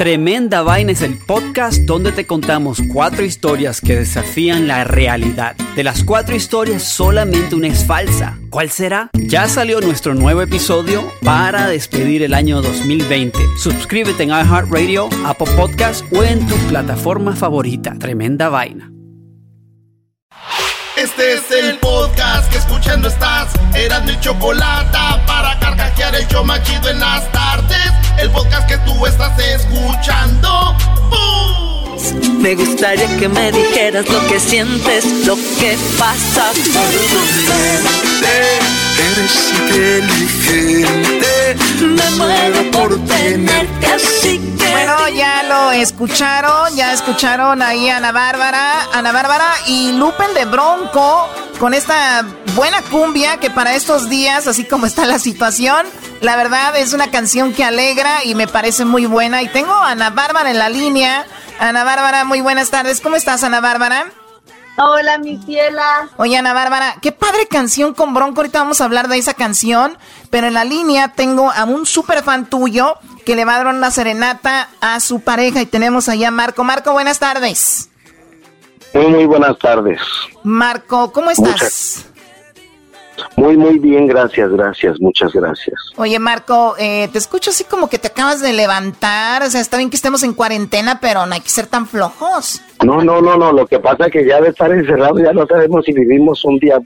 Tremenda Vaina es el podcast donde te contamos cuatro historias que desafían la realidad. De las cuatro historias, solamente una es falsa. ¿Cuál será? Ya salió nuestro nuevo episodio para despedir el año 2020. Suscríbete en iHeartRadio, Apple Podcast o en tu plataforma favorita. Tremenda Vaina. Este es el podcast que escuchando estás. Eran mi chocolate para carcajear el show machido en las tardes. El podcast que tú estás escuchando. ¡Bum! Me gustaría que me dijeras lo que sientes, lo que pasa. Eres inteligente. Me muero por tenerte así que. Bueno, ya lo escucharon, ya escucharon ahí a Ana Bárbara, Ana Bárbara y Lupen de Bronco con esta buena cumbia que para estos días, así como está la situación, la verdad es una canción que alegra y me parece muy buena. Y tengo a Ana Bárbara en la línea. Ana Bárbara, muy buenas tardes. ¿Cómo estás, Ana Bárbara? Hola, mi ciela. Oye, Ana Bárbara, qué padre canción con Bronco. Ahorita vamos a hablar de esa canción. Pero en la línea tengo a un súper fan tuyo que le va a dar una serenata a su pareja. Y tenemos allá a Marco. Marco, buenas tardes. Muy, muy buenas tardes. Marco, ¿cómo estás? Muy, muy bien, gracias, gracias, muchas gracias. Oye, Marco, eh, te escucho así como que te acabas de levantar. O sea, está bien que estemos en cuarentena, pero no hay que ser tan flojos. No, no, no, no, lo que pasa es que ya de estar encerrado ya no sabemos si vivimos un día,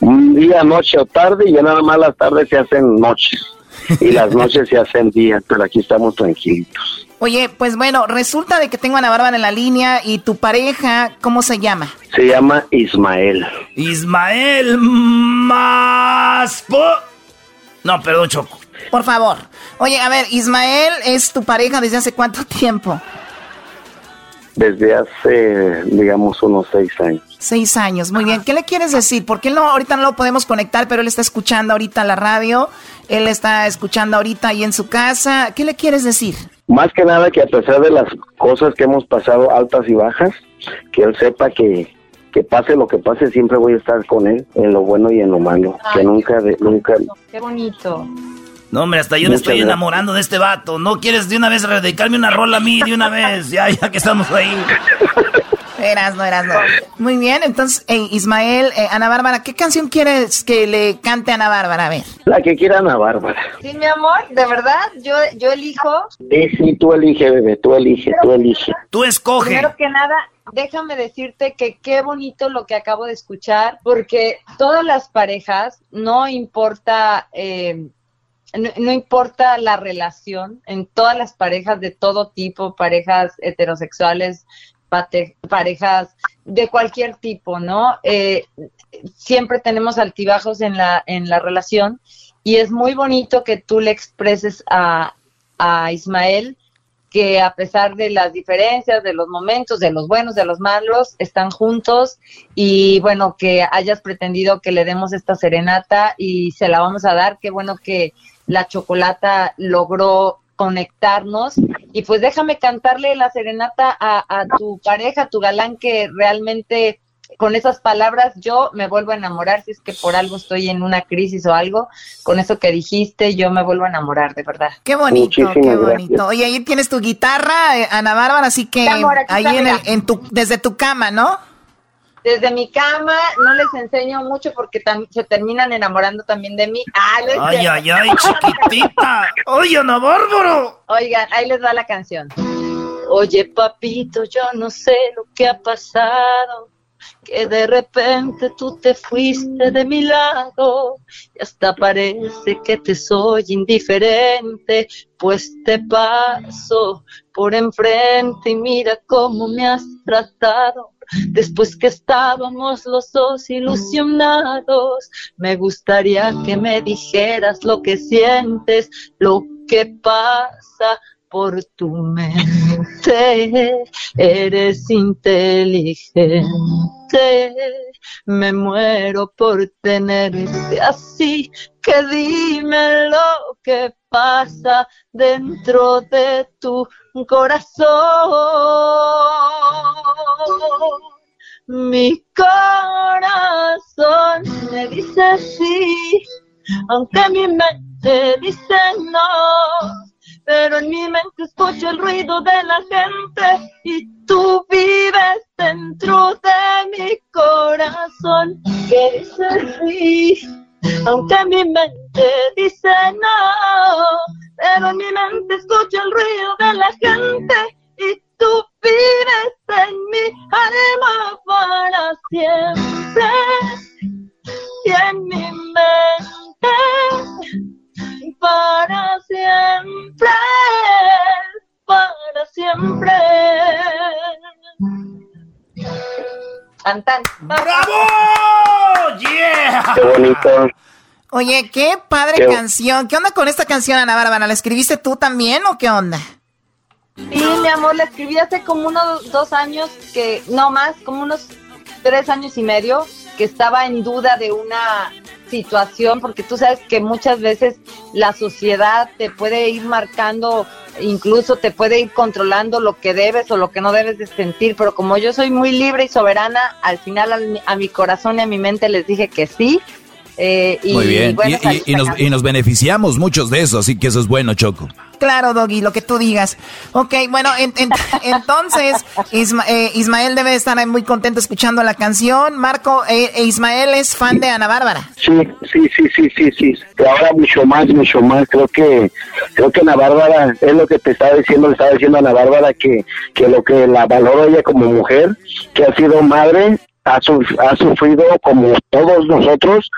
un día, noche o tarde, y ya nada más las tardes se hacen noches y las noches se hacen días, pero aquí estamos tranquilitos. Oye, pues bueno, resulta de que tengo a Ana Bárbara en la línea y tu pareja, ¿cómo se llama? Se llama Ismael. Ismael más... po- No, perdón, Choco. Por favor. Oye, a ver, Ismael es tu pareja desde hace cuánto tiempo? Desde hace, digamos, unos seis años. Seis años, muy bien. ¿Qué le quieres decir? Porque él no, ahorita no lo podemos conectar, pero él está escuchando ahorita la radio, él está escuchando ahorita ahí en su casa. ¿Qué le quieres decir? Más que nada que a pesar de las cosas que hemos pasado altas y bajas, que él sepa que, que pase lo que pase, siempre voy a estar con él en lo bueno y en lo malo. Que nunca, de, nunca, Qué bonito. No, hombre, hasta yo me estoy gracias. enamorando de este vato. ¿No quieres de una vez dedicarme una rola a mí de una vez? Ya, ya que estamos ahí. Eras, no eras, no. Muy bien, entonces, eh, Ismael, eh, Ana Bárbara, ¿qué canción quieres que le cante a Ana Bárbara? A ver. la que quiera Ana Bárbara. Sí, mi amor, de verdad, yo, yo elijo. Sí, sí, tú elige, bebé, tú elige, tú elige. Tú escoge. Primero que nada, déjame decirte que qué bonito lo que acabo de escuchar, porque todas las parejas, no importa, eh, no, no importa la relación, en todas las parejas de todo tipo, parejas heterosexuales, parejas de cualquier tipo, ¿no? Eh, siempre tenemos altibajos en la, en la relación y es muy bonito que tú le expreses a, a Ismael que a pesar de las diferencias, de los momentos, de los buenos, de los malos, están juntos y bueno, que hayas pretendido que le demos esta serenata y se la vamos a dar. Qué bueno que, la chocolata logró conectarnos y pues déjame cantarle la serenata a, a tu pareja, a tu galán que realmente con esas palabras yo me vuelvo a enamorar, si es que por algo estoy en una crisis o algo, con eso que dijiste yo me vuelvo a enamorar, de verdad. Qué bonito, qué bonito. Oye, ahí tienes tu guitarra, eh, Ana Bárbara, así que ahí en, el, en tu, desde tu cama, ¿no? Desde mi cama no les enseño mucho porque se terminan enamorando también de mí. Ay, ay, ay, ay, chiquitita. Oye, Ana Bárbara. Oigan, ahí les va la canción. Oye, papito, yo no sé lo que ha pasado que de repente tú te fuiste de mi lado y hasta parece que te soy indiferente, pues te paso por enfrente y mira cómo me has tratado. Después que estábamos los dos ilusionados, me gustaría que me dijeras lo que sientes, lo que pasa por tu mente, eres inteligente, me muero por tenerte así, que dime lo que pasa dentro de tu corazón. Mi corazón me dice sí, aunque mi mente dice no pero en mi mente escucho el ruido de la gente y tú vives dentro de mi corazón que dice sí, aunque mi mente dice no, pero en mi mente escucho el ruido de la gente tú vives en mi alma para siempre y en mi mente para siempre, para siempre. Cantan. ¡Bravo! ¡Yeah! Qué bonito. Oye, qué padre canción. ¿Qué onda con esta canción, Ana Bárbara? ¿La escribiste tú también o qué onda? Sí, mi amor, la escribí hace como unos dos años, que no más, como unos tres años y medio, que estaba en duda de una situación, porque tú sabes que muchas veces la sociedad te puede ir marcando, incluso te puede ir controlando lo que debes o lo que no debes de sentir, pero como yo soy muy libre y soberana, al final a mi corazón y a mi mente les dije que sí, eh, y, Muy bien, y, nos, y, nos, beneficiamos muchos de eso, así que eso es bueno, Choco. Claro, Doggy, lo que tú digas. Ok, bueno, entonces eh, Ismael debe estar muy contento escuchando la canción. Marco, eh, eh, Ismael es fan de Ana Bárbara. Sí, sí, sí, sí, sí, sí. Ahora mucho más, mucho más. Creo que creo que Ana Bárbara es lo que te estaba diciendo, le estaba diciendo a Ana Bárbara que, que lo que la valoro ella como mujer, que ha sido madre ha, ha sufrido como todos nosotros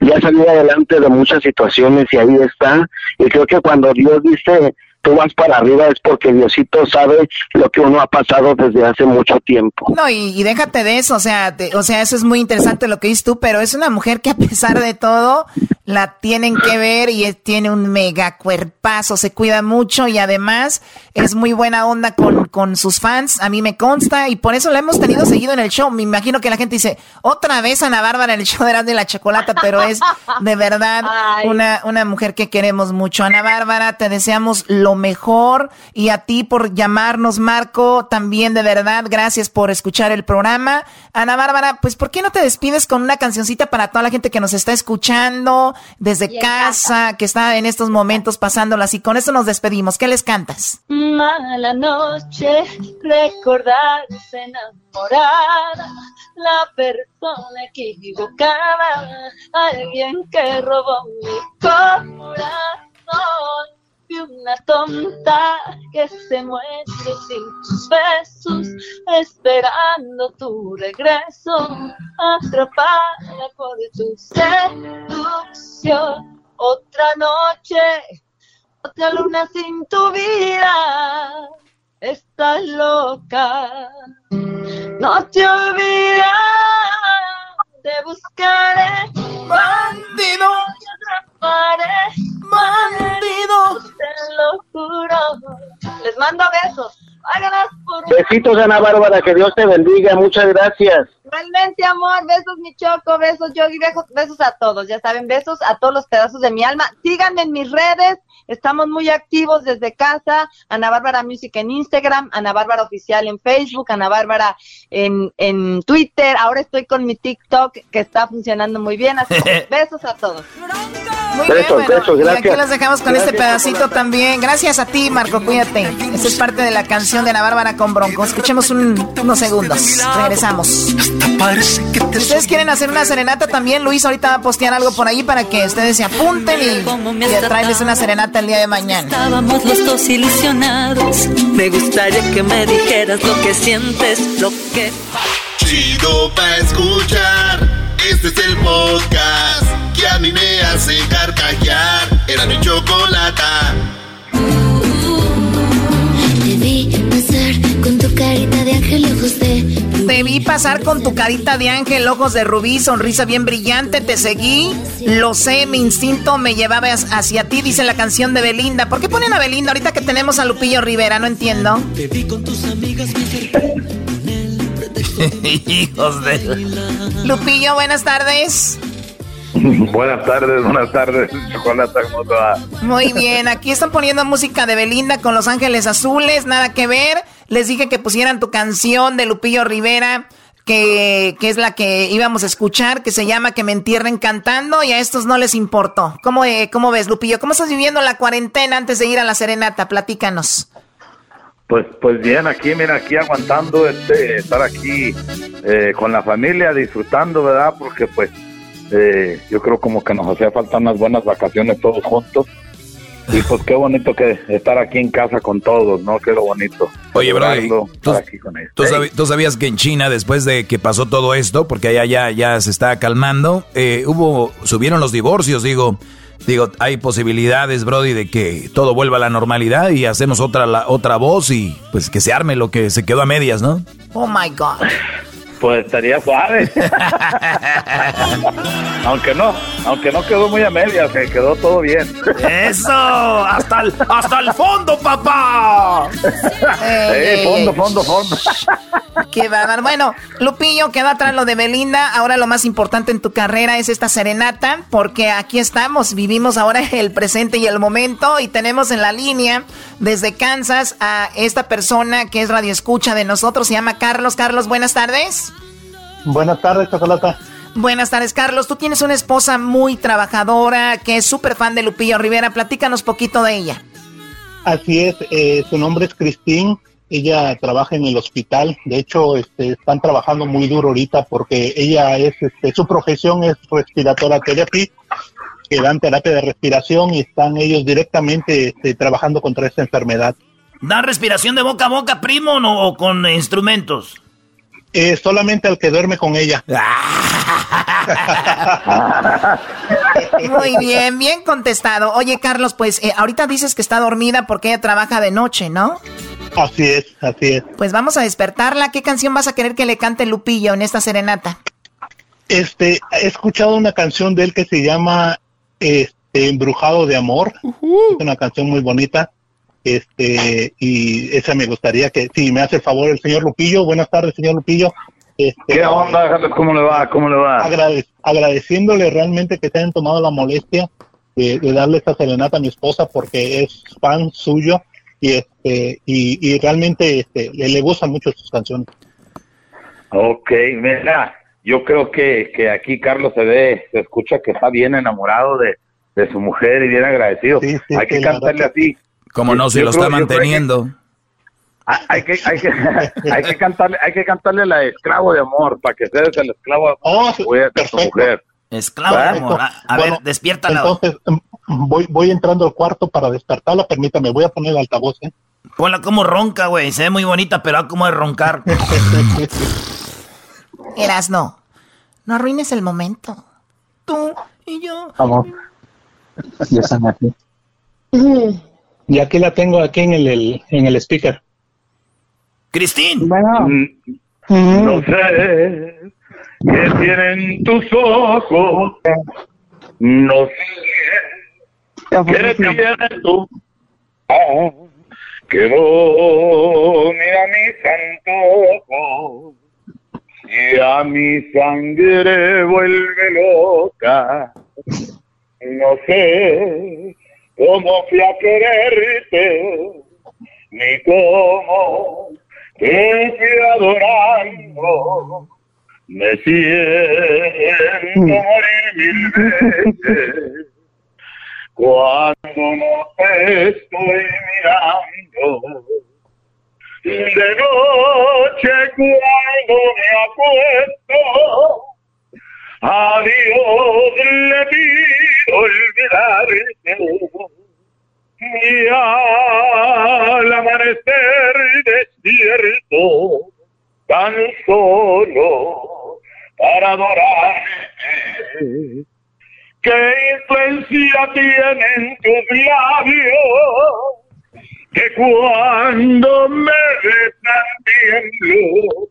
y ha salido adelante de muchas situaciones y ahí está. Y creo que cuando Dios dice tú vas para arriba es porque Diosito sabe lo que uno ha pasado desde hace mucho tiempo. No, y, déjate de eso, o sea, o sea, eso es muy interesante lo que dices tú, pero es una mujer que a pesar de todo la tienen que ver y tiene un mega cuerpazo, se cuida mucho y además es muy buena onda con, con sus fans, a mí me consta y por eso la hemos tenido seguido en el show. Me imagino que la gente dice, otra vez Ana Bárbara en el show de de la Chocolata, pero es de verdad una, una mujer que queremos mucho. Ana Bárbara, te deseamos lo mejor y a ti por llamarnos, Marco, también de verdad, gracias por escuchar el programa. Ana Bárbara, pues ¿por qué no te despides con una cancioncita para toda la gente que nos está escuchando desde casa, que está en estos momentos pasándolas y con eso nos despedimos. ¿Qué les cantas? Mala noche, recordarse enamorada, la persona equivocada, alguien que robó mi corazón y una tonta que se muere sin tus besos, esperando tu regreso, atrapada por tu seducción. Otra noche, otra luna sin tu vida, estás loca. No te olvides, te buscaré, bandido, bandido. Te lo juro. Les mando besos. Hágalas por Besitos, Ana Bárbara. Que Dios te bendiga. Muchas gracias. Igualmente, amor, besos mi choco, besos Yogi, besos, besos a todos, ya saben, besos a todos los pedazos de mi alma. Síganme en mis redes, estamos muy activos desde casa, Ana Bárbara Music en Instagram, Ana Bárbara Oficial en Facebook, Ana Bárbara en, en Twitter, ahora estoy con mi TikTok que está funcionando muy bien, así que besos a todos. Muy bien, bueno, y aquí los dejamos con este pedacito también. Gracias a ti, Marco, cuídate. Esta es parte de la canción de Ana Bárbara con Bronco. Escuchemos unos segundos. Regresamos. Ustedes quieren hacer una serenata también, Luis ahorita va a postear algo por ahí para que ustedes se apunten y, y traerles una serenata el día de mañana. Estábamos los dos ilusionados. Me gustaría que me dijeras lo que sientes, lo que... Chido pa' escuchar. Este es el podcast que a mí me hace carcajear. Era mi chocolata. Te vi pasar con tu carita de ángel ojos de Te vi pasar con tu carita de ángel, ojos de rubí, sonrisa bien brillante, te seguí, lo sé, mi instinto me llevaba hacia ti, dice la canción de Belinda. ¿Por qué ponen a Belinda ahorita que tenemos a Lupillo Rivera? No entiendo. Te vi con tus amigas Hijos de... Lupillo, buenas tardes. Buenas tardes, buenas tardes, Chocolata, ¿cómo te va? Muy bien, aquí están poniendo música de Belinda con Los Ángeles Azules, nada que ver. Les dije que pusieran tu canción de Lupillo Rivera, que, que es la que íbamos a escuchar, que se llama Que me entierren cantando, y a estos no les importó. ¿Cómo, eh, cómo ves, Lupillo? ¿Cómo estás viviendo la cuarentena antes de ir a la serenata? Platícanos. Pues, pues bien, aquí, mira, aquí aguantando este, estar aquí eh, con la familia, disfrutando, ¿verdad? Porque pues eh, yo creo como que nos hacía falta unas buenas vacaciones todos juntos. Y pues qué bonito que estar aquí en casa con todos, ¿no? Qué lo bonito. Oye, Brody, ¿tú, tú tú sabías que en China, después de que pasó todo esto, porque allá ya, ya se está calmando, eh, hubo, subieron los divorcios, digo, digo, hay posibilidades, Brody, de que todo vuelva a la normalidad y hacemos otra, la, otra voz y pues que se arme lo que se quedó a medias, ¿no? Oh my God. Pues estaría suave. aunque no, aunque no quedó muy a medias, que quedó todo bien. ¡Eso! ¡Hasta el, hasta el fondo, papá! Eh, fondo, fondo, fondo. Qué bárbaro. Bueno, Lupillo, queda atrás lo de Belinda. Ahora lo más importante en tu carrera es esta serenata, porque aquí estamos, vivimos ahora el presente y el momento, y tenemos en la línea desde Kansas a esta persona que es radio escucha de nosotros, se llama Carlos. Carlos, buenas tardes. Buenas tardes, Chocolata. Buenas tardes, Carlos. Tú tienes una esposa muy trabajadora que es súper fan de Lupillo Rivera. Platícanos poquito de ella. Así es, eh, su nombre es Christine, ella trabaja en el hospital, de hecho este, están trabajando muy duro ahorita porque ella es, este, su profesión es respiratoria therapy, que dan terapia de respiración y están ellos directamente este, trabajando contra esta enfermedad. ¿Da respiración de boca a boca, primo, no, o con instrumentos? Eh, solamente al que duerme con ella. Muy bien, bien contestado. Oye, Carlos, pues eh, ahorita dices que está dormida porque ella trabaja de noche, ¿no? Así es, así es. Pues vamos a despertarla. ¿Qué canción vas a querer que le cante Lupillo en esta serenata? Este, he escuchado una canción de él que se llama este, Embrujado de Amor. Es una canción muy bonita. Este, y esa me gustaría que, si me hace el favor el señor Lupillo. Buenas tardes, señor Lupillo. Este, ¿Qué onda, Carlos? ¿Cómo le va? ¿Cómo le va? agrade- agradeciéndole realmente que se hayan tomado la molestia de, de darle esta serenata a mi esposa porque es fan suyo y este y, y realmente este, le, le gustan mucho sus canciones. Ok, mira, yo creo que, que aquí Carlos se ve, se escucha que está bien enamorado de, de su mujer y bien agradecido. sí, hay que cantarle así. Como no, si Yo lo creo- está yo manteniendo. Ah, Hay que, hay que, hay que cantarle, hay que cantarle la esclavo de amor para que seas el esclavo de amor mujer- de tu mujer. Esclavo de amor. A, a Bueno, ver, despiértala. Entonces em, voy voy entrando al cuarto para despertarla. Permítame, voy a poner el altavoz. ¿eh? Ponla como ronca, güey. Se ve muy bonita, pero como de roncar. Eras no. No arruines el momento. Tú y yo. Vamos. Ya están aquí. Y aquí la tengo aquí en el, el- en el speaker. Cristín. Mm, No sé qué tienen tus ojos. No sé qué tienes tú. Que domina mis antojos. Ya mi sangre vuelve loca. No sé cómo fui a quererte, ni cómo te fui adorando. Me siento morir mil veces cuando no te estoy mirando. De noche cuando me acuesto, a Dios le pido olvidarte. Y al amanecer despierto, tan solo para adorarte. ¿Qué influencia tienen tus labios? Que cuando me besan tiemblo,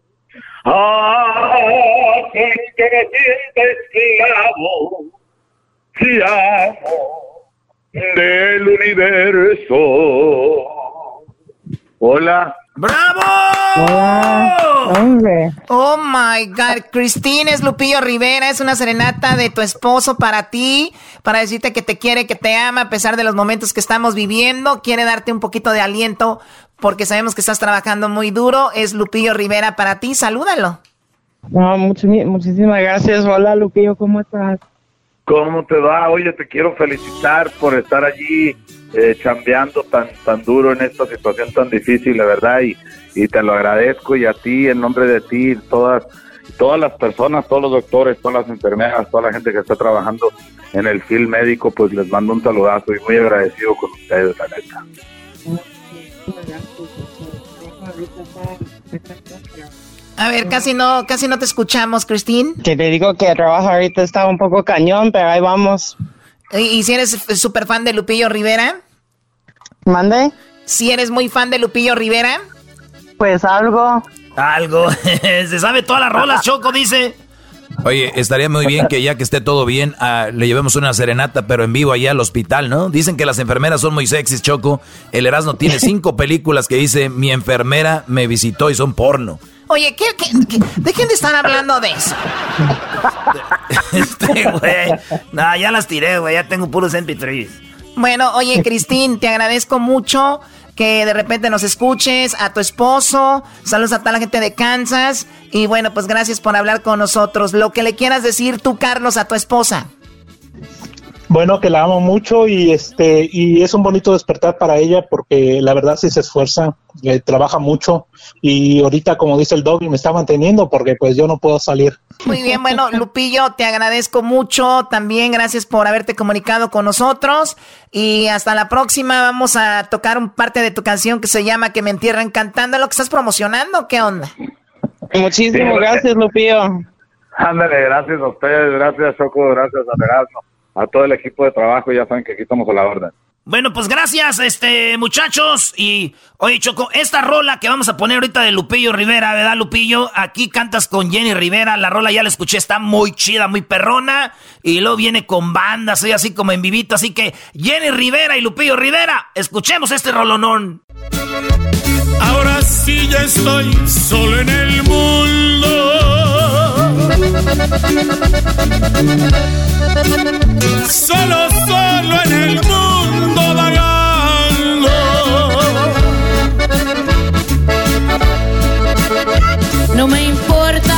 hacen que me sienta esclavo, si amo del universo. Hola. ¡Bravo! Oh my God, Cristina es Lupillo Rivera, es una serenata de tu esposo para ti, para decirte que te quiere, que te ama a pesar de los momentos que estamos viviendo, quiere darte un poquito de aliento porque sabemos que estás trabajando muy duro. Es Lupillo Rivera para ti, salúdalo. No, muchísimas gracias. Hola Lupillo, ¿cómo estás? ¿Cómo te va? Oye, te quiero felicitar por estar allí eh, chambeando tan tan duro en esta situación tan difícil, la verdad, y, y te lo agradezco y a ti, en nombre de ti, todas todas las personas, todos los doctores, todas las enfermeras, toda la gente que está trabajando en el film médico, pues les mando un saludazo y muy agradecido con ustedes, la neta. A ver, casi no, casi no te escuchamos, Cristín. Que te digo que el trabajo ahorita está un poco cañón, pero ahí vamos. ¿Y, y si eres súper fan de Lupillo Rivera? ¿Mande? Si eres muy fan de Lupillo Rivera? Pues algo. Algo. Se sabe todas las rolas, Choco, dice. Oye, estaría muy bien que ya que esté todo bien, ah, le llevemos una serenata, pero en vivo allá al hospital, ¿no? Dicen que las enfermeras son muy sexys, Choco. El Erasmo tiene cinco películas que dice, mi enfermera me visitó y son porno. Oye, ¿qué, qué, qué? dejen de estar hablando de eso. Este, güey. No, ya las tiré, güey. Ya tengo puros MP3. Bueno, oye, Cristín, te agradezco mucho que de repente nos escuches, a tu esposo, saludos a toda la gente de Kansas y bueno, pues gracias por hablar con nosotros. Lo que le quieras decir tú, Carlos, a tu esposa. Bueno, que la amo mucho y este y es un bonito despertar para ella porque la verdad sí se esfuerza, eh, trabaja mucho y ahorita como dice el doggy me está manteniendo porque pues yo no puedo salir. Muy bien, bueno, Lupillo, te agradezco mucho. También gracias por haberte comunicado con nosotros. Y hasta la próxima. Vamos a tocar un parte de tu canción que se llama Que me entierran cantando. ¿Lo que estás promocionando? ¿Qué onda? Muchísimas Sí, gracias, Lupillo. Ándale, gracias a ustedes, gracias Choco, gracias a Erasmo, a todo el equipo de trabajo, ya saben que aquí estamos a la orden. Bueno, pues gracias, este, muchachos. Y, oye, Choco, esta rola que vamos a poner ahorita de Lupillo Rivera, ¿verdad, Lupillo? Aquí cantas con Jenny Rivera. La rola ya la escuché, está muy chida, muy perrona. Y luego viene con banda, soy así como en vivito. Así que, Jenny Rivera y Lupillo Rivera, escuchemos este rolonón. Ahora sí ya estoy solo en el mundo. Solo, solo en el mundo vagando. No me importa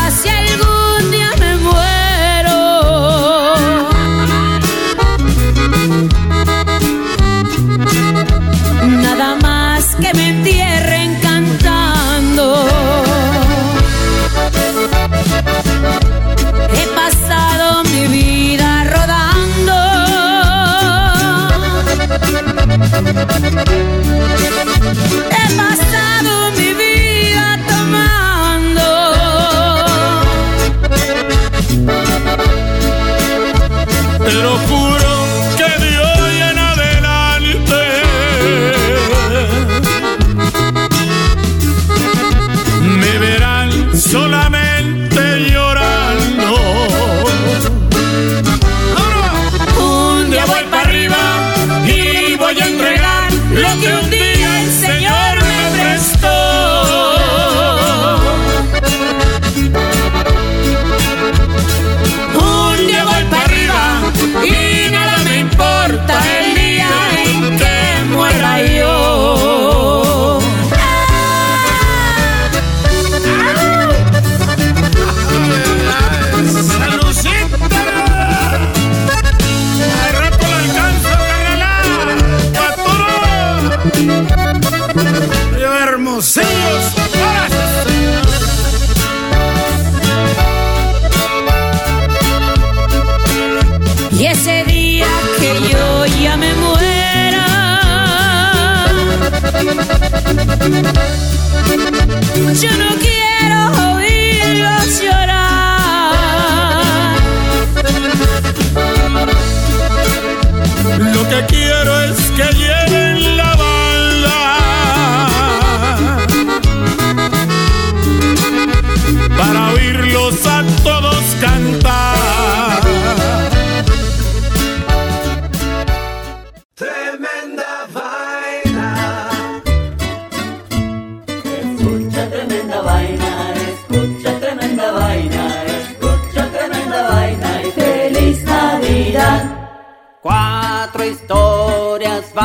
Yo no quiero oírlos llorar. Lo que quiero es que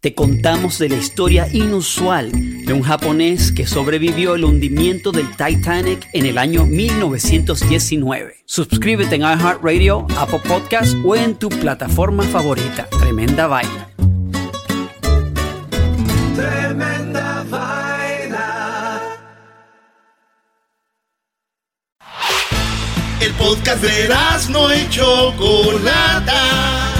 te contamos de la historia inusual de un japonés que sobrevivió el hundimiento del Titanic en el año 1919. Suscríbete en iHeartRadio, Apple Podcast o en tu plataforma favorita. Tremenda vaina. Tremenda vaina. El podcast de no y Chocolata.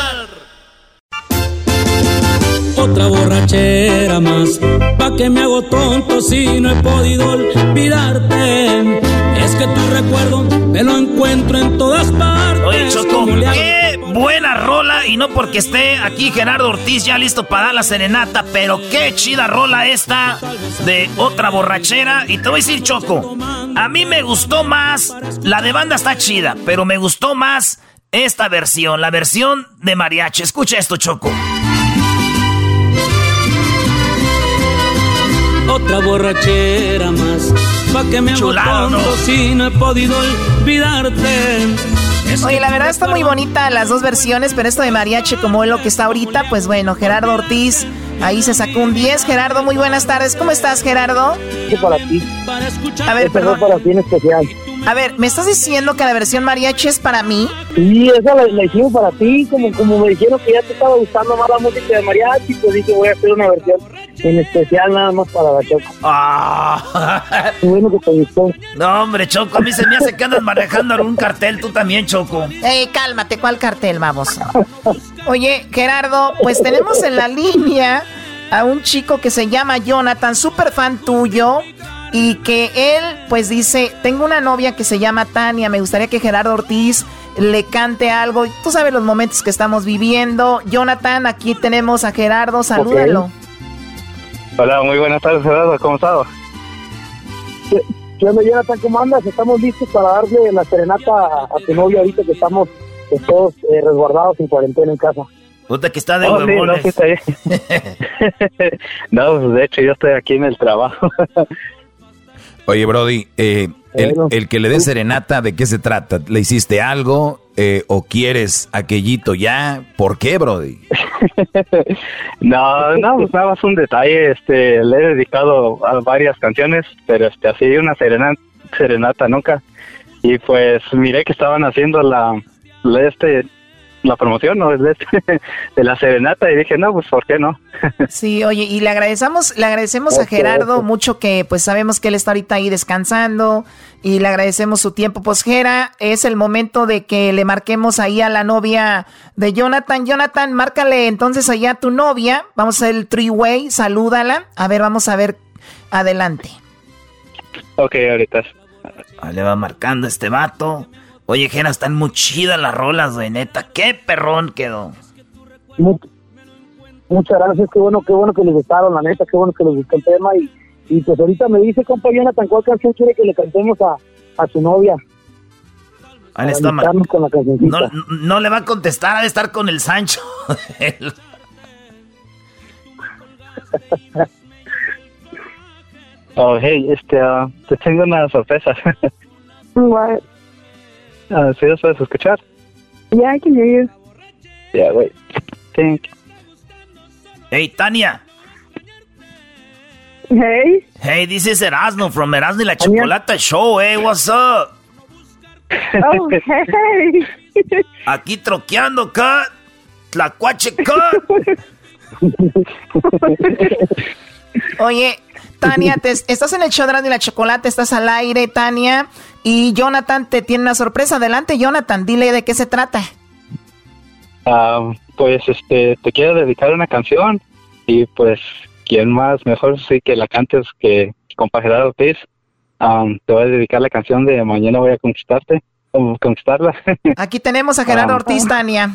Otra borrachera más, pa' que me hago tonto si no he podido olvidarte. Es que tu recuerdo me lo encuentro en todas partes. Oye, Choco, qué buena rola. Y no porque esté aquí Gerardo Ortiz ya listo para dar la serenata, pero qué chida rola esta de otra borrachera. Y te voy a decir, Choco, a mí me gustó más, la de banda está chida, pero me gustó más esta versión, la versión de mariachi. Escucha esto, Choco. Otra borrachera más, pa' que me si no he podido olvidarte. Es Oye, la verdad está muy bonita las dos versiones, pero esto de mariachi como es lo que está ahorita, pues bueno, Gerardo Ortiz ahí se sacó un 10. Gerardo, muy buenas tardes. ¿Cómo estás, Gerardo? para ti. Para escuchar A ver, fue perdón. para ti en especial. A ver, ¿me estás diciendo que la versión mariachi es para mí? Sí, esa la, la hicimos para ti, como, como me dijeron que ya te estaba gustando más la música de mariachi, pues dije voy a hacer una versión en especial nada más para la Choco. Ah. Qué bueno que te gustó. No, hombre, Choco, a mí se me hace que andas manejando algún cartel, tú también, Choco. Ey, cálmate, ¿cuál cartel, vamos? Oye, Gerardo, pues tenemos en la línea a un chico que se llama Jonathan, súper fan tuyo, y que él, pues dice, tengo una novia que se llama Tania, me gustaría que Gerardo Ortiz le cante algo. Tú sabes los momentos que estamos viviendo. Jonathan, aquí tenemos a Gerardo, salúdalo. Hola, muy buenas tardes, Gerardo, ¿cómo estás? ¿Qué, qué onda, Jonathan? ¿Cómo andas? Estamos listos para darle la serenata a, a tu novia ahorita que estamos pues, todos eh, resguardados en cuarentena en casa. Puta que está de Oh, sí, no, sí, está bien. no, pues de hecho yo estoy aquí en el trabajo. Oye, Brody, eh, el, el que le dé serenata, ¿de qué se trata? ¿Le hiciste algo eh, o quieres aquellito ya? ¿Por qué, Brody? no, no, pues nada más un detalle, este, le he dedicado a varias canciones, pero este, así una serenata, serenata nunca. Y pues miré que estaban haciendo la, la este, la promoción, ¿no? De, este- de la serenata y dije, no, pues ¿por qué no? Sí, oye, y le agradecemos, le agradecemos a Gerardo mucho que pues sabemos que él está ahorita ahí descansando y le agradecemos su tiempo. Pues Gera, es el momento de que le marquemos ahí a la novia de Jonathan. Jonathan, márcale entonces allá a tu novia. Vamos a hacer el three-way, salúdala. A ver, vamos a ver adelante. Ok, ahorita. Ah, le va marcando este vato. Oye, Jena, están muy chidas las rolas, güey, neta. Qué perrón quedó. Mu- Muchas gracias, qué bueno, qué bueno que les gustaron, la neta, qué bueno que les gustó el tema y, y pues ahorita me dice, compa Jonathan, ¿cuál canción quiere que le cantemos a, a su novia? Para está con la no, no le va a contestar, ha de estar con el Sancho. Oh, hey, este, ah, te tengo una sorpresa. Ah, ¿Sí los puedes escuchar? Yeah, I can hear you. Yeah, wait. Think. Hey, Tania. Hey. Hey, this is Erasmo from Erasmo y la Chocolata Show. Hey, what's up? Oh, hey. Aquí troqueando, cut. Tlacuache, cut. Oye, Tania, te- estás en el show de Erasmo y la Chocolata, estás al aire, Tania. Y Jonathan te tiene una sorpresa. Adelante, Jonathan, dile de qué se trata. Ah, pues este, te quiero dedicar una canción y pues quién más mejor sí que la cantes que compa Gerardo Ortiz. Ah, te voy a dedicar la canción de Mañana voy a conquistarte, o conquistarla. Aquí tenemos a Gerardo Ah. Ortiz, Tania.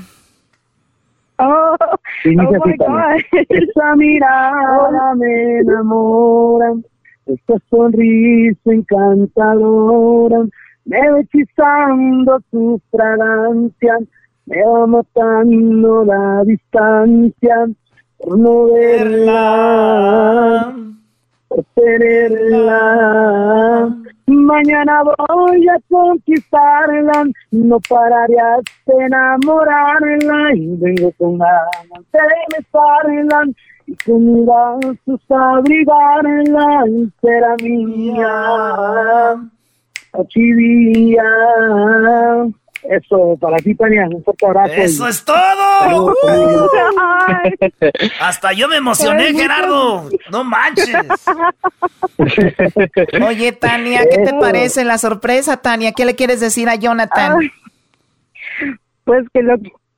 Oh, oh my. God. Esa mirada me enamora. Esta sonrisa encantadora me va hechizando tu fragancia. Me va matando la distancia por no verla, por tenerla. Mañana voy a conquistarla, no pararé hasta enamorarla y vengo con ganas de besarla y con mis brazos abrigarla y será mía, día. Eso, para ti, Tania, un fuerte abrazo. ¡Eso y- es todo! Saludos, conmigo. Hasta yo me emocioné, Gerardo. No manches. Oye, Tania, ¿qué te parece la sorpresa, Tania? ¿Qué le quieres decir a Jonathan? Ay, Pues que lo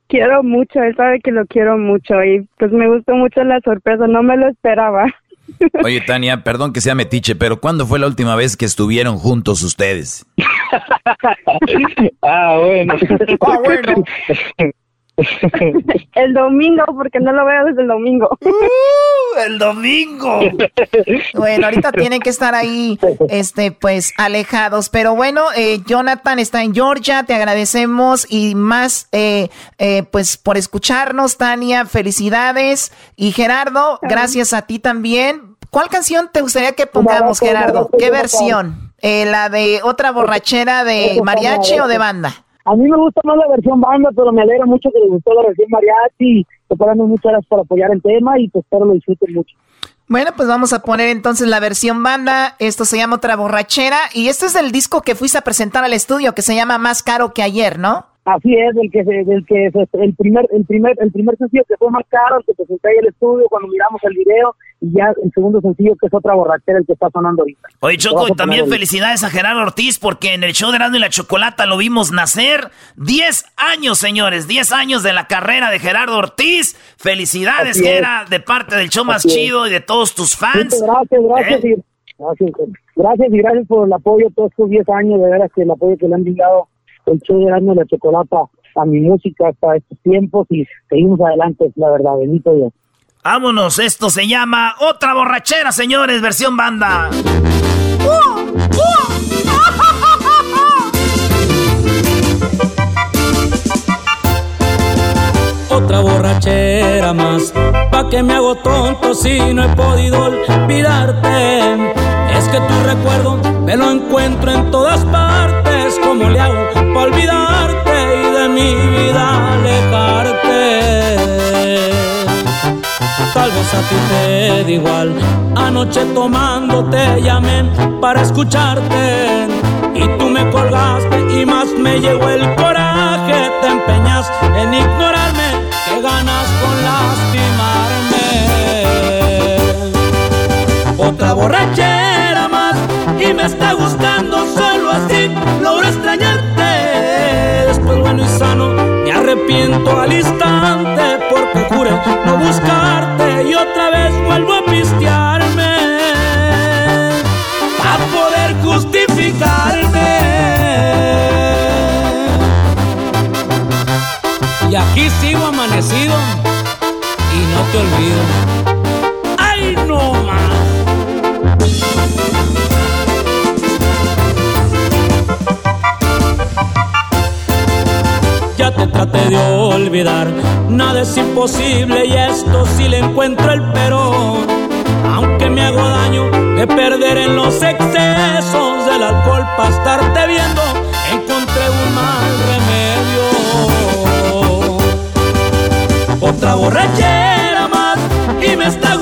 quiero mucho, él sabe que lo quiero mucho y pues me gustó mucho la sorpresa, no me lo esperaba. Oye, Tania, perdón que sea metiche, pero ¿cuándo fue la última vez que estuvieron juntos ustedes? ah, bueno. Ah, bueno. el domingo, porque no lo veo desde el domingo. Uh, el domingo. Bueno, ahorita tienen que estar ahí, este, pues, alejados. Pero bueno, eh, Jonathan está en Georgia, te agradecemos y más, eh, eh, pues, por escucharnos, Tania, felicidades. Y Gerardo, gracias a ti también. ¿Cuál canción te gustaría que pongamos, Gerardo? ¿Qué versión? Eh, ¿La de otra borrachera de mariachi o de banda? A mí me gusta más la versión banda, pero me alegra mucho que les gustó la versión mariachi. Te dando muchas gracias por apoyar el tema y pues espero lo disfruten mucho. Bueno, pues vamos a poner entonces la versión banda. Esto se llama Otra Borrachera. Y este es el disco que fuiste a presentar al estudio, que se llama Más Caro que Ayer, ¿no? Así es, el que se- del que se- el primer el primer el primer sencillo que fue más caro, el que presenté ahí el estudio cuando miramos el video y ya el segundo sencillo que es otra borrachera el que está sonando ahorita. Oye, Choco, y también felicidades a Gerardo Ortiz porque en el show de Erasmo y la Chocolata lo vimos nacer. 10 años, señores, 10 años de la carrera de Gerardo Ortiz. Felicidades, Así es. Gera, de parte del show más Así es. chido y de todos tus fans. Sí, Gracias, gracias, ¿Eh? y, gracias, gracias y gracias por el apoyo todos estos 10 años, de veras que el apoyo que le han brindado el show de Erasmo y la Chocolata a mi música hasta estos tiempos y seguimos adelante, la verdad, bendito Dios. Vámonos, esto se llama Otra Borrachera, señores, versión banda. Otra borrachera más, pa' que me hago tonto si no he podido olvidarte. Es que tu recuerdo me lo encuentro en todas partes. ¿Cómo le hago pa' olvidarte y de mi vida alejarte? Tal vez a ti te da igual. Anoche tomando te llamé para escucharte. Y tú me colgaste y más me llegó el coraje. ¡Ay, no más! Ya te traté de olvidar, nada es imposible y esto sí le encuentro el pero. Aunque me hago daño de perder en los excesos del alcohol para estarte viendo, encontré un mal remedio. Otra borrachera más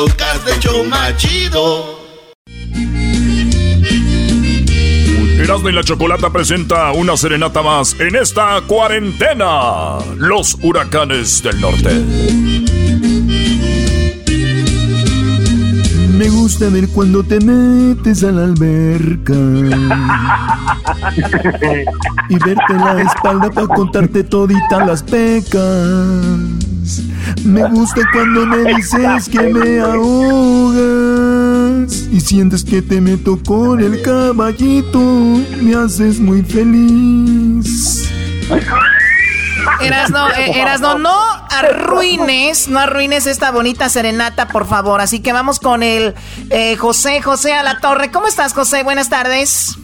podcast de Choma Chido. Erasmo y la Chocolata presenta una serenata más en esta cuarentena. Los huracanes del norte. Me gusta ver cuando te metes a la alberca y verte la espalda para contarte todita las pecas. Me gusta cuando me dices que me ahogas y sientes que te meto con el caballito. Me haces muy feliz. Erasno, eh, Erasno, no arruines, no arruines esta bonita serenata, por favor. Así que vamos con el eh, José, José a la torre. ¿Cómo estás, José? Buenas tardes.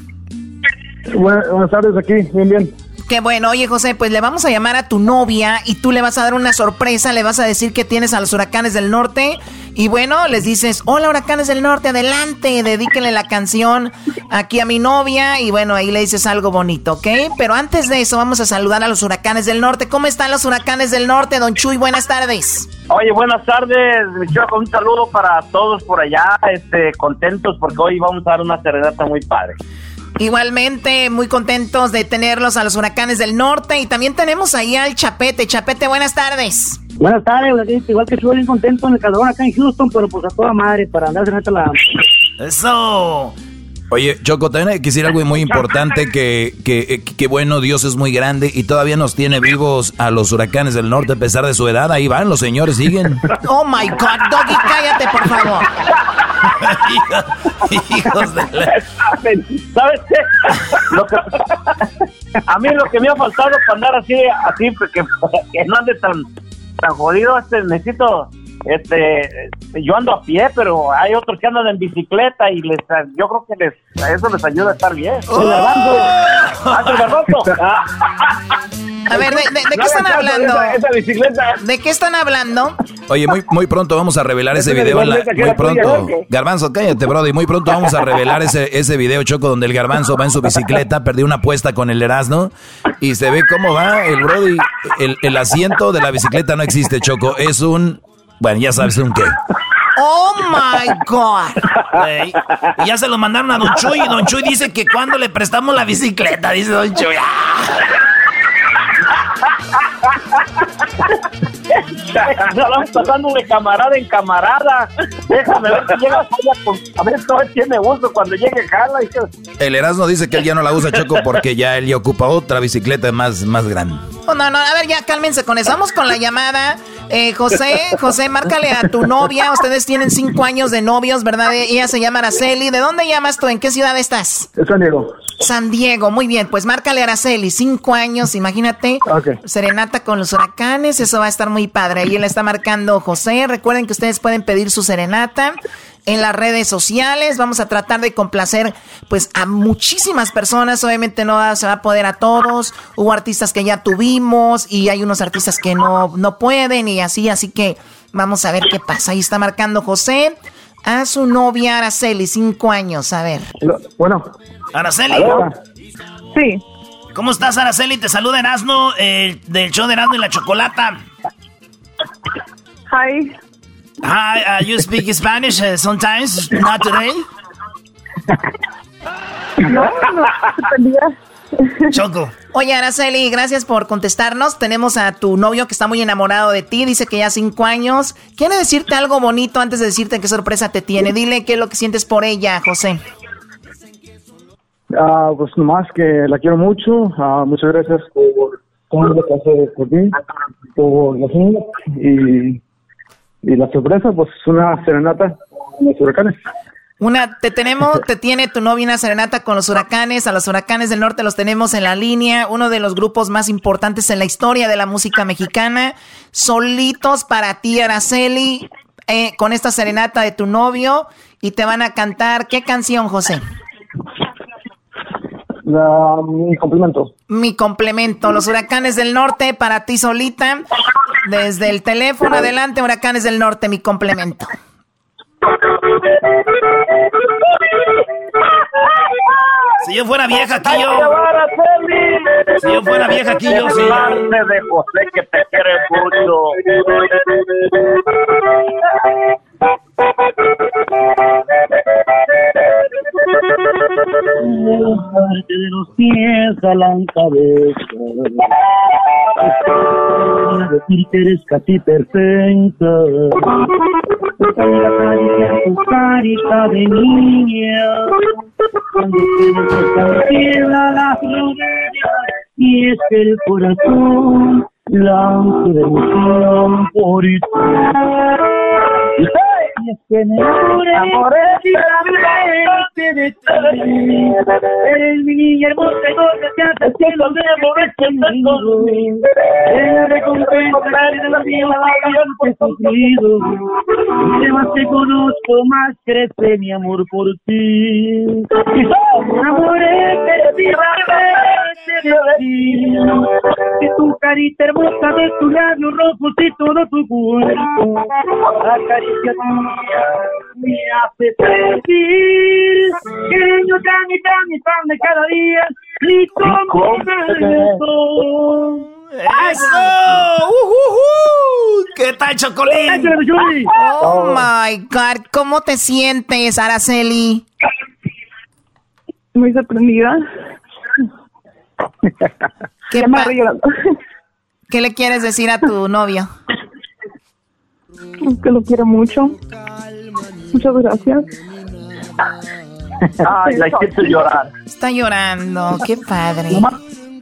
Buenas, buenas tardes aquí, bien, bien. Qué bueno, oye José, pues le vamos a llamar a tu novia y tú le vas a dar una sorpresa, le vas a decir que tienes a los huracanes del norte y bueno, les dices, hola huracanes del norte, adelante, dedíquenle la canción aquí a mi novia y bueno, ahí le dices algo bonito, ¿ok? Pero antes de eso vamos a saludar a los huracanes del norte. ¿Cómo están los huracanes del norte, don Chuy? Buenas tardes. Oye, buenas tardes, mi chico, un saludo para todos por allá, este, contentos porque hoy vamos a dar una serenata muy padre. Igualmente, muy contentos de tenerlos a los huracanes del norte y también tenemos ahí al Chapete. Chapete, buenas tardes. Buenas tardes, igual que estoy bien contento en el calor acá en Houston, pero pues a toda madre para andar a la... Eso. Oye, Choco, también hay que decir algo muy importante, que, que, que, bueno, Dios es muy grande y todavía nos tiene vivos a los huracanes del norte a pesar de su edad. Ahí van, los señores siguen. Oh, my God, Doggy, cállate, por favor. Hijos de la... ¿Sabes qué? Lo que- A mí lo que me ha faltado para andar así, así que, que no ande tan, tan jodido, este, necesito, este, yo ando a pie, pero hay otros que andan en bicicleta y les, yo creo que les, eso les ayuda a estar bien. Oh. ¡Ah! A ver, ¿de, de- de qué están hablando? esa- esa bicicleta. ¿De qué están hablando? Oye, muy, muy pronto vamos a revelar ese video. en la- muy pronto. Garbanzo, cállate, brody. Muy pronto vamos a revelar ese, ese video, Choco, donde el garbanzo va en su bicicleta, perdió una apuesta con el Erasmo y se ve cómo va el brody. El, el asiento de la bicicleta no existe, Choco. Es un... Bueno, ya sabes un qué. Oh, my God. Ey, y ya se lo mandaron a Don Chuy y Don Chuy dice que cuando le prestamos la bicicleta, dice Don Chuy. Nos vamos pasando de camarada en camarada. Déjame ver si llega con- A ver, no tiene uso cuando llegue Jala. y que- El Erasmo dice que él ya no la usa, Choco, porque ya él ya ocupa otra bicicleta más, más grande. Oh, no, no, a ver, ya cálmense con eso. Vamos con la llamada. Eh, José, José, márcale a tu novia. Ustedes tienen cinco años de novios, ¿verdad? Ella se llama Araceli. ¿De dónde llamas tú? ¿En qué ciudad estás? Es San Diego. San Diego, muy bien. Pues márcale a Araceli, cinco años, imagínate. Serenata con los huracanes, eso va a estar muy padre. Ahí le está marcando José. Recuerden que ustedes pueden pedir su serenata en las redes sociales. Vamos a tratar de complacer pues a muchísimas personas. Obviamente no se va a poder a todos. Hubo artistas que ya tuvimos y hay unos artistas que no, no pueden y así. Así que vamos a ver qué pasa. Ahí está marcando José a su novia Araceli, cinco años. A ver. Bueno. Araceli. Sí. ¿Cómo estás, Araceli? Te saluda Erasmo eh, del show de Erasmo y la Chocolata. Hi. Hi, uh, you speak Spanish uh, sometimes, not today? No, no. Choco. Oye, Araceli, gracias por contestarnos. Tenemos a tu novio que está muy enamorado de ti. Dice que ya cinco años. Quiere decirte algo bonito antes de decirte qué sorpresa te tiene. Dile qué es lo que sientes por ella, José. Ah, pues nomás que la quiero mucho. Ah, muchas gracias por todo lo que hace por mí, por los niños y, y la sorpresa, pues una serenata con los huracanes. Una, te tenemos, te tiene tu novia una serenata con los huracanes. A los huracanes del norte los tenemos en la línea. Uno de los grupos más importantes en la historia de la música mexicana. Solitos para ti, Araceli, eh, con esta serenata de tu novio. Y te van a cantar, ¿qué canción, José? La, mi complemento. Mi complemento, los huracanes del norte para ti solita. Desde el teléfono adelante, huracanes del norte, mi complemento. Si yo fuera vieja aquí yo. Si yo fuera vieja aquí yo sí. de José que te quiere mucho. De los pies a la cabeza. Decir que eres casi perfecta. Tu carita de niña. Cuando te la la florera. Y es que el corazón blanco de emoción por ti. Es que me enamoré de de ti. Eres mi niña hermosa y donde te hace cielo de amor conmigo. Es la recompensa de la que he sufrido. Y más te conozco, más crece mi amor por ti. Y me enamoré de ti, de ti. De tu carita hermosa, de tus labios rojos y todo tu cuerpo. La caricia tuya me hace sentir que yo tan y tan y tan de cada día. Y como beso. ¡Eso! ¡Uh, qué tal, Chocolín? Oh my God, ¿cómo te sientes, Araceli? Muy sorprendida. ¿Qué, Ya me. ¿Qué le quieres decir a tu novio? Que lo quiero mucho. Muchas gracias. Ay, la hiciste llorar. Está llorando, qué padre.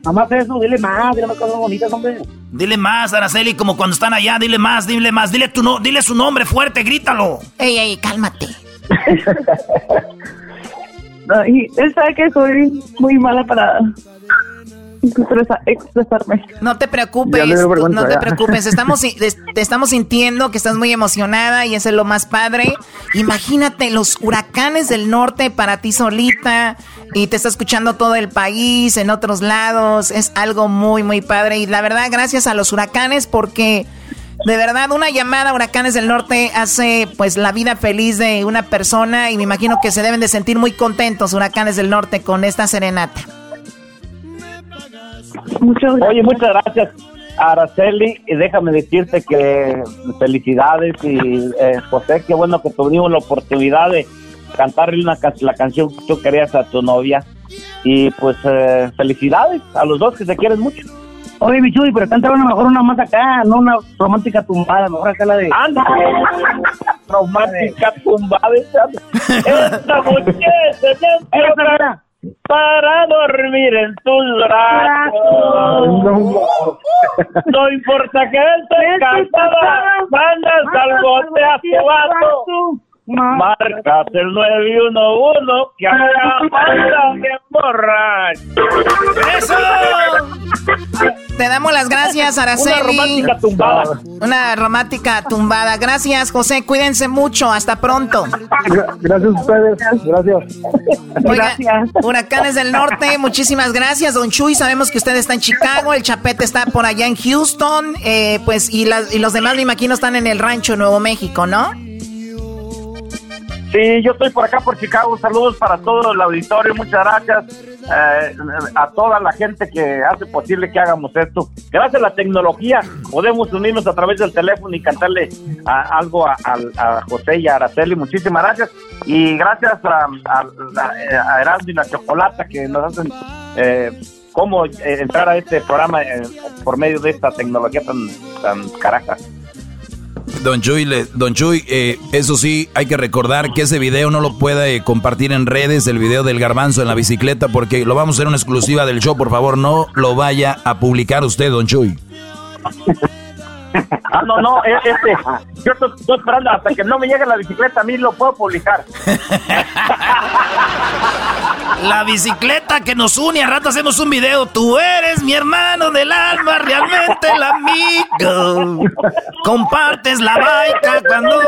Mamá, eso, dile más, dile más cosas bonitas, hombre. Dile más, Araceli, como cuando están allá, dile más, dile más, dile tu no, dile su nombre fuerte, grítalo. Ey, ey, cálmate. Y él sabe que soy muy mala para expresa- expresarme. No te preocupes, no te ya. preocupes. Estamos, te estamos sintiendo que estás muy emocionada y eso es lo más padre. Imagínate los huracanes del norte para ti solita y te está escuchando todo el país, en otros lados. Es algo muy, muy padre. Y la verdad, gracias a los huracanes porque de verdad una llamada a huracanes del norte hace pues la vida feliz de una persona y me imagino que se deben de sentir muy contentos huracanes del norte con esta serenata. Oye, muchas gracias, Araceli. Y déjame decirte que felicidades y eh, José, qué bueno que tuvimos la oportunidad de cantarle una la canción que tú querías a tu novia. Y pues eh, felicidades a los dos que se quieren mucho. Oye, mi Chuy, pero canta una mejor una más acá, no una romántica tumbada, mejor acá la de... ¡Anda! Romántica tumbada. esa- Esta muchacha para dormir en tus brazos. No importa que estés cansada, mandas al bote a tu vato. Marcas el 911 que acá manda bien borracho. ¡Eso! Te damos las gracias, Araceli. Una romántica tumbada. Una romántica tumbada. Gracias, José. Cuídense mucho. Hasta pronto. Gracias a ustedes. Gracias. Oiga, Huracanes del Norte, muchísimas gracias, Don Chuy. Sabemos que usted está en Chicago, el Chapete está por allá en Houston, eh, pues, y, las- y los demás, me imagino, están en el rancho Nuevo México, ¿no? Sí, yo estoy por acá por Chicago. Saludos para todo el auditorio. Muchas gracias eh, a toda la gente que hace posible que hagamos esto. Gracias a la tecnología podemos unirnos a través del teléfono y cantarle a- algo a, José y a Araceli. Muchísimas gracias. Y gracias a, a, y la Chocolata que nos hacen eh, cómo eh, entrar a este programa eh, por medio de esta tecnología tan, tan caraja. Don Chuy, le- Don Chuy eh, eso sí, hay que recordar que ese video no lo puede eh, compartir en redes, el video del garbanzo en la bicicleta, porque lo vamos a hacer una exclusiva del show. Por favor, no lo vaya a publicar usted, Don Chuy. Ah, no, no, e- este, yo estoy esperando hasta que no me llegue la bicicleta, a mí lo puedo publicar. La bicicleta que nos une, a rato hacemos un video. Tú eres mi hermano del alma, realmente el amigo. Compartes la baica cuando...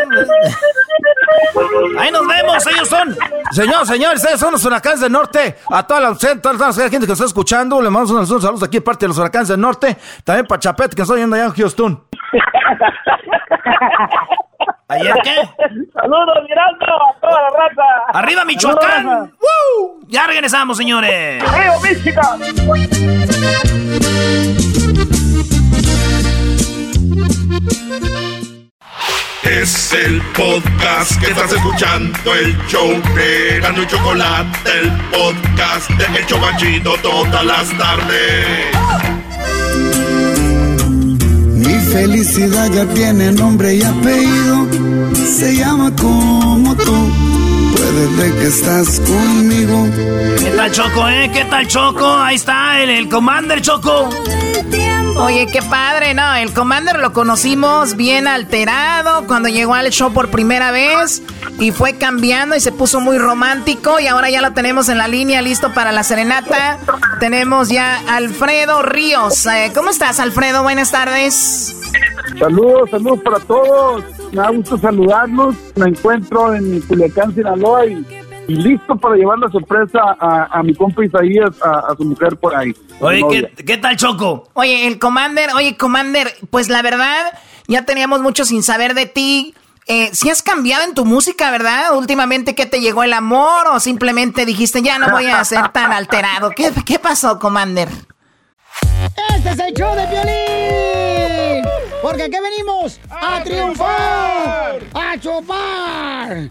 Ahí nos vemos, ellos son. Señor, señores, ustedes son los huracanes del norte. A toda la, toda la gente que está escuchando, le mandamos unos saludos aquí parte de los huracanes del norte. También para Chapete, que está yendo allá en Houston. ¿Ayer qué? Saludos, Miranda, a toda la raza. ¡Arriba, Michoacán! ¡Woo! Ya regresamos, señores. ¡Río, Michigan! Es el podcast que estás escuchando, el show de Gano y Chocolate, el podcast de El Chobachito todas las tardes. Felicidad ya tiene nombre y apellido. Se llama como tú. Ver que estás conmigo. ¿Qué tal, Choco, eh? ¿Qué tal, Choco? Ahí está el, el Commander, Choco. Oye, qué padre, ¿no? El Commander lo conocimos bien alterado cuando llegó al show por primera vez y fue cambiando y se puso muy romántico y ahora ya lo tenemos en la línea listo para la serenata. Tenemos ya a Alfredo Ríos. Eh, ¿Cómo estás, Alfredo? Buenas tardes. Saludos, saludos para todos. Me da gusto saludarlos. Me encuentro en Culiacán, Sinaloa y, y listo para llevar la sorpresa a, a mi compa Isaías, a, a su mujer por ahí. Oye, ¿qué, novia. ¿qué tal, Choco? Oye, el Commander, oye, Commander, pues la verdad, ya teníamos mucho sin saber de ti. Eh, si has cambiado en tu música, ¿verdad? Últimamente, ¿qué te llegó el amor? ¿O simplemente dijiste, ya no voy a ser tan alterado? ¿Qué, qué pasó, Commander? Este es el show de Piolín. Porque aquí venimos a, triunfar, a chupar.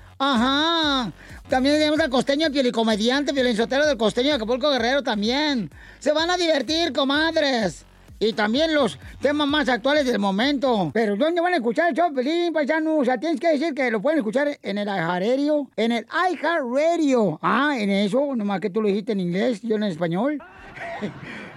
Ajá. También tenemos al costeño, el pielicomediante, del costeño de Acapulco Guerrero también. Se van a divertir, comadres. Y también los temas más actuales del momento. Pero ¿dónde van a escuchar el show, Pelín, paisano? O sea, tienes que decir que lo pueden escuchar en el iHeartRadio. En el iHeartRadio. Ah, en eso, nomás que tú lo dijiste en inglés, yo en español.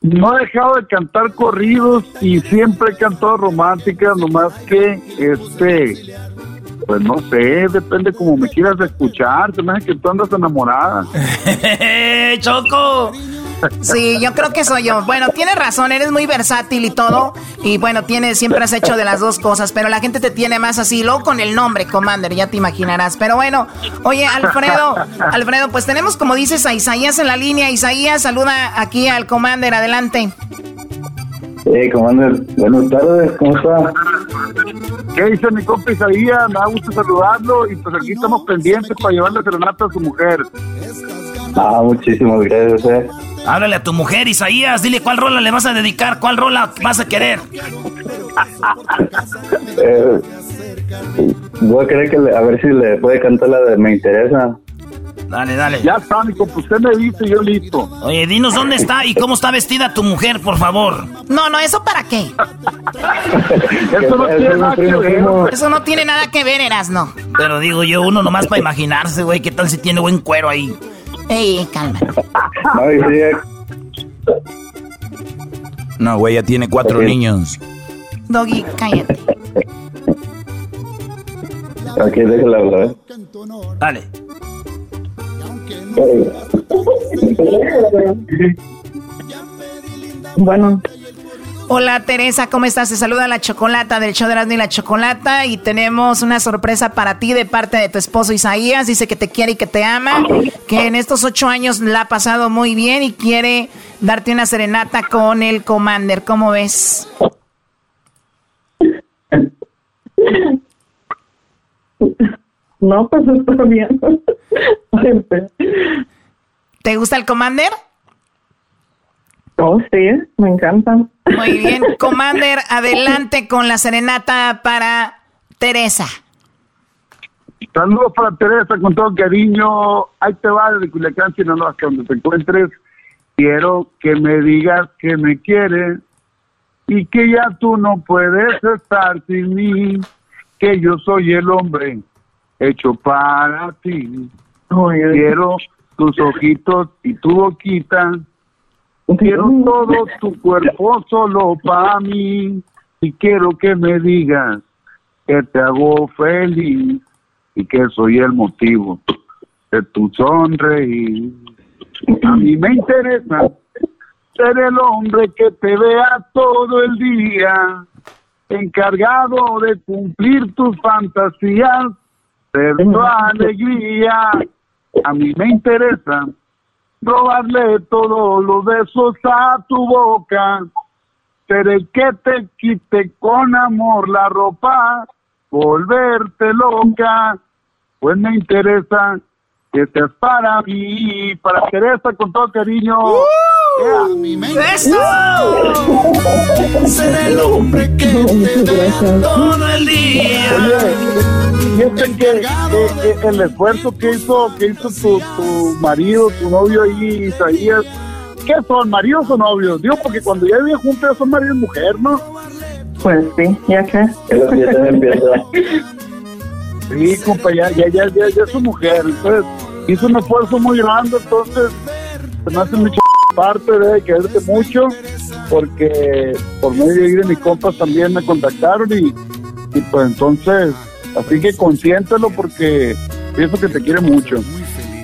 no he dejado de cantar corridos y siempre he cantado románticas, nomás que, este, pues no sé, depende como me quieras escuchar, se me que tú andas enamorada. ¡Choco! Sí, yo creo que soy yo. Bueno, tienes razón, eres muy versátil y todo. Y bueno, tienes, siempre has hecho de las dos cosas, pero la gente te tiene más así, luego con el nombre, Commander, ya te imaginarás. Pero bueno, oye, Alfredo, Alfredo, pues tenemos, como dices, a Isaías en la línea. Isaías, saluda aquí al Commander, adelante. Hey, Commander, buenas tardes, ¿cómo está? ¿Qué dice mi compa Isaías? Me da gusto saludarlo y pues aquí estamos pendientes para llevarle serenata a su mujer. Ah, muchísimas gracias. Eh. Háblale a tu mujer, Isaías. Dile cuál rola le vas a dedicar, cuál rola vas a querer. Eh, voy a querer que le- a ver si le puede cantar la de Me Interesa. Dale, dale. Ya está, mi compa, usted me dice y yo listo. Oye, dinos dónde está y cómo está vestida tu mujer, por favor. No, no, ¿eso para qué? Eso no tiene nada que ver. Eso no tiene nada que ver, Erasno. Pero digo yo, uno nomás para imaginarse, güey, qué tal si tiene buen cuero ahí. Ey, calma. No, güey, ya tiene cuatro Ok. niños. Doggy, cállate. aquí déjala hablar. ¿eh? Dale. Bueno, Hola Teresa, ¿cómo estás? Te saluda la Chocolata del show de Erasmo y la Chocolata y tenemos una sorpresa para ti de parte de tu esposo Isaías. Dice que te quiere y que te ama, que en estos ocho años la ha pasado muy bien y quiere darte una serenata con el Commander. ¿Cómo ves? no, pues está bien. ¿Te gusta el Commander? Oh, sí, me encanta. Muy bien, Commander, adelante con la serenata para Teresa. Saludos para Teresa con todo cariño. Ahí te va desde Culiacán, Sinaloa, hasta donde te encuentres. Quiero que me digas que me quieres y que ya tú no puedes estar sin mí, que yo soy el hombre hecho para ti. Quiero tus ojitos y tu boquita. Quiero todo tu cuerpo solo para mí. Y quiero que me digas que te hago feliz y que soy el motivo de tu sonreír. A mí me interesa ser el hombre que te vea todo el día, encargado de cumplir tus fantasías, ser tu alegría. A mí me interesa robarle todos los besos a tu boca, ser el que te quite con amor la ropa, volverte loca, pues me interesa que seas para mí, para Teresa con todo cariño. ¡Eso! Ser el hombre que te vea todo el día. Fíjate que, que- que el esfuerzo que hizo, que hizo tu, tu marido, tu novio ahí, Isaías, ¿qué son, maridos o novios? Digo, porque cuando ya viven juntos ya son marido y mujer, ¿no? Pues sí, ya que. Sí, compa, ya, ya, ya, ya, ya es su mujer. Entonces, hizo un esfuerzo muy grande, entonces, se me hace mucha parte, debe quererte mucho, porque por medio de mis compas también me contactaron y, y pues entonces, así que consiéntelo porque pienso que te quiere mucho.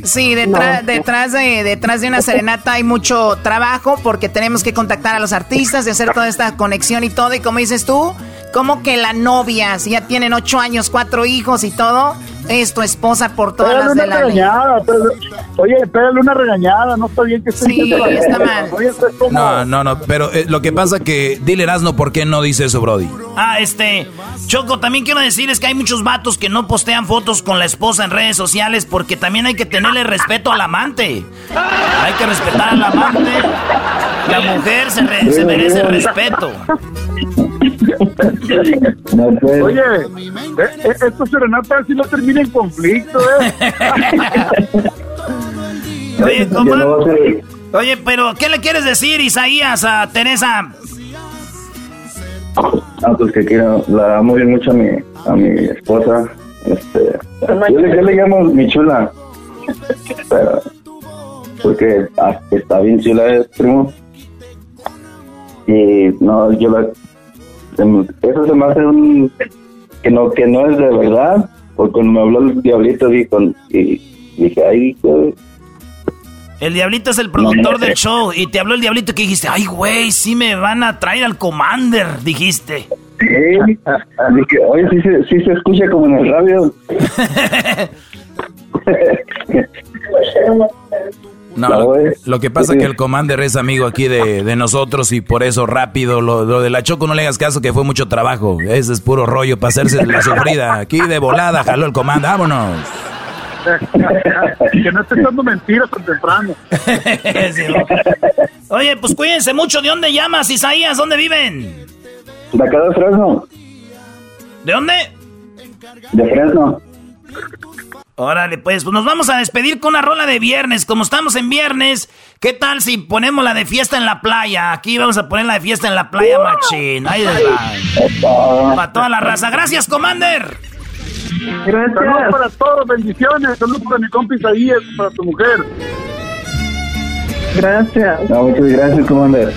Sí, detrás, No. detrás, de, detrás de una serenata hay mucho trabajo porque tenemos que contactar a los artistas, de hacer toda esta conexión y todo. Y como dices tú, como que la novia, si ya tienen ocho años, cuatro hijos y todo, es tu esposa por todas Pégale las de una la ley. regañada, pégale- oye, pégale una regañada, no está bien que esté Sí, está mal. Oye, esto es como- No, no, no, pero eh, lo que pasa que, dile Erasno, ¿por qué no dice eso, Brody? Ah, este, Choco, también quiero decirles que hay muchos vatos que no postean fotos con la esposa en redes sociales porque también hay que tenerle respeto al amante. Hay que respetar al amante. La mujer se, re- se merece respeto. Oye, eh, eh, esto serenata si no termina en conflicto, ¿eh? Oye. Oye, pero ¿qué le quieres decir, Isaías, a Teresa? Ah, pues que quiero, la amo bien mucho a mi, a mi esposa. Este, yo, le, yo le llamo mi chula. Pero, porque ah, está bien chula, es primo. Y no, yo la. Se me- Eso se me hace un. que no, que no es de verdad. Porque cuando me habló el diablito, dijo, y dije, ay. El diablito es el productor del show y te habló el diablito que dijiste, ay, güey, sí me van a traer al Commander, dijiste. Sí, dije, oye, sí, se- sí se escucha como en el radio. No, lo, lo que pasa es que el Commander es amigo aquí de, de nosotros y por eso rápido, lo, lo de la Choco no le hagas caso que fue mucho trabajo. Ese es puro rollo para hacerse la sufrida. Aquí de volada jaló el Commander, vámonos. que no esté echando mentiras tan temprano. Sí, ¿no? Oye, pues cuídense mucho. ¿De dónde llamas, Isaías? ¿Dónde viven? De acá de Fresno, ¿De dónde? de Fresno. Órale, pues, pues nos vamos a despedir con una rola de viernes. Como estamos en viernes, ¿qué tal si ponemos la de fiesta en la playa? Aquí vamos a poner la de fiesta en la playa, machín. Ahí va. Para toda la raza. Gracias, Commander. Saludos para todos, bendiciones. Saludos para mi compa Isaías, para tu mujer. Gracias. No, muchas gracias, Commander.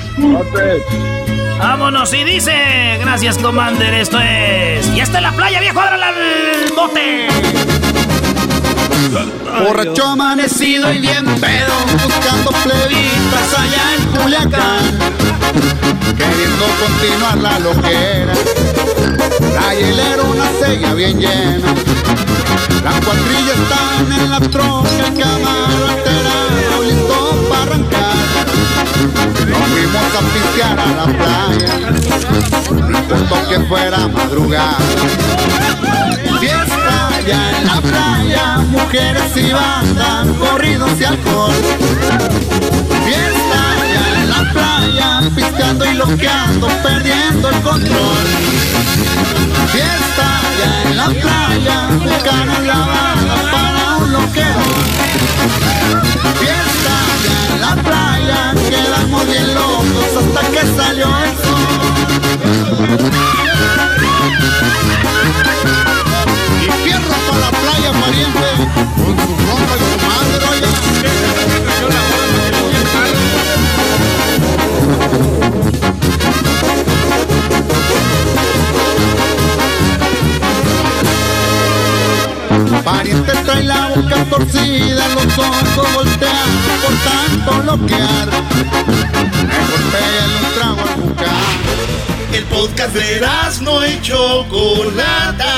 Vámonos y dice, gracias Commander, esto es... ¡Ya está en la playa, viejo! ¡Ábrale al bote! Borracho amanecido y bien pedo, buscando plebitas allá en Culiacán. Queriendo continuar la loquera, la hielera una sella bien llena. Las cuadrillas están en la troca, el camaro alterado, listo para arrancar. Nos fuimos a pistear a la playa, no importó que fuera madrugada. Fiesta playa, en la playa, mujeres y bandas, corridos y alcohol. Fiesta ya en la playa, piscando y loqueando, perdiendo el control. Fiesta ya en la playa, buscando la banda para un loquero. Fiesta ya en la playa, quedamos bien locos hasta que salió el sol oye, pariente, con tu boca y tu madre, oye. Pariente trae la boca torcida, los ojos volteados por tanto bloquear. Me golpea un trago al buscar. El podcast de no y Chocolata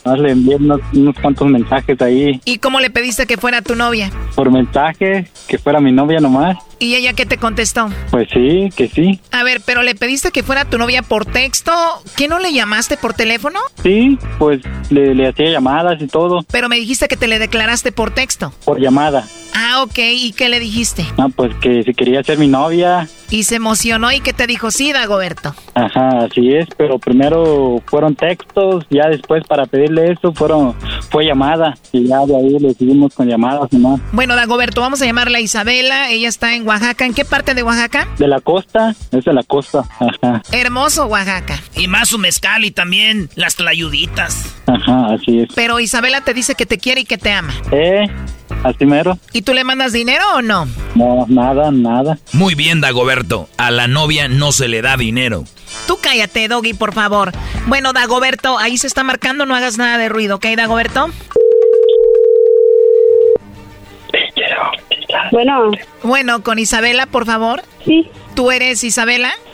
Más le envié unos, unos cuantos mensajes ahí ¿Y cómo le pediste que fuera tu novia? por mensaje, que fuera mi novia nomás. ¿Y ella qué te contestó? Pues sí, que sí. A ver, pero le pediste que fuera tu novia por texto. ¿Qué no le llamaste por teléfono? Sí, pues le, le hacía llamadas y todo Pero me dijiste que te le declaraste por texto. por llamada. Ah, ok. ¿Y qué le dijiste? No, pues que si quería ser mi novia. Y se emocionó y que te dijo, sí, Dagoberto. Ajá, así es, pero primero fueron textos, ya después para pedirle eso fueron fue llamada y ya de ahí le seguimos con llamadas nomás. Bueno, Dagoberto, vamos a llamarla Isabela. Ella está en Oaxaca. ¿En qué parte de Oaxaca? De la costa, es de la costa, ajá, Hermoso, Oaxaca. Y más su mezcal y también las tlayuditas. ajá, así es. Pero Isabela te dice que te quiere y que te ama. Eh, así mero. ¿Y tú le mandas dinero o no? No, nada, nada. Muy bien, Dagoberto. A la novia no se le da dinero. Tú cállate, Doggy, por favor. Bueno, Dagoberto, ahí se está marcando, no hagas nada de ruido, ¿ok, Dagoberto? Bueno. Bueno, con Isabela, por favor. Sí. ¿Tú eres Isabela?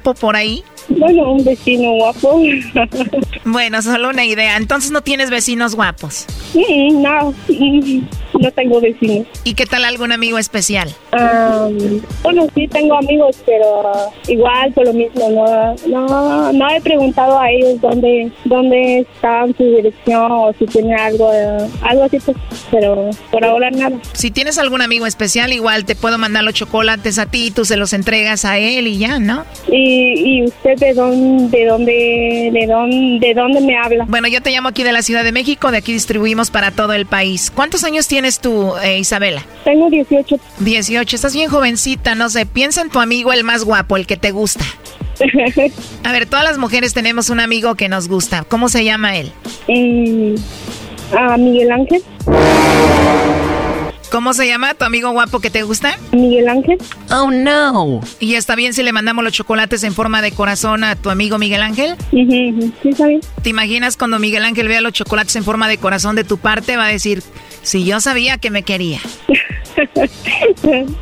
por ahí. Bueno, un vecino guapo. Bueno, solo una idea. Entonces no tienes vecinos guapos. Mm, no, mm, no tengo vecinos. ¿Y qué tal algún amigo especial? Am, bueno, sí tengo amigos, pero igual por lo mismo, no, no, no he preguntado a ellos dónde, dónde están su dirección o si tienen algo, algo así, pues, pero por ahora nada. Si tienes algún amigo especial, igual te puedo mandar los chocolates a ti, tú se los entregas a él y ya, ¿no? ¿Y, y usted de dónde, de dónde, de dónde, de dónde me habla? Bueno, yo te llamo aquí de la Ciudad de México, de aquí distribuimos para todo el país. ¿Cuántos años tienes tú, eh, Isabela? Tengo 18. 18, estás bien jovencita, no sé, piensa en tu amigo el más guapo, el que te gusta. A ver, todas las mujeres tenemos un amigo que nos gusta. ¿Cómo se llama él? Mm, ¿A Miguel Ángel? ¿Cómo se llama tu amigo guapo que te gusta? Miguel Ángel. Oh, no. ¿Y está bien si le mandamos los chocolates en forma de corazón a tu amigo Miguel Ángel? Sí, está bien. ¿Te imaginas cuando Miguel Ángel vea los chocolates en forma de corazón de tu parte? Va a decir, si yo sabía que me quería.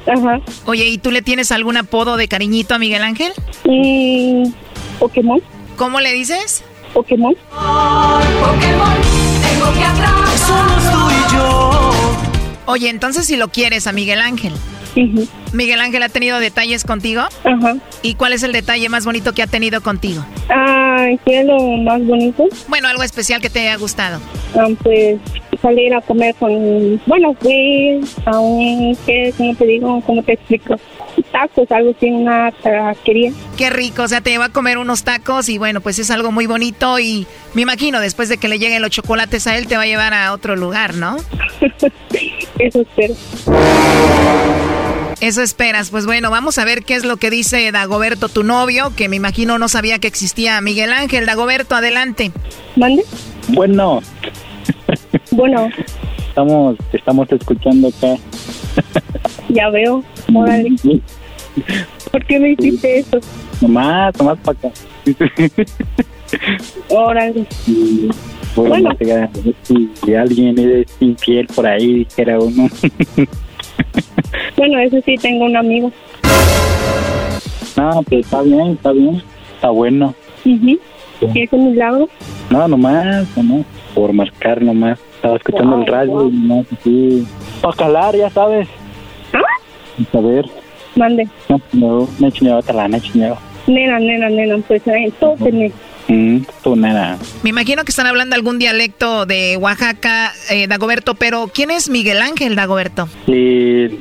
Ajá. Oye, ¿y tú le tienes algún apodo de cariñito a Miguel Ángel? Mm, Pokémon. ¿Cómo le dices? Pokémon. Somos tú y yo. Oye, entonces si lo quieres a Miguel Ángel. ¿Miguel Ángel ha tenido detalles contigo? Ajá. ¿Y cuál es el detalle más bonito que ha tenido contigo? Ah, ¿qué es lo más bonito? Bueno, algo especial que te haya gustado. Ah, pues salir a comer con, bueno, fui a un, ¿qué, ¿cómo te digo? ¿Cómo te explico? Tacos, algo así, una taquería. Qué rico, o sea, te lleva a comer unos tacos y bueno, pues es algo muy bonito y me imagino después de que le lleguen los chocolates a él te va a llevar a otro lugar, ¿no? Eso espero. Eso esperas. Pues bueno, vamos a ver qué es lo que dice Dagoberto, tu novio, que me imagino no sabía que existía Miguel Ángel. Dagoberto, adelante. ¿Mande? Bueno. Bueno. Estamos, estamos escuchando acá. Ya veo. Órale. ¿Por qué me hiciste eso? Nomás, nomás para acá. Órale. Bueno, si alguien es infiel por ahí, dijera uno. Bueno, eso sí, tengo un amigo. No, pues está bien, está bien. Está bueno. Uh ¿Es un milagro? No, nomás, nomás. Por marcar nomás. Estaba escuchando Wow, el radio wow. y nomás así. Para calar, ya sabes. A ver. Mande. No, no, me chineo, talana, chineo. Nena, nena, nena, pues entonces, Mm, tú nada. Me imagino que están hablando algún dialecto de Oaxaca, eh, Dagoberto, pero ¿quién es Miguel Ángel, Dagoberto? Y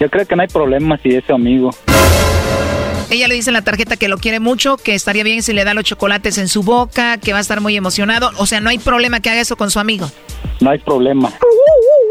yo creo que no hay problema si es su amigo. Ella le dice en la tarjeta que lo quiere mucho, que estaría bien si le da los chocolates en su boca, que va a estar muy emocionado. O sea, no hay problema que haga eso con su amigo. No hay problema.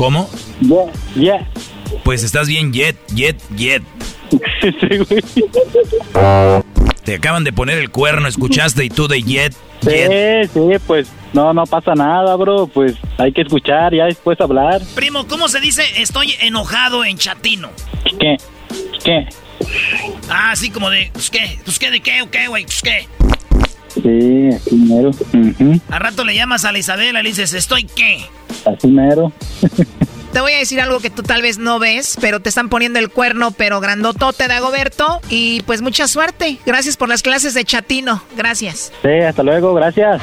¿Cómo? Yeah, yeah. Pues estás bien yet, yet, yet. Te acaban de poner el cuerno, escuchaste y tú de yet, yet. Sí, sí, pues no, no pasa nada, bro. Pues hay que escuchar, ya después hablar. Primo, ¿cómo se dice estoy enojado en chatino? ¿Qué? ¿Qué? Ah, así como de, pues qué, pues qué, de qué, o qué, güey, pues qué. Sí, así mero. Al rato le llamas a la Isabela y le dices, ¿estoy qué? Así mero. Te voy a decir algo que tú tal vez no ves, pero te están poniendo el cuerno, pero grandotote, Dagoberto. Y pues mucha suerte. Gracias por las clases de chatino. Gracias. Sí, hasta luego, gracias.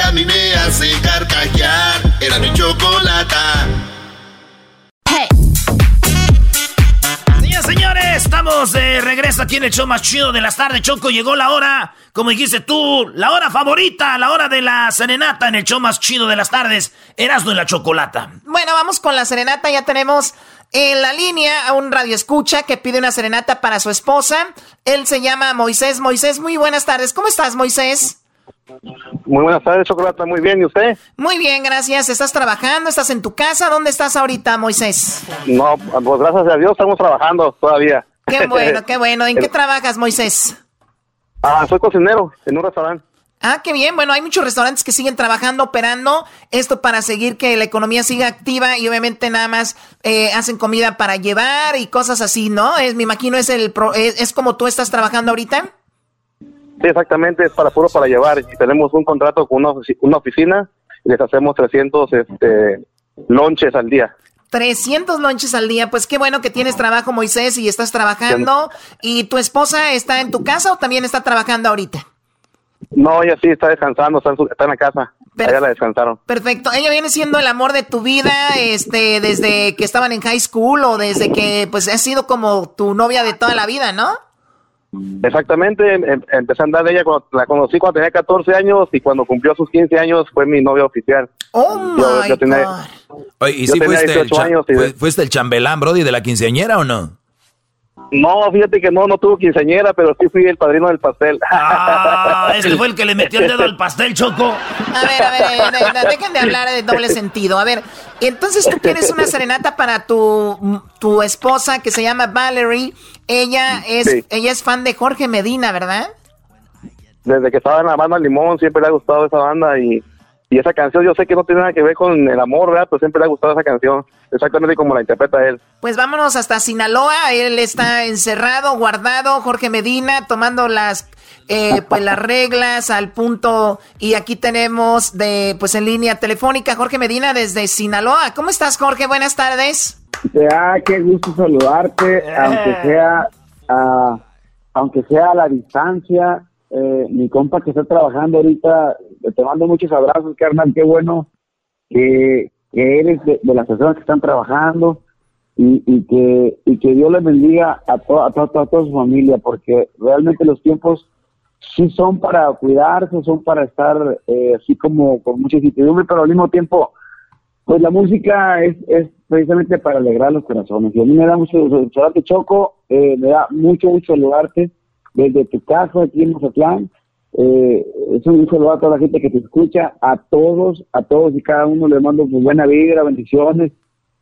que a mí me hace carcajear. Era mi chocolata. estamos de regreso aquí en el show más chido de las tardes. Choco, llegó la hora, como dijiste tú, la hora favorita, la hora de la serenata en el show más chido de las tardes. Erasmo en la chocolata. Bueno, vamos con la serenata. Ya tenemos en la línea a un radio escucha que pide una serenata para su esposa. Él se llama Moisés. Moisés, muy buenas tardes. ¿Cómo estás, Moisés? Muy buenas tardes, Chocolata. Muy bien, ¿y usted? Muy bien, gracias. ¿Estás trabajando? ¿Estás en tu casa? ¿Dónde estás ahorita, Moisés? No, pues gracias a Dios estamos trabajando todavía. Qué bueno, qué bueno. ¿En qué trabajas, Moisés? Ah, soy cocinero en un restaurante. Ah, qué bien. Bueno, hay muchos restaurantes que siguen trabajando, operando esto para seguir que la economía siga activa y obviamente nada más eh, hacen comida para llevar y cosas así, ¿no? Es, me imagino es el pro- es, es como tú estás trabajando ahorita. Sí, exactamente, es para puro para llevar. Y tenemos un contrato con una, ofici- una oficina y les hacemos 300 este, lonches al día. 300 lonches al día. Pues qué bueno que tienes trabajo, Moisés, y estás trabajando. ¿Y tu esposa está en tu casa o también está trabajando ahorita? No, ella sí está descansando, está en, su- está en la casa. Allá la descansaron. Perfecto. Ella viene siendo el amor de tu vida, este, desde que estaban en high school o desde que, pues, ha sido como tu novia de toda la vida, ¿no? Exactamente, em- empecé a andar de ella cuando la conocí cuando tenía 14 años y cuando cumplió sus 15 años fue mi novia oficial. Oh yo, yo tenía, Oye, ¿y Yo si tenía fuiste el, 18 cha- años y- fue- fuiste el chambelán, Brody, de la quinceañera o no? No, fíjate que no, no tuvo quinceañera, pero sí fui el padrino del pastel. Ah, ese fue el que le metió el dedo al pastel, Choco. A ver, a ver, de- de- dejen de hablar de doble sentido. A ver, entonces tú quieres una serenata para tu, tu esposa que se llama Valerie. Ella es, Sí. ella es fan de Jorge Medina, ¿verdad? Desde que estaba en la banda Limón siempre le ha gustado esa banda y, y esa canción yo sé que no tiene nada que ver con el amor, ¿verdad? Pero siempre le ha gustado esa canción, exactamente como la interpreta él. Pues vámonos hasta Sinaloa. Él está encerrado, guardado. Jorge Medina tomando las, eh, pues las reglas al punto. Y aquí tenemos de, pues en línea telefónica Jorge Medina desde Sinaloa. ¿Cómo estás, Jorge? Buenas tardes. Ah, qué gusto saludarte, aunque sea, ah, aunque sea a la distancia. Eh, mi compa que está trabajando ahorita, te mando muchos abrazos, carnal, qué bueno que, que eres de, de las personas que están trabajando y, y que y que Dios le bendiga a, to- a, to- a toda su familia, porque realmente los tiempos sí son para cuidarse, son para estar eh, así como con mucha incertidumbre, pero al mismo tiempo pues la música es, es precisamente para alegrar los corazones. Y a mí me da mucho saludarte, Choco, eh, me da mucho, mucho saludarte desde tu casa aquí en Mazatlán. Eh, es un saludo a toda la gente que te escucha, a todos, a todos y cada uno le mando pues, buena vibra, bendiciones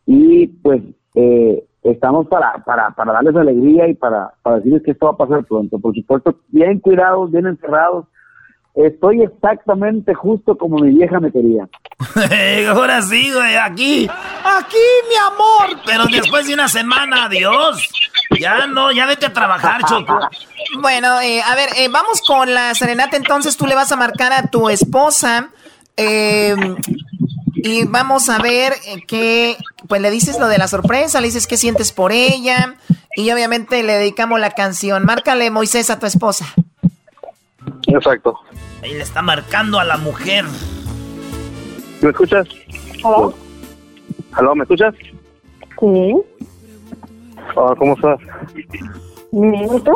y pues eh, estamos para, para, para darles alegría y para, para decirles que esto va a pasar pronto. Por supuesto, bien cuidados, bien encerrados. Estoy exactamente justo como mi vieja me quería. Ahora sí, güey, aquí. Aquí, mi amor. Pero después de una semana, adiós. Ya no, ya vete a trabajar, Choco. Bueno, eh, a ver, eh, vamos con la serenata. Entonces tú le vas a marcar a tu esposa. eh, y vamos a ver eh, qué. Pues le dices lo de la sorpresa, le dices qué sientes por ella. Y obviamente le dedicamos la canción. Márcale, Moisés, a tu esposa. Exacto. Ahí le está marcando a la mujer. ¿Me escuchas? ¿Aló? ¿Aló, me escuchas? Sí. Oh, ¿Cómo estás? Bien, ¿y tú?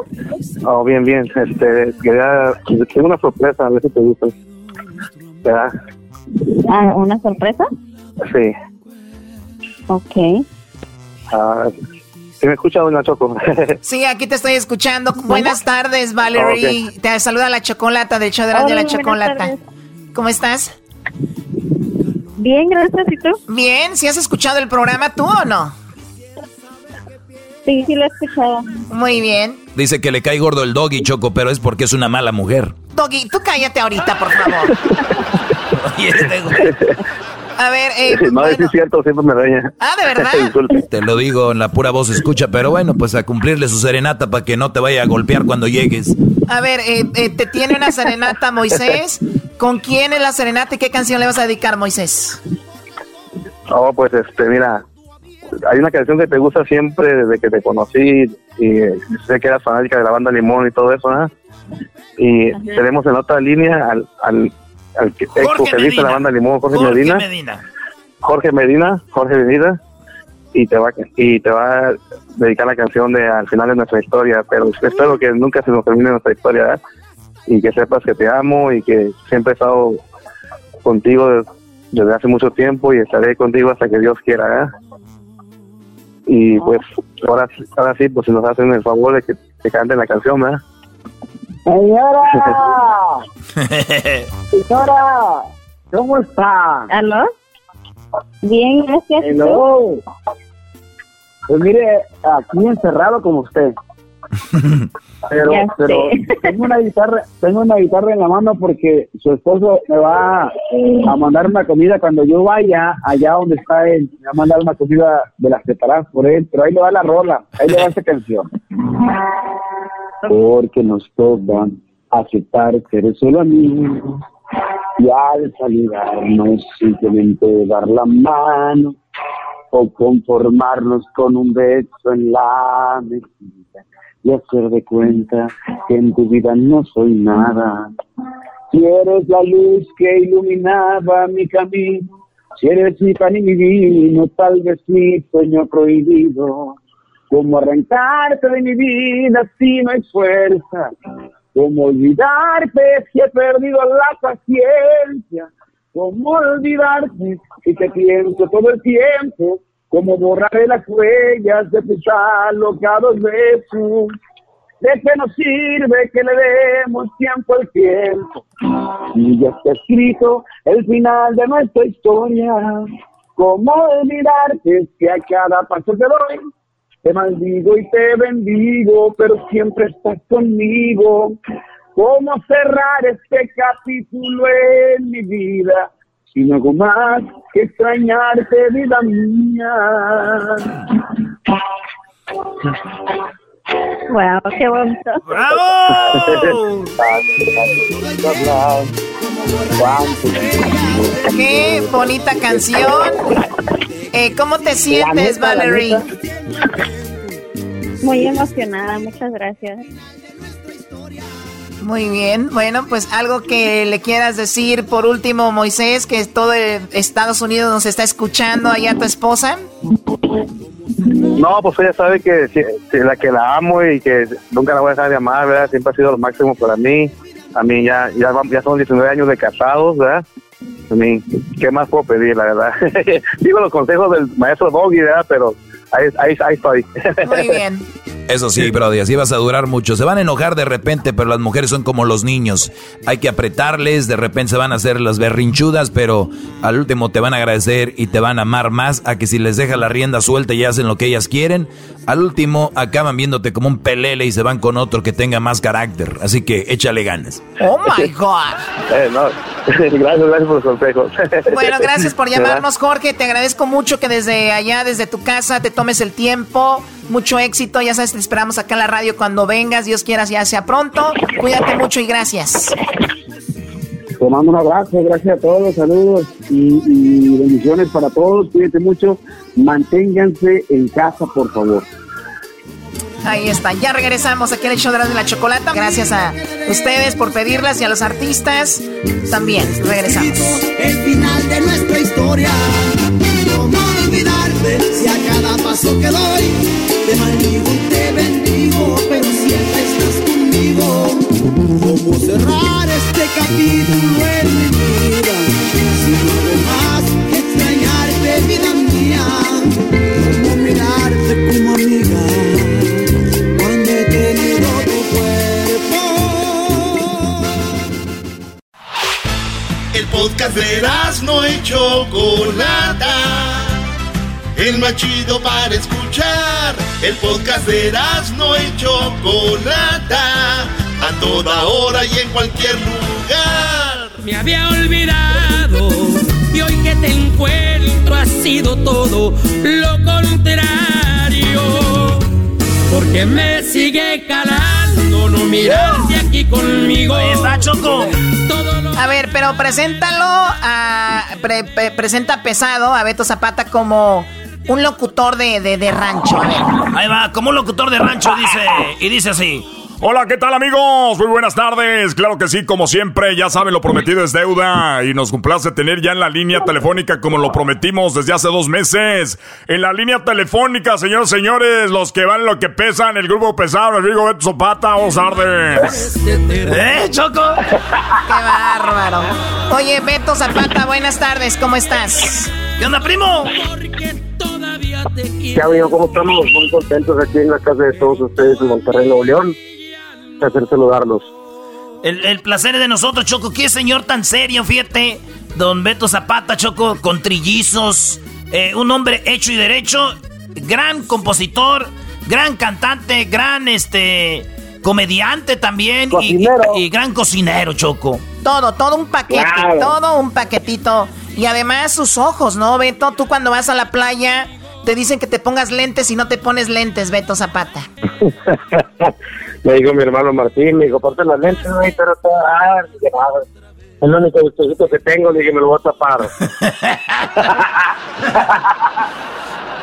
Oh, bien, bien. Este, quería, tengo una sorpresa, a ver si te gusta. ¿Verdad? Ah, ¿Una sorpresa? Sí. Ok. Ah, ¿Sí me escucha, doña Choco? Sí, aquí te estoy escuchando. Buenas tardes, Valerie. Te saluda la chocolata del show de Radio Hola, la Chocolata. tardes. ¿Cómo estás? Bien, gracias. ¿Y tú? Bien, ¿si has escuchado el programa tú o no? Sí, sí lo he escuchado. Muy bien. Dice que le cae gordo el doggy, Choco, pero es porque es una mala mujer. Doggy, tú cállate ahorita, por favor. Oye, este güey. A ver, eh, no, es cierto, siempre me daña. Ah, ¿de verdad? Te lo digo, en la pura voz escucha, pero bueno, pues a cumplirle su serenata para que no te vaya a golpear cuando llegues. a ver, eh, eh, te tiene una serenata, Moisés. ¿Con quién es la serenata y qué canción le vas a dedicar, Moisés? Oh, pues este, mira, hay una canción que te gusta siempre desde que te conocí y eh, sé que eras fanática de la banda Limón y todo eso, ¿ah? Y tenemos en otra línea al, al, al que- ex vocalista de la banda Limón, Jorge, Jorge Medina. Medina. Jorge Medina, Jorge Medina. y te va y te va a dedicar la canción de al final de nuestra historia, pero espero que nunca se nos termine nuestra historia ¿verdad? y que sepas que te amo y que siempre he estado contigo desde hace mucho tiempo y estaré contigo hasta que Dios quiera. ¿verdad? Y pues ahora, ahora sí, pues si nos hacen el favor de que te canten la canción, ¿verdad? Señora, señora, ¿cómo está? ¿Aló? Bien, gracias. Hello. Pues mire, aquí encerrado como usted. Pero, pero tengo una guitarra, tengo una guitarra en la mano porque su esposo me va a mandar una comida cuando yo vaya allá donde está él, me va a mandar una comida de las preparadas por él, pero ahí le va la rola, ahí le va esa canción. Porque nos toca aceptar ser solo amigos y al saludarnos simplemente dar la mano o conformarnos con un beso en la mejilla y hacer de cuenta que en tu vida no soy nada. Si eres la luz que iluminaba mi camino, si eres mi pan y mi vino, tal vez mi sueño prohibido. Como arrancarte de mi vida si no hay fuerza, como olvidarte si he perdido la paciencia, como olvidarte si te pienso todo el tiempo, como borraré las huellas de tus alocados besos. ¿De qué nos sirve que le demos tiempo al tiempo? Y ya está escrito el final de nuestra historia. ¿Cómo olvidarte si a cada paso te doy? Te maldigo y te bendigo, pero siempre estás conmigo. ¿Cómo cerrar este capítulo en mi vida? Si no hago más que extrañarte, vida mía. Wow, qué bonito. ¡Bravo! Qué bonita canción. Eh, ¿Cómo te sientes, Valerie? Muy emocionada, muchas gracias. Muy bien. Bueno, pues algo que le quieras decir por último, Moisés, que todo Estados Unidos nos está escuchando, allá tu esposa. No, pues ella sabe que, si la que la amo y que nunca la voy a dejar de amar, ¿verdad? Siempre ha sido lo máximo para mí. A mí ya, ya, ya son 19 años de casados, ¿verdad? A mí, ¿qué más puedo pedir, la verdad? Digo los consejos del maestro Doggy, ¿verdad? Pero ahí, ahí, ahí estoy. Muy bien. Eso sí, Brody, así vas a durar mucho. Se van a enojar de repente, pero las mujeres son como los niños. Hay que apretarles, de repente se van a hacer las berrinchudas, pero al último te van a agradecer y te van a amar más a que si les dejas la rienda suelta y hacen lo que ellas quieren, al último acaban viéndote como un pelele y se van con otro que tenga más carácter. Así que échale ganas. Oh my God. Eh, no, gracias, gracias por los consejos. Bueno, gracias por llamarnos, Jorge. Te agradezco mucho que desde allá, desde tu casa, te tomes el tiempo. Mucho éxito. Ya sabes, te esperamos acá en la radio cuando vengas. Dios quiera, ya sea pronto. Cuídate mucho y gracias. Te mando un abrazo, gracias a todos, saludos y, y bendiciones para todos. Cuídense mucho, manténganse en casa, por favor. Ahí está. Ya regresamos aquí el show de la, de la chocolata. Gracias a ustedes por pedirlas y a los artistas también. Regresamos. El final de nuestra historia. ¿Cómo olvidarte si a cada paso que doy te maldigo y te bendigo, pero siempre estás conmigo? ¿Cómo cerrar este capítulo en mi vida? Si no hago más que extrañarte, vida mía. ¿Cómo mirarte como amiga cuando he tenido tu cuerpo? El podcast de no y Chocolata. El más chido para escuchar. El podcast de no y Chocolata. A toda hora y en cualquier lugar. Me había olvidado y hoy que te encuentro ha sido todo lo contrario. Porque me sigue calando no mirarte aquí conmigo. Ahí está, Choco. A ver, pero preséntalo a. pre- pre- presenta pesado a Beto Zapata como un locutor de, de- de rancho. A ver. Ahí va, como un locutor de rancho dice, y dice así. Hola, ¿qué tal amigos? Muy buenas tardes. Claro que sí, como siempre, ya saben, lo prometido es deuda y nos complace tener ya en la línea telefónica como lo prometimos desde hace dos meses. En la línea telefónica, señores, señores, los que van lo que pesan, el grupo pesado, el Rigo Beto Zopata, vamos tardes. ¿Eh, Choco? Qué bárbaro. Oye, Beto Zapata, buenas tardes, ¿cómo estás? ¿Qué onda, primo? ¿Qué amigo? ¿Cómo estamos? Muy contentos aquí en la casa de todos ustedes en Monterrey, Nuevo León. Placer saludarlos. El, el placer es de nosotros, Choco. Qué señor tan serio, fíjate. Don Beto Zapata, Choco, con trillizos. eh, un hombre hecho y derecho. Gran compositor, gran cantante, gran este comediante también. y- y- Cocinero. Y, gran cocinero, Choco. Todo, todo un paquete, Claro. todo un paquetito. Y además sus ojos, ¿no, Beto? Tú cuando vas a la playa te dicen que te pongas lentes y no te pones lentes, Beto Zapata. me dijo mi hermano Martín, me dijo, ponte las lentes, güey, pero. Ah, dije, "Ah, es el único gustosito que tengo, le dije, me lo voy a tapar.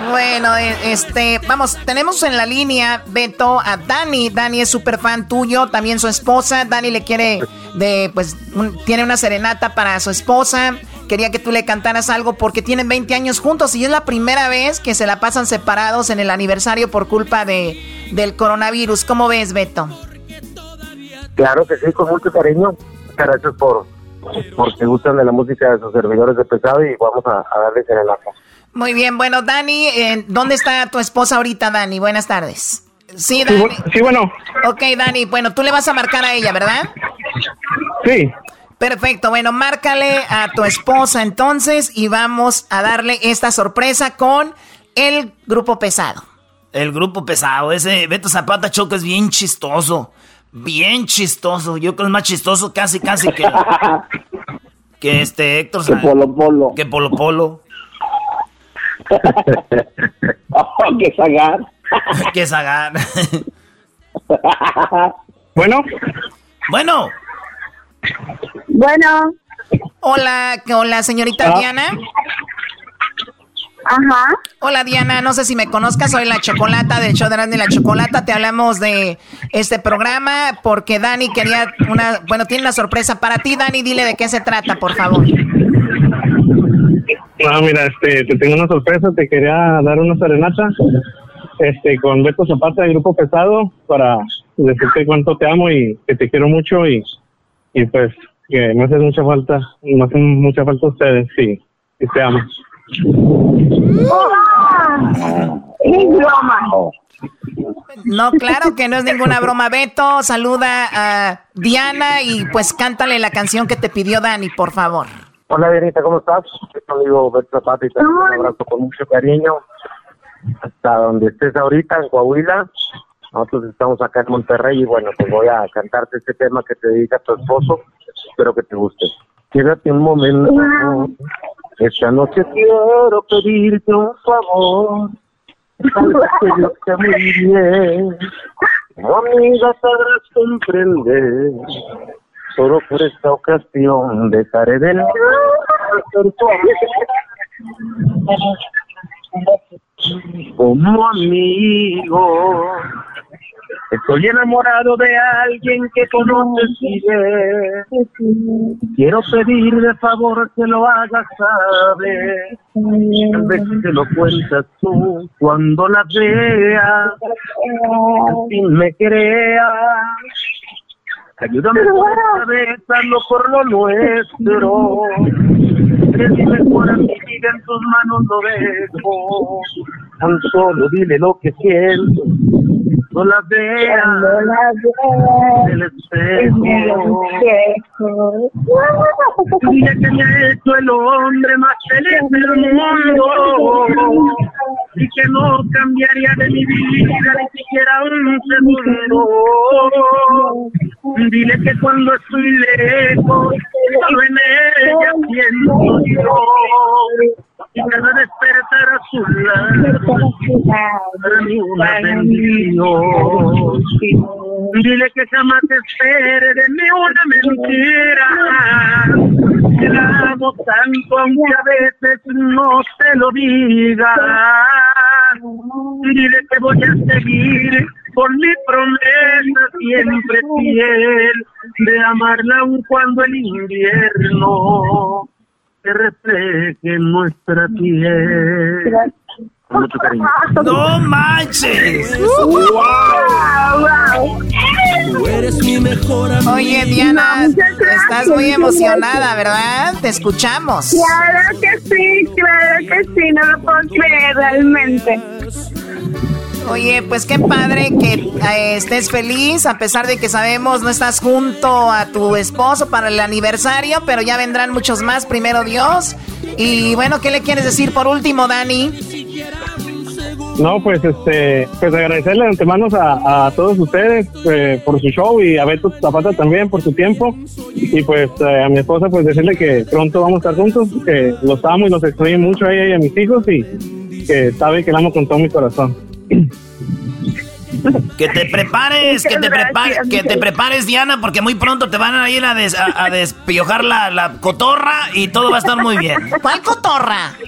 Bueno, eh, este, vamos, tenemos en la línea, Beto, a Dani. Dani es súper fan tuyo, también su esposa. Dani le quiere, de, pues, un- tiene una serenata para su esposa. Quería que tú le cantaras algo porque tienen 20 años juntos y es la primera vez que se la pasan separados en el aniversario por culpa de, del coronavirus. ¿Cómo ves, Beto? Claro que sí, con mucho cariño. Gracias por porque gustan de la música de sus servidores de pesado y vamos a, a darle serenata. Muy bien, bueno, Dani, eh, ¿dónde está tu esposa ahorita, Dani? Buenas tardes. Sí, Dani. Sí, bueno. Ok, Dani, bueno, tú le vas a marcar a ella, ¿verdad? Sí. Perfecto, bueno, márcale a tu esposa entonces y vamos a darle esta sorpresa con el grupo pesado. El grupo pesado, ese Beto Zapata Choco es bien chistoso. Bien chistoso. Yo creo que es más chistoso casi, casi que. que este Héctor Que Polo Polo. Que Polo Polo. Oh, que sagar. que Zagar. Bueno. Bueno. Bueno. Hola, con la señorita Ah. Diana. Ajá. Hola Diana, no sé si me conozcas, soy la Chocolata del show de Randy la Chocolata. Te hablamos de este programa porque Dani quería una, bueno, tiene una sorpresa para ti. Dani, dile de qué se trata, por favor. Ah, mira, este, te tengo una sorpresa, te quería dar una serenata, este, con Beto Zapata del Grupo Pesado, para decirte cuánto te amo y que te quiero mucho y, y pues que me hacen mucha falta, me hacen mucha falta ustedes, sí, y te amo. No, claro que no es ninguna broma. Beto, saluda a Diana y pues cántale la canción que te pidió Dani, por favor. Hola, Dianita, ¿cómo estás? Soy tu amigo Beto Zapata y te un abrazo con mucho cariño hasta donde estés ahorita, en Coahuila. Nosotros estamos acá en Monterrey y bueno, pues voy a cantarte este tema que te dedica tu esposo. Espero que te guste. Quédate un momento. Esta noche quiero pedirte un favor. Que yo sé muy bien. Amiga sabrás comprender. Solo por esta ocasión dejaré de lado. Como amigo. Estoy enamorado de alguien que conoces y ves. Quiero pedir de favor que lo hagas saber. Tal vez te lo cuentas tú cuando la veas. Al me creas. Ayúdame esta vez, por lo nuestro. Que mi mejor amiga en tus manos lo dejo. Tan solo dile lo que siento. No la veas en el espejo. Dile que me ha hecho el hombre más feliz del mundo y que no cambiaría de mi vida ni siquiera un segundo. Dile que cuando estoy lejos, solo en ella siento yo. Y cada despertar a su lado, para mí una bendición. Dile que jamás espere de mí una mentira. Que la amo tanto, aunque a veces no te lo diga. Dile que voy a seguir por mi promesa siempre fiel de amarla aun cuando el invierno se refleje nuestra piel. Con mucho cariño. ¡No manches! Tú eres mi mejor amigo. Oye, Diana, estás muy emocionada, ¿verdad? Te escuchamos. Claro que sí, claro que sí, no lo puedo creer realmente. Oye, pues qué padre que eh, estés feliz, a pesar de que sabemos no estás junto a tu esposo para el aniversario, pero ya vendrán muchos más, primero Dios. Y bueno, ¿qué le quieres decir por último, Dani? No, pues este, pues agradecerle de antemano a, todos ustedes eh, por su show y a Beto Zapata también por su tiempo. Y pues eh, a mi esposa pues decirle que pronto vamos a estar juntos, que los amo y los extraño mucho a ella y a mis hijos y que sabe que la amo con todo mi corazón. Que te prepares, que te, prepares, que te prepares, Diana, porque muy pronto te van a ir a, des- a, a despiojar la, la cotorra y todo va a estar muy bien. ¿Cuál cotorra?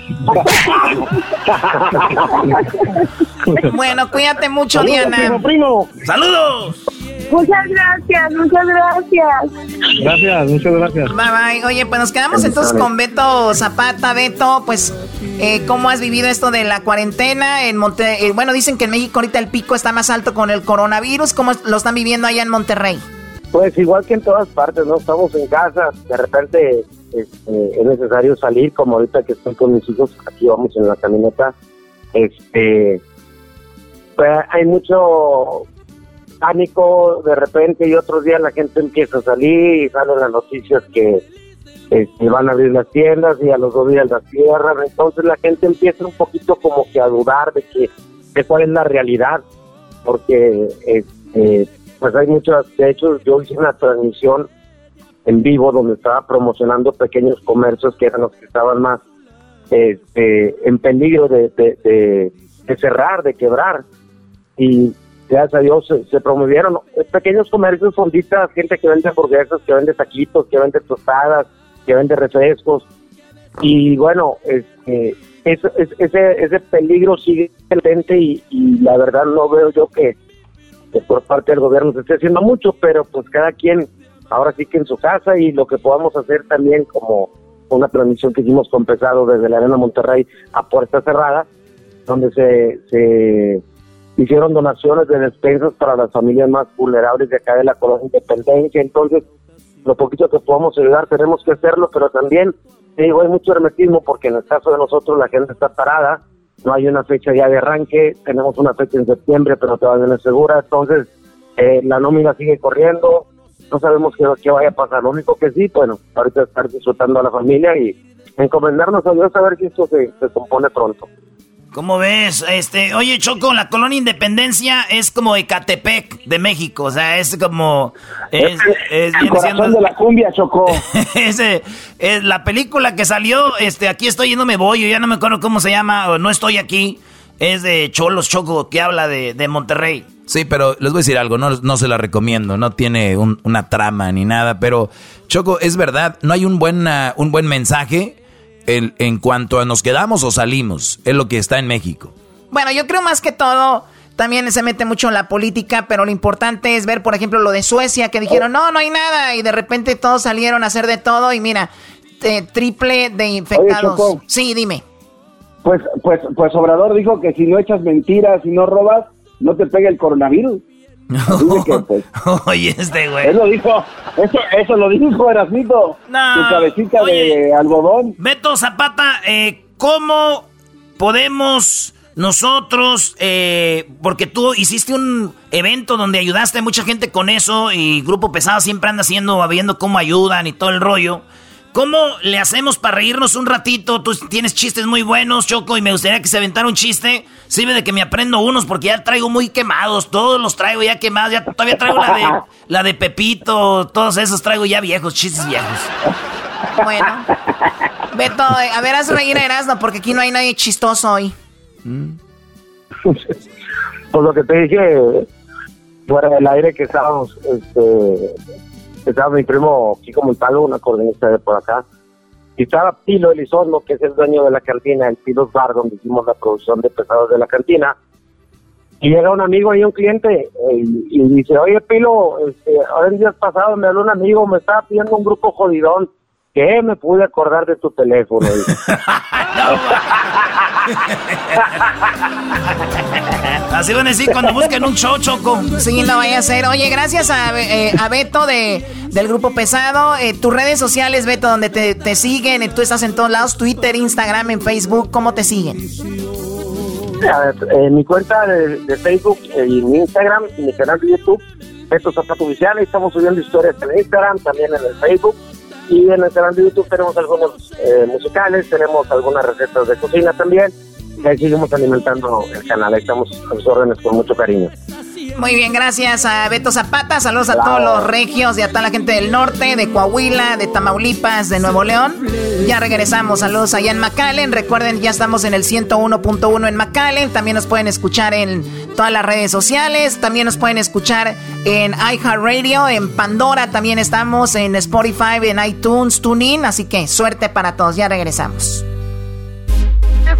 Bueno, cuídate mucho, Diana. ¡Saludos! Muchas gracias, muchas gracias. Gracias, muchas gracias. Bye bye. Oye, pues nos quedamos entonces con Beto Zapata. Beto, pues, eh, ¿cómo has vivido esto de la cuarentena en Monte? eh, bueno, dicen que en México ahorita el pico está más alto con el coronavirus. ¿Cómo lo están viviendo allá en Monterrey? Pues igual que en todas partes, ¿no? Estamos en casa, de repente este, es necesario salir, como ahorita que estoy con mis hijos, aquí vamos en la camioneta, este, pues hay mucho pánico de repente y otros días la gente empieza a salir y salen las noticias que este, van a abrir las tiendas y a los dos días las cierran, entonces la gente empieza un poquito como que a dudar de que de cuál es la realidad, porque este, pues hay muchas, de hecho yo hice una transmisión en vivo donde estaba promocionando pequeños comercios que eran los que estaban más este, en peligro de, de, de- de cerrar, de quebrar. Y gracias a Dios se, se promovieron pequeños comercios, fonditas, gente que vende hamburguesas, que vende taquitos, que vende tostadas, que vende refrescos. Y bueno, este, eso- es- ese, ese peligro sigue latente y, y la verdad no veo yo que, que por parte del gobierno se esté haciendo mucho, pero pues cada quien ahora sí que en su casa y lo que podamos hacer también como una transmisión que hicimos con Pesado desde la Arena Monterrey a puerta cerrada, donde se, se hicieron donaciones de despensas para las familias más vulnerables de acá de la colonia Independencia, entonces lo poquito que podamos ayudar tenemos que hacerlo, pero también digo, hay mucho hermetismo porque en el caso de nosotros la gente está parada, no hay una fecha ya de arranque, tenemos una fecha en septiembre, pero todavía no es segura, entonces eh, la nómina sigue corriendo, no sabemos qué, qué vaya a pasar, lo único que sí, bueno, ahorita estar disfrutando a la familia y encomendarnos a Dios a ver si esto se compone pronto. ¿Cómo ves? Este, oye, Choco, la colonia Independencia es como Ecatepec de México, o sea, es como es, es- viene siendo- la cumbia, Chocó. Ese, es la película que salió, este, aquí estoy y no me voy, yo ya no me acuerdo cómo se llama, o no estoy aquí, es de Cholos Choco, que habla de, de Monterrey. Sí, pero les voy a decir algo, no, no se la recomiendo, no tiene un- una trama ni nada, pero Choco, es verdad, no hay un buen, ah, un buen mensaje en, en cuanto a nos quedamos o salimos, es lo que está en México. Bueno, yo creo más que todo, también se mete mucho en la política, pero lo importante es ver, por ejemplo, lo de Suecia, que dijeron, no, no hay nada, y de repente todos salieron a hacer de todo, y mira, eh, triple de infectados. Sí, dime. Pues, pues, pues Obrador dijo que si no echas mentiras y no robas, no te pega el coronavirus. Así que, pues, Oye, este güey. Lo dijo, eso, eso lo dijo Erasmito, No, su cabecita de algodón. Beto Zapata, eh, ¿cómo podemos nosotros, eh, porque tú hiciste un evento donde ayudaste a mucha gente con eso y Grupo Pesado siempre anda haciendo, viendo cómo ayudan y todo el rollo. ¿Cómo le hacemos para reírnos un ratito? Tú tienes chistes muy buenos, Choco, y me gustaría que se aventara un chiste. Sirve de que me aprendo unos porque ya traigo muy quemados. Todos los traigo ya quemados. Ya todavía traigo la de, la de Pepito. Todos esos traigo ya viejos, chistes viejos. Bueno. Beto, eh, a ver, haz reír a Erasmo, porque aquí no hay nadie chistoso hoy. Pues lo que te dije fuera del aire que estábamos, este, estaba mi primo Kiko Montalvo, un acordeonista de por acá, y estaba Pilo Elizondo, que es el dueño de la cantina, el Pilos Bar, donde hicimos la producción de pesados de la cantina, Y llega un amigo y un cliente eh, y, dice, oye, Pilo, este, ahora en días pasados me habló un amigo, me estaba pidiendo un grupo jodidón. ¿Qué? Me pude acordar de tu teléfono. Así van a decir cuando busquen un show, Choco. Sí, no vaya a ser. Oye, gracias a, eh, a Beto de, del Grupo Pesado. Eh, tus redes sociales, Beto, donde te, te siguen. Tú estás en todos lados, Twitter, Instagram, en Facebook. ¿Cómo te siguen? En mi cuenta de, Facebook y mi Instagram y mi canal de YouTube, Beto Zapato Oficial. Estamos subiendo historias en Instagram, también en el Facebook. Y en el canal de YouTube tenemos algunos eh, musicales, tenemos algunas recetas de cocina también y ahí seguimos alimentando el canal, ahí estamos a sus órdenes con mucho cariño. Muy bien, gracias a Beto Zapata, saludos a todos los regios y a toda la gente del norte, de Coahuila, de Tamaulipas, de Nuevo León. Ya regresamos, saludos allá en McAllen, recuerden, ya estamos en el 101.1 en McAllen, también nos pueden escuchar en todas las redes sociales, también nos pueden escuchar en iHeartRadio, en Pandora, también estamos en Spotify, en iTunes, TuneIn, así que suerte para todos, ya regresamos.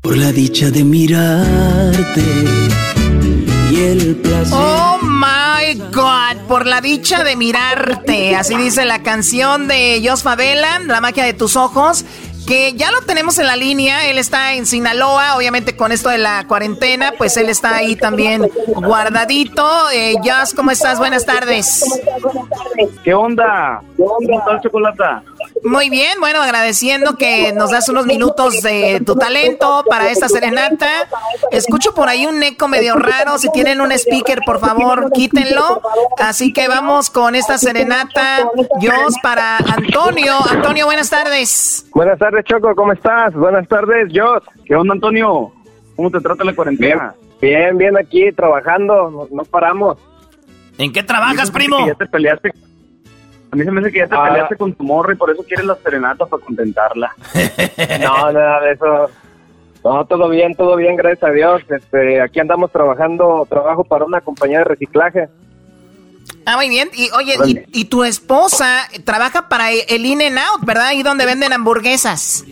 Por la dicha de mirarte y el placer. Oh my God, por la dicha de mirarte. Así dice la canción de Jos Favela, La magia de tus ojos. Que ya lo tenemos en la línea, él está en Sinaloa, obviamente con esto de la cuarentena, pues él está ahí también guardadito. Eh, Jos, ¿cómo estás? Buenas tardes. ¿Qué onda? ¿Cómo estás, Chocolata? Muy bien, bueno, agradeciendo que nos das unos minutos de tu talento para esta serenata. Escucho por ahí un eco medio raro. Si tienen un speaker, por favor, quítenlo. Así que vamos con esta serenata. Dios para Antonio. Antonio, buenas tardes. Buenas tardes, Choco, ¿cómo estás? Buenas tardes, Jos. ¿Qué onda, Antonio? ¿Cómo te trata la cuarentena? Bien, bien, aquí trabajando, no, no paramos. ¿En qué trabajas, primo? Ya te peleaste. A mí se me hace que ya te Ah. peleaste con tu morra y por eso quieres la serenata para contentarla. No, nada de eso. No, todo bien, todo bien, gracias a Dios. Este, aquí andamos trabajando, trabajo para una compañía de reciclaje. Ah, muy bien. Y oye, y, y tu esposa trabaja para el In and Out, ¿verdad? Ahí donde venden hamburguesas.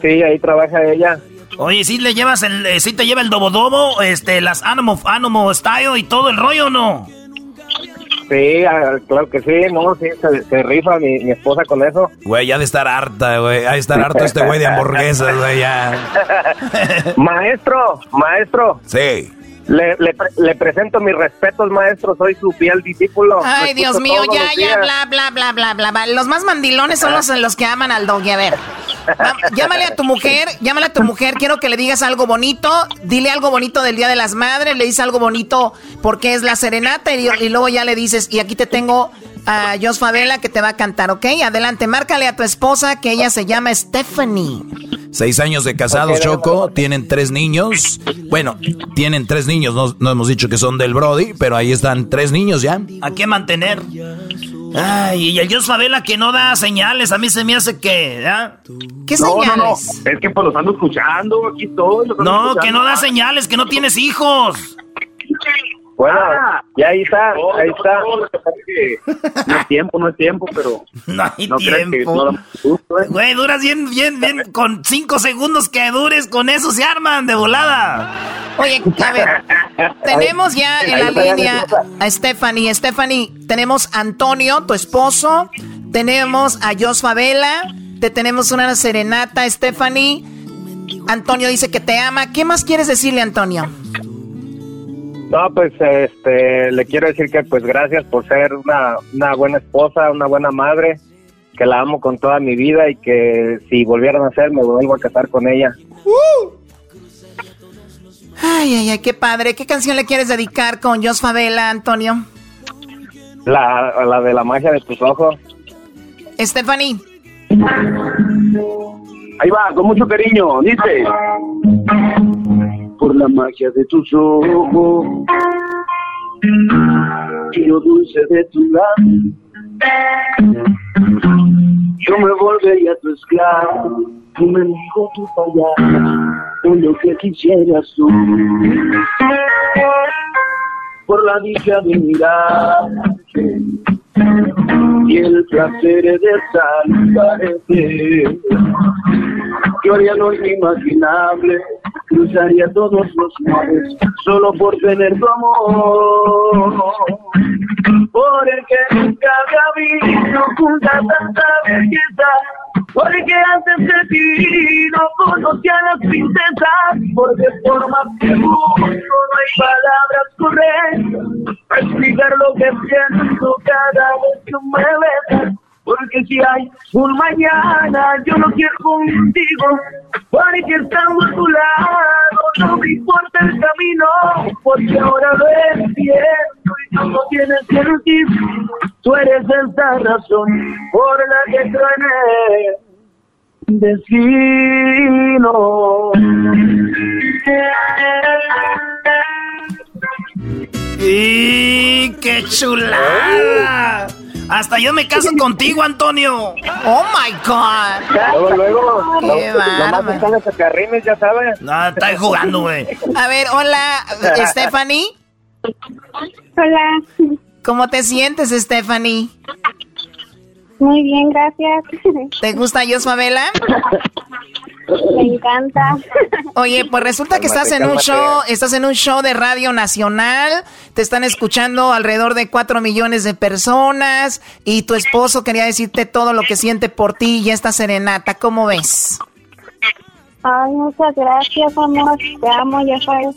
Sí, ahí trabaja ella. Oye, ¿sí le llevas el, eh, sí te lleva el dobodobo, este, las Animo, Animo Style y todo el rollo o no? Sí, ah, claro que sí, no, sí, se, se rifa mi, mi esposa con eso. Güey, ya de estar harta, güey. Ha de estar harto este güey de hamburguesas, güey, ya. maestro, maestro. Sí. Le, le, pre- le presento mis respetos, maestro. Soy su fiel discípulo. Ay, Dios mío, ya, los ya, bla, bla, bla, bla, bla. Los más mandilones son los, los que aman al doggy. A ver, va- llámale a tu mujer, llámale a tu mujer. Quiero que le digas algo bonito. Dile algo bonito del Día de las Madres. Le dices algo bonito porque es la serenata. Y, y luego ya le dices, y aquí te tengo a Jos Favela que te va a cantar, ¿ok? Adelante, márcale a tu esposa que ella se llama Stephanie. Seis años de casados, Choco. Tienen tres niños. Bueno, tienen tres niños. No, no hemos dicho que son del Brody, pero ahí están tres niños ya. ¿A qué mantener? Ay, y el Dios Favela que no da señales, a mí se me hace que, ¿ah? ¿Qué No, no, no. Es que pues los ando escuchando, aquí estoy. los ando No, que no da señales, que no tienes hijos. Bueno, ya ahí está, No, ahí está. no, no es tiempo, no es tiempo, pero No hay no tiempo. ¿eh? Güey, duras bien, bien, bien, con cinco segundos que dures, con eso se arman de volada. Oye, a ver, tenemos ya en la línea a Stephanie. Stephanie, tenemos a Antonio, tu esposo. Tenemos a Jos Favela. Te tenemos una serenata, Stephanie. Antonio dice que te ama. ¿Qué más quieres decirle, Antonio? No, pues este, le quiero decir que pues gracias por ser una, una buena esposa, una buena madre, que la amo con toda mi vida y que si volvieran a ser me vuelvo a casar con ella. Ay, ay, ay, qué padre. ¿Qué canción le quieres dedicar con Jos Favela, Antonio? La, la de la magia de tus ojos. Stephanie. Ahí va, con mucho cariño, dice. Por la magia de tus ojos y lo dulce de tu lado, yo me volvería tu esclavo, tu mendigo, tu payaso, con lo que quisieras tú. Por la dicha de mirarte y el placer de saludarte. Yo haría lo inimaginable, cruzaría todos los mares solo por tener tu amor. Por el que nunca había visto junta tanta belleza, porque antes de ti no conocía las princesas, porque por más que busco no hay palabras correctas para explicar lo que siento cada vez que me besas. Porque si hay un mañana, yo lo quiero contigo. Porque estando a tu lado, no me importa el camino. Porque ahora lo entiendo y tú no tienes que. Tú eres esa razón por la que trae destino. ¡Y qué chulada! Hasta yo me caso contigo, Antonio. Oh my God. Luego, luego, Qué ya sabes. No, está jugando, güey. A ver, hola, Stephanie. Hola. ¿Cómo te sientes, Stephanie? Muy bien, gracias. ¿Te gusta Favela? Me encanta. Oye, pues resulta que Cálmate, estás en un show, estás en un show de Radio Nacional, te están escuchando alrededor de cuatro millones de personas y tu esposo quería decirte todo lo que siente por ti y esta serenata, ¿cómo ves? Ay, muchas gracias, amor. Te amo, ya sabes.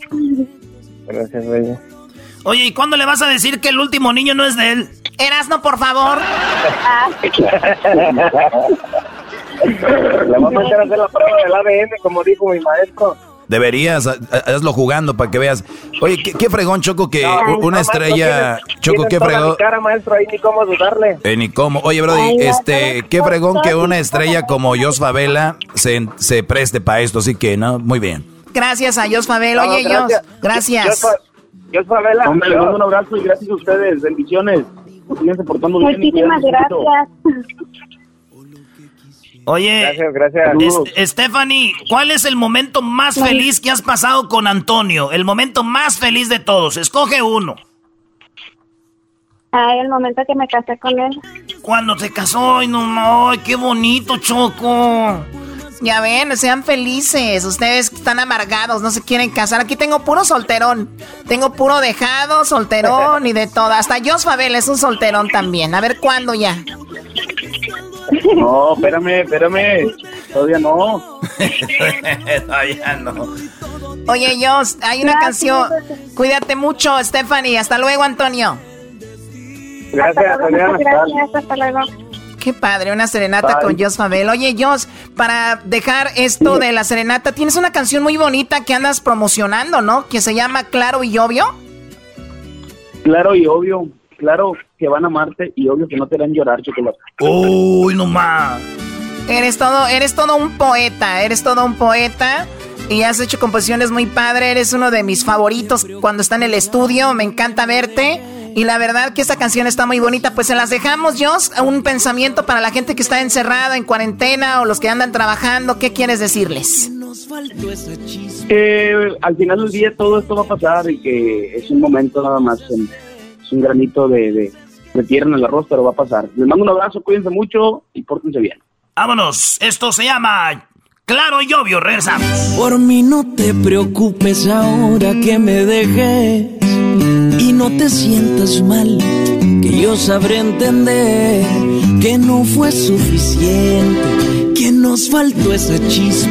Gracias, bella. Oye, ¿y cuándo le vas a decir que el último niño no es de él? Erasno, por favor. Le vamos a hacer hacer la prueba del ADN, como dijo mi maestro. Deberías, ha- ha- hazlo jugando para que veas. Oye, qué, qué fregón, Choco, que No, una no, estrella. no, tienes- Choco, tienes qué fregón. cara, maestro, ahí ni cómo dudarle. Eh, ni cómo. Oye, Brody, Ay, este, qué fregón que una estrella como Jos Favela se, se preste para esto, así que, ¿no? Muy bien. Gracias a Jos Favela. Oye, Jos, gracias. soy Abela. Hombre, mando un abrazo y gracias a ustedes. Bendiciones. Síganse portando bien. y Muchísimas gracias. Oye, Gracias, gracias. Es- Stephanie, ¿cuál es el momento más feliz que has pasado con Antonio? El momento más feliz de todos. Escoge uno. Ay, el momento que me casé con él. Cuando se casó, ay, no, no, ay, qué bonito, Choco. Ya ven, sean felices. Ustedes están amargados, no se quieren casar. Aquí tengo puro solterón. Tengo puro dejado, solterón y de todo. Hasta Jos Favela es un solterón también. A ver cuándo ya. No, espérame, espérame. Todavía no. Todavía no. Oye, Jos, hay una canción. Cuídate mucho, Stephanie. Hasta luego, Antonio. Gracias, Adriana. Gracias, hasta luego. Qué padre, una serenata Bye. con Jos Fabel. Oye, Jos, para dejar esto de la serenata, tienes una canción muy bonita que andas promocionando, ¿no? Que se llama Claro y Obvio. Claro y obvio. Claro que van a amarte y obvio que no te harán llorar, chocolate. Uy, no más. Eres todo, eres todo un poeta, eres todo un poeta. Y has hecho composiciones muy padre, eres uno de mis favoritos cuando está en el estudio, me encanta verte. Y la verdad que esta canción está muy bonita, pues se las dejamos, Jos, un pensamiento para la gente que está encerrada en cuarentena o los que andan trabajando, ¿qué quieres decirles? Que al final del día todo esto va a pasar y que es un momento nada más, en- es un granito de, de, de tierra en el arroz, pero va a pasar. Les mando un abrazo, cuídense mucho y pórtense bien. Vámonos, esto se llama Claro y Obvio, regresamos. Por mí no te preocupes ahora que me dejes no te sientas mal, que yo sabré entender que no fue suficiente, que nos faltó esa chispa,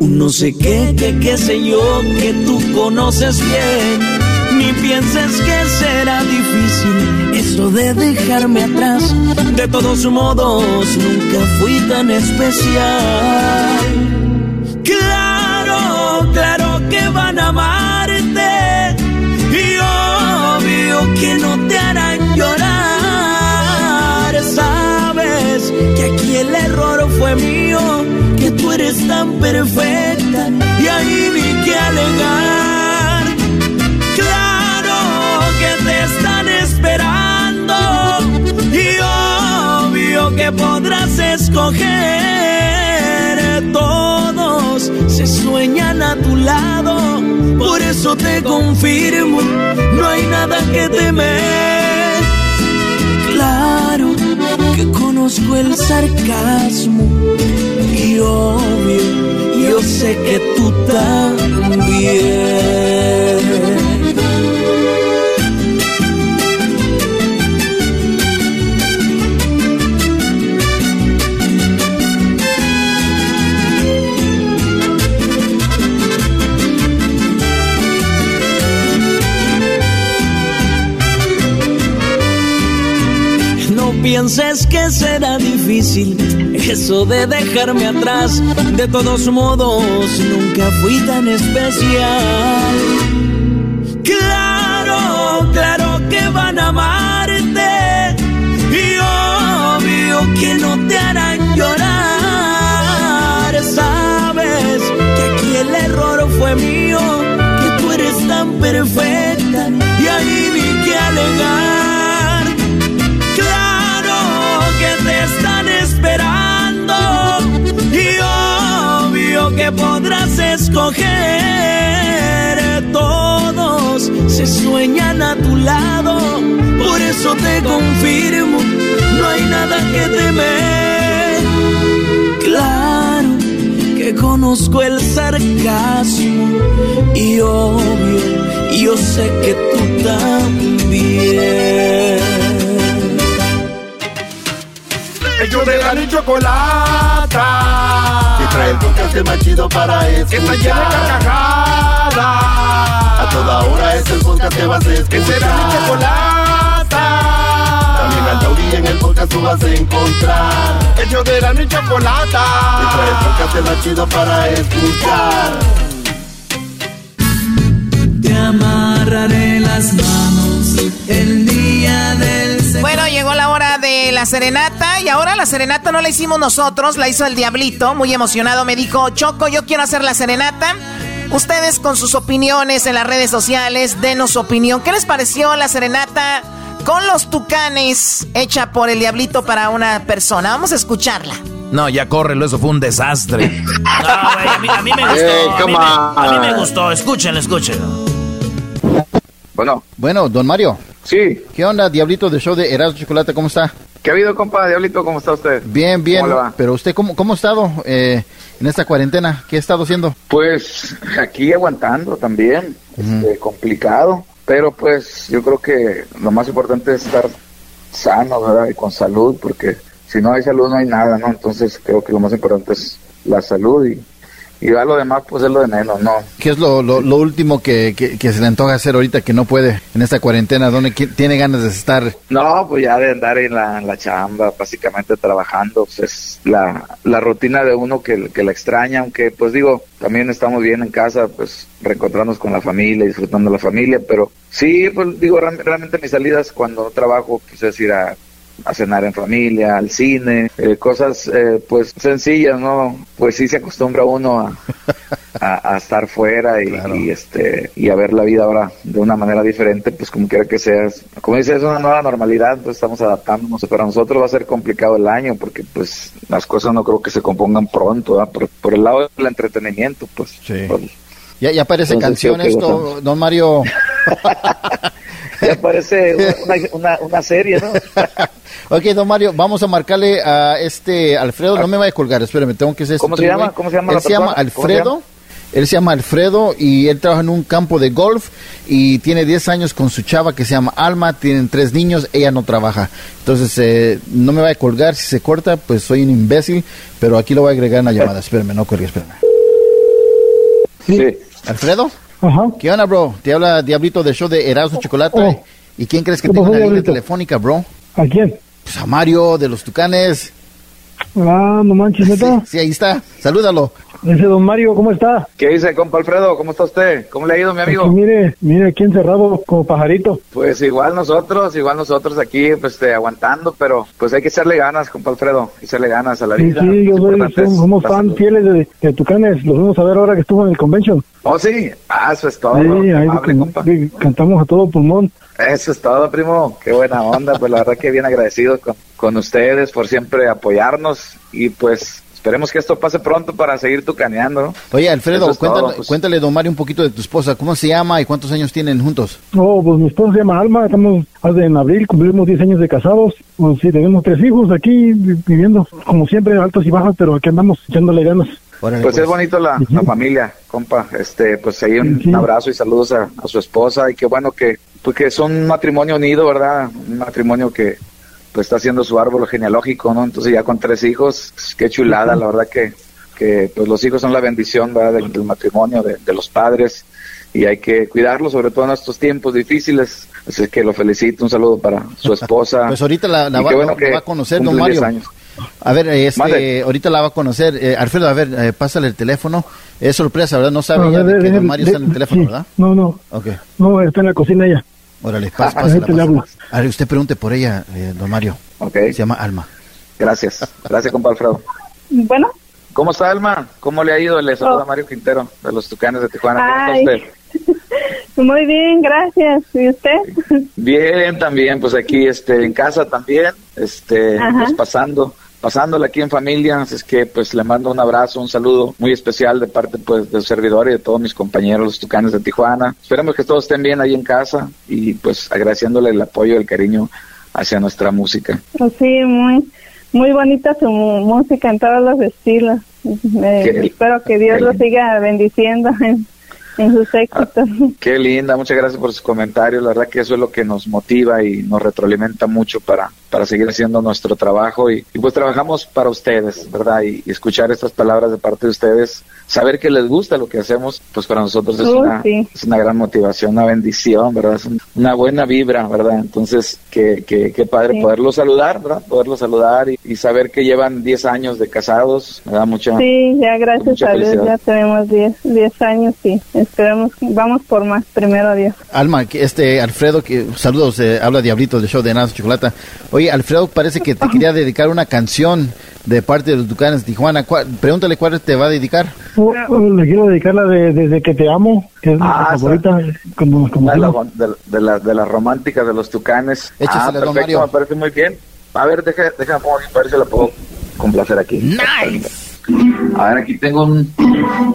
un no sé qué, que qué sé yo, que tú conoces bien. Ni pienses que será difícil eso de dejarme atrás. De todos modos, nunca fui tan especial. Claro, claro que van a amarte que no te harán llorar. Sabes que aquí el error fue mío, que tú eres tan perfecta y ahí ni que alegar. Claro que te están esperando y obvio que podrás escoger. Sueñan a tu lado, por eso te confirmo, no hay nada que temer. Claro que conozco el sarcasmo y obvio, yo sé que tú también. Pienses que será difícil eso de dejarme atrás. De todos modos, nunca fui tan especial. Claro, claro que van a amarte. Y obvio que no te harán llorar. Sabes que aquí el error fue mío. Que tú eres tan perfecta. Y ahí ni que alegar. Que podrás escoger. Todos se sueñan a tu lado, por eso te confirmo, no hay nada que temer. Claro que conozco el sarcasmo y obvio, yo sé que tú también. Ellos de la chocolata. Que trae el podcast más chido para escuchar. Que está llena de carcajadas. A toda hora es el podcast que vas a escuchar. Que será mi chocolata. También al taurí en el podcast tú vas a encontrar. Ellos de la y chocolata. Que trae el podcast más chido para escuchar. Te amarraré las manos el día del de la serenata y ahora la serenata no la hicimos nosotros, la hizo el diablito, muy emocionado, me dijo, Choco, yo quiero hacer la serenata. Ustedes con sus opiniones en las redes sociales, denos su opinión. ¿Qué les pareció la serenata con los tucanes hecha por el diablito para una persona? Vamos a escucharla. No, ya córrelo, eso fue un desastre. No, güey, a mí, a mí me gustó. Hey, a, mí me, a mí me on. gustó. Escúchenlo, escúchenlo. Bueno. Bueno, don Mario. Sí. ¿Qué onda, Diablito del show de Erasmo Chocolate? ¿Cómo está? ¿Qué ha habido, compa? Diablito, ¿cómo está usted? Bien, bien. ¿Cómo le va? Pero usted, ¿cómo, cómo ha estado eh, en esta cuarentena? ¿Qué ha estado haciendo? Pues aquí aguantando también, este, complicado, pero pues yo creo que lo más importante es estar sano, ¿verdad? Y con salud, porque si no hay salud no hay nada, ¿no? Entonces creo que lo más importante es la salud y, y ya lo demás pues es lo de menos, ¿no? ¿Qué es lo, lo, lo último que, que- que se le antoja hacer ahorita que no puede en esta cuarentena? ¿Dónde tiene ganas de estar? No, pues ya de andar en la, en la chamba, básicamente trabajando, pues es la, la rutina de uno que, que la extraña, aunque pues digo, también estamos bien en casa, pues reencontrarnos con la familia, disfrutando la familia, pero sí, pues digo, real- realmente mis salidas cuando trabajo, pues es ir a, a cenar en familia, al cine, eh, cosas eh, pues sencillas, ¿no? Pues sí se acostumbra uno a, a, a estar fuera y, y, este y a ver la vida ahora de una manera diferente, pues como quiera que sea, como dices, es una nueva normalidad, pues estamos adaptándonos. Para nosotros va a ser complicado el año porque pues las cosas no creo que se compongan pronto, ¿verdad? por, por el lado del entretenimiento, pues. por- Ya, ya parece Entonces, canción esto, don Mario. ya parece una, una, una serie, ¿no? ok, don Mario, vamos a marcarle a este Alfredo. No me vaya a colgar, espérame, tengo que ser. ¿Cómo se llama? ¿Cómo se llama Él la se llama Alfredo. Él se llama Alfredo y él trabaja en un campo de golf y tiene 10 años con su chava que se llama Alma, tienen tres niños, ella no trabaja. Entonces, eh, no me vaya a colgar, si se corta, pues soy un imbécil, pero aquí lo voy a agregar en la llamada, espérame, no cuelgue, espérame. Sí. ¿Alfredo? Ajá. ¿Qué onda, bro? Te habla Diablito del show de Erasmo Chocolate. Oh. ¿Y quién crees que ¿Qué tengo la línea telefónica, bro? ¿A quién? Pues a Mario de los Tucanes. Ah, no manches, neta. Sí, ahí está. Salúdalo. Ese don Mario, ¿cómo está? ¿Qué dice, compa Alfredo? ¿Cómo está usted? ¿Cómo le ha ido, mi amigo? Mire, mire aquí encerrado como pajarito. Pues igual nosotros, igual nosotros aquí, pues este, aguantando, pero pues hay que echarle ganas, compa Alfredo, echarle ganas a la Sí, vida. sí, yo Lo soy, somos, fan fieles de, de Tucanes. Los vamos a ver ahora que estuvo en el convention. Oh, sí, ah, eso es todo. Sí, ahí amable, can- compa. sí, cantamos a todo pulmón. Eso es todo, primo. Qué buena onda. Pues la verdad que bien agradecido con, con ustedes por siempre apoyarnos y pues esperemos que esto pase pronto para seguir tucaneando. ¿no? Oye, Alfredo, es cuéntale, todo, pues. cuéntale, don Mario, un poquito de tu esposa. ¿Cómo se llama y cuántos años tienen juntos? Oh, pues mi esposa se llama Alma, estamos hace en abril, cumplimos 10 años de casados. Pues sí, tenemos tres hijos aquí vi- viviendo, como siempre, altos y bajos, pero aquí andamos echándole ganas. Pues, es bonito la, la familia, compa. Este, pues ahí un, un abrazo y saludos a, a su esposa y qué bueno que, pues que son un matrimonio unido, ¿verdad? Un matrimonio que pues está haciendo su árbol genealógico, ¿no? Entonces ya con tres hijos, pues, qué chulada, la verdad que, que pues los hijos son la bendición, ¿verdad? Del, del matrimonio, de, de los padres y hay que cuidarlos, sobre todo en estos tiempos difíciles. Así que lo felicito, un saludo para su esposa. Pues ahorita la, la va, bueno la que va a conocer, don cumple 10 Mario. años. A ver, este, ahorita la va a conocer. Eh, Alfredo, a ver, eh, pásale el teléfono. Es sorpresa, ¿verdad? No sabe ya de que de- don Mario de- está en el teléfono, sí. ¿verdad? No, no, Ok. no, está en la cocina ella. Órale, pas- Ah, pásala, pásala. A ver, usted pregunte por ella, eh, don Mario. Se llama Alma. Gracias, gracias, compa Alfredo. Bueno, ¿Cómo está, Alma? ¿Cómo le ha ido? Le saluda Oh. Mario Quintero, de los Tucanes de Tijuana. ¿Cómo Ay. está usted? muy bien, gracias. ¿Y usted? Bien, también, pues aquí este, en casa también, este, Ajá. pues pasando, pasándola aquí en familia, así es que pues le mando un abrazo, un saludo muy especial de parte pues del servidor y de todos mis compañeros, los Tucanes de Tijuana. Esperemos que todos estén bien ahí en casa y pues agradeciéndole el apoyo y el cariño hacia nuestra música. Pues sí, muy, muy bonita su música en todos los estilos. Eh, espero que Dios lo siga bendiciendo en, en sus éxitos. Qué linda, muchas gracias por sus comentarios. La verdad que eso es lo que nos motiva y nos retroalimenta mucho para, para seguir haciendo nuestro trabajo. Y, y pues trabajamos para ustedes, ¿verdad? Y, y escuchar estas palabras de parte de ustedes, saber que les gusta lo que hacemos, pues para nosotros es, una, sí. es una gran motivación, una bendición, ¿verdad? Es un- una buena vibra, ¿verdad? Entonces, qué, qué, qué padre Sí. poderlo saludar, ¿verdad? Poderlo saludar y, y saber que llevan 10 años de casados, me da mucha... Sí, ya gracias Mucha a Dios ya tenemos 10 10 años y esperemos, vamos por más, primero Dios. Alma, que este Alfredo, que saludos, eh, habla Diablito del show de Nada Chocolata. Oye, Alfredo parece que te quería dedicar una canción de parte de los Tucanes de Tijuana. ¿Cuál- pregúntale cuál te va a dedicar. Oh, oh, le quiero dedicar la de Desde que te amo, que es Ah, mi favorita. Como, como de, la- de, de la- de las románticas de los tucanes. Échasela, ah, don perfecto, Mario. me parece muy bien. A ver, deja, déjame para ver si la puedo complacer aquí. Nice. A ver, aquí tengo un...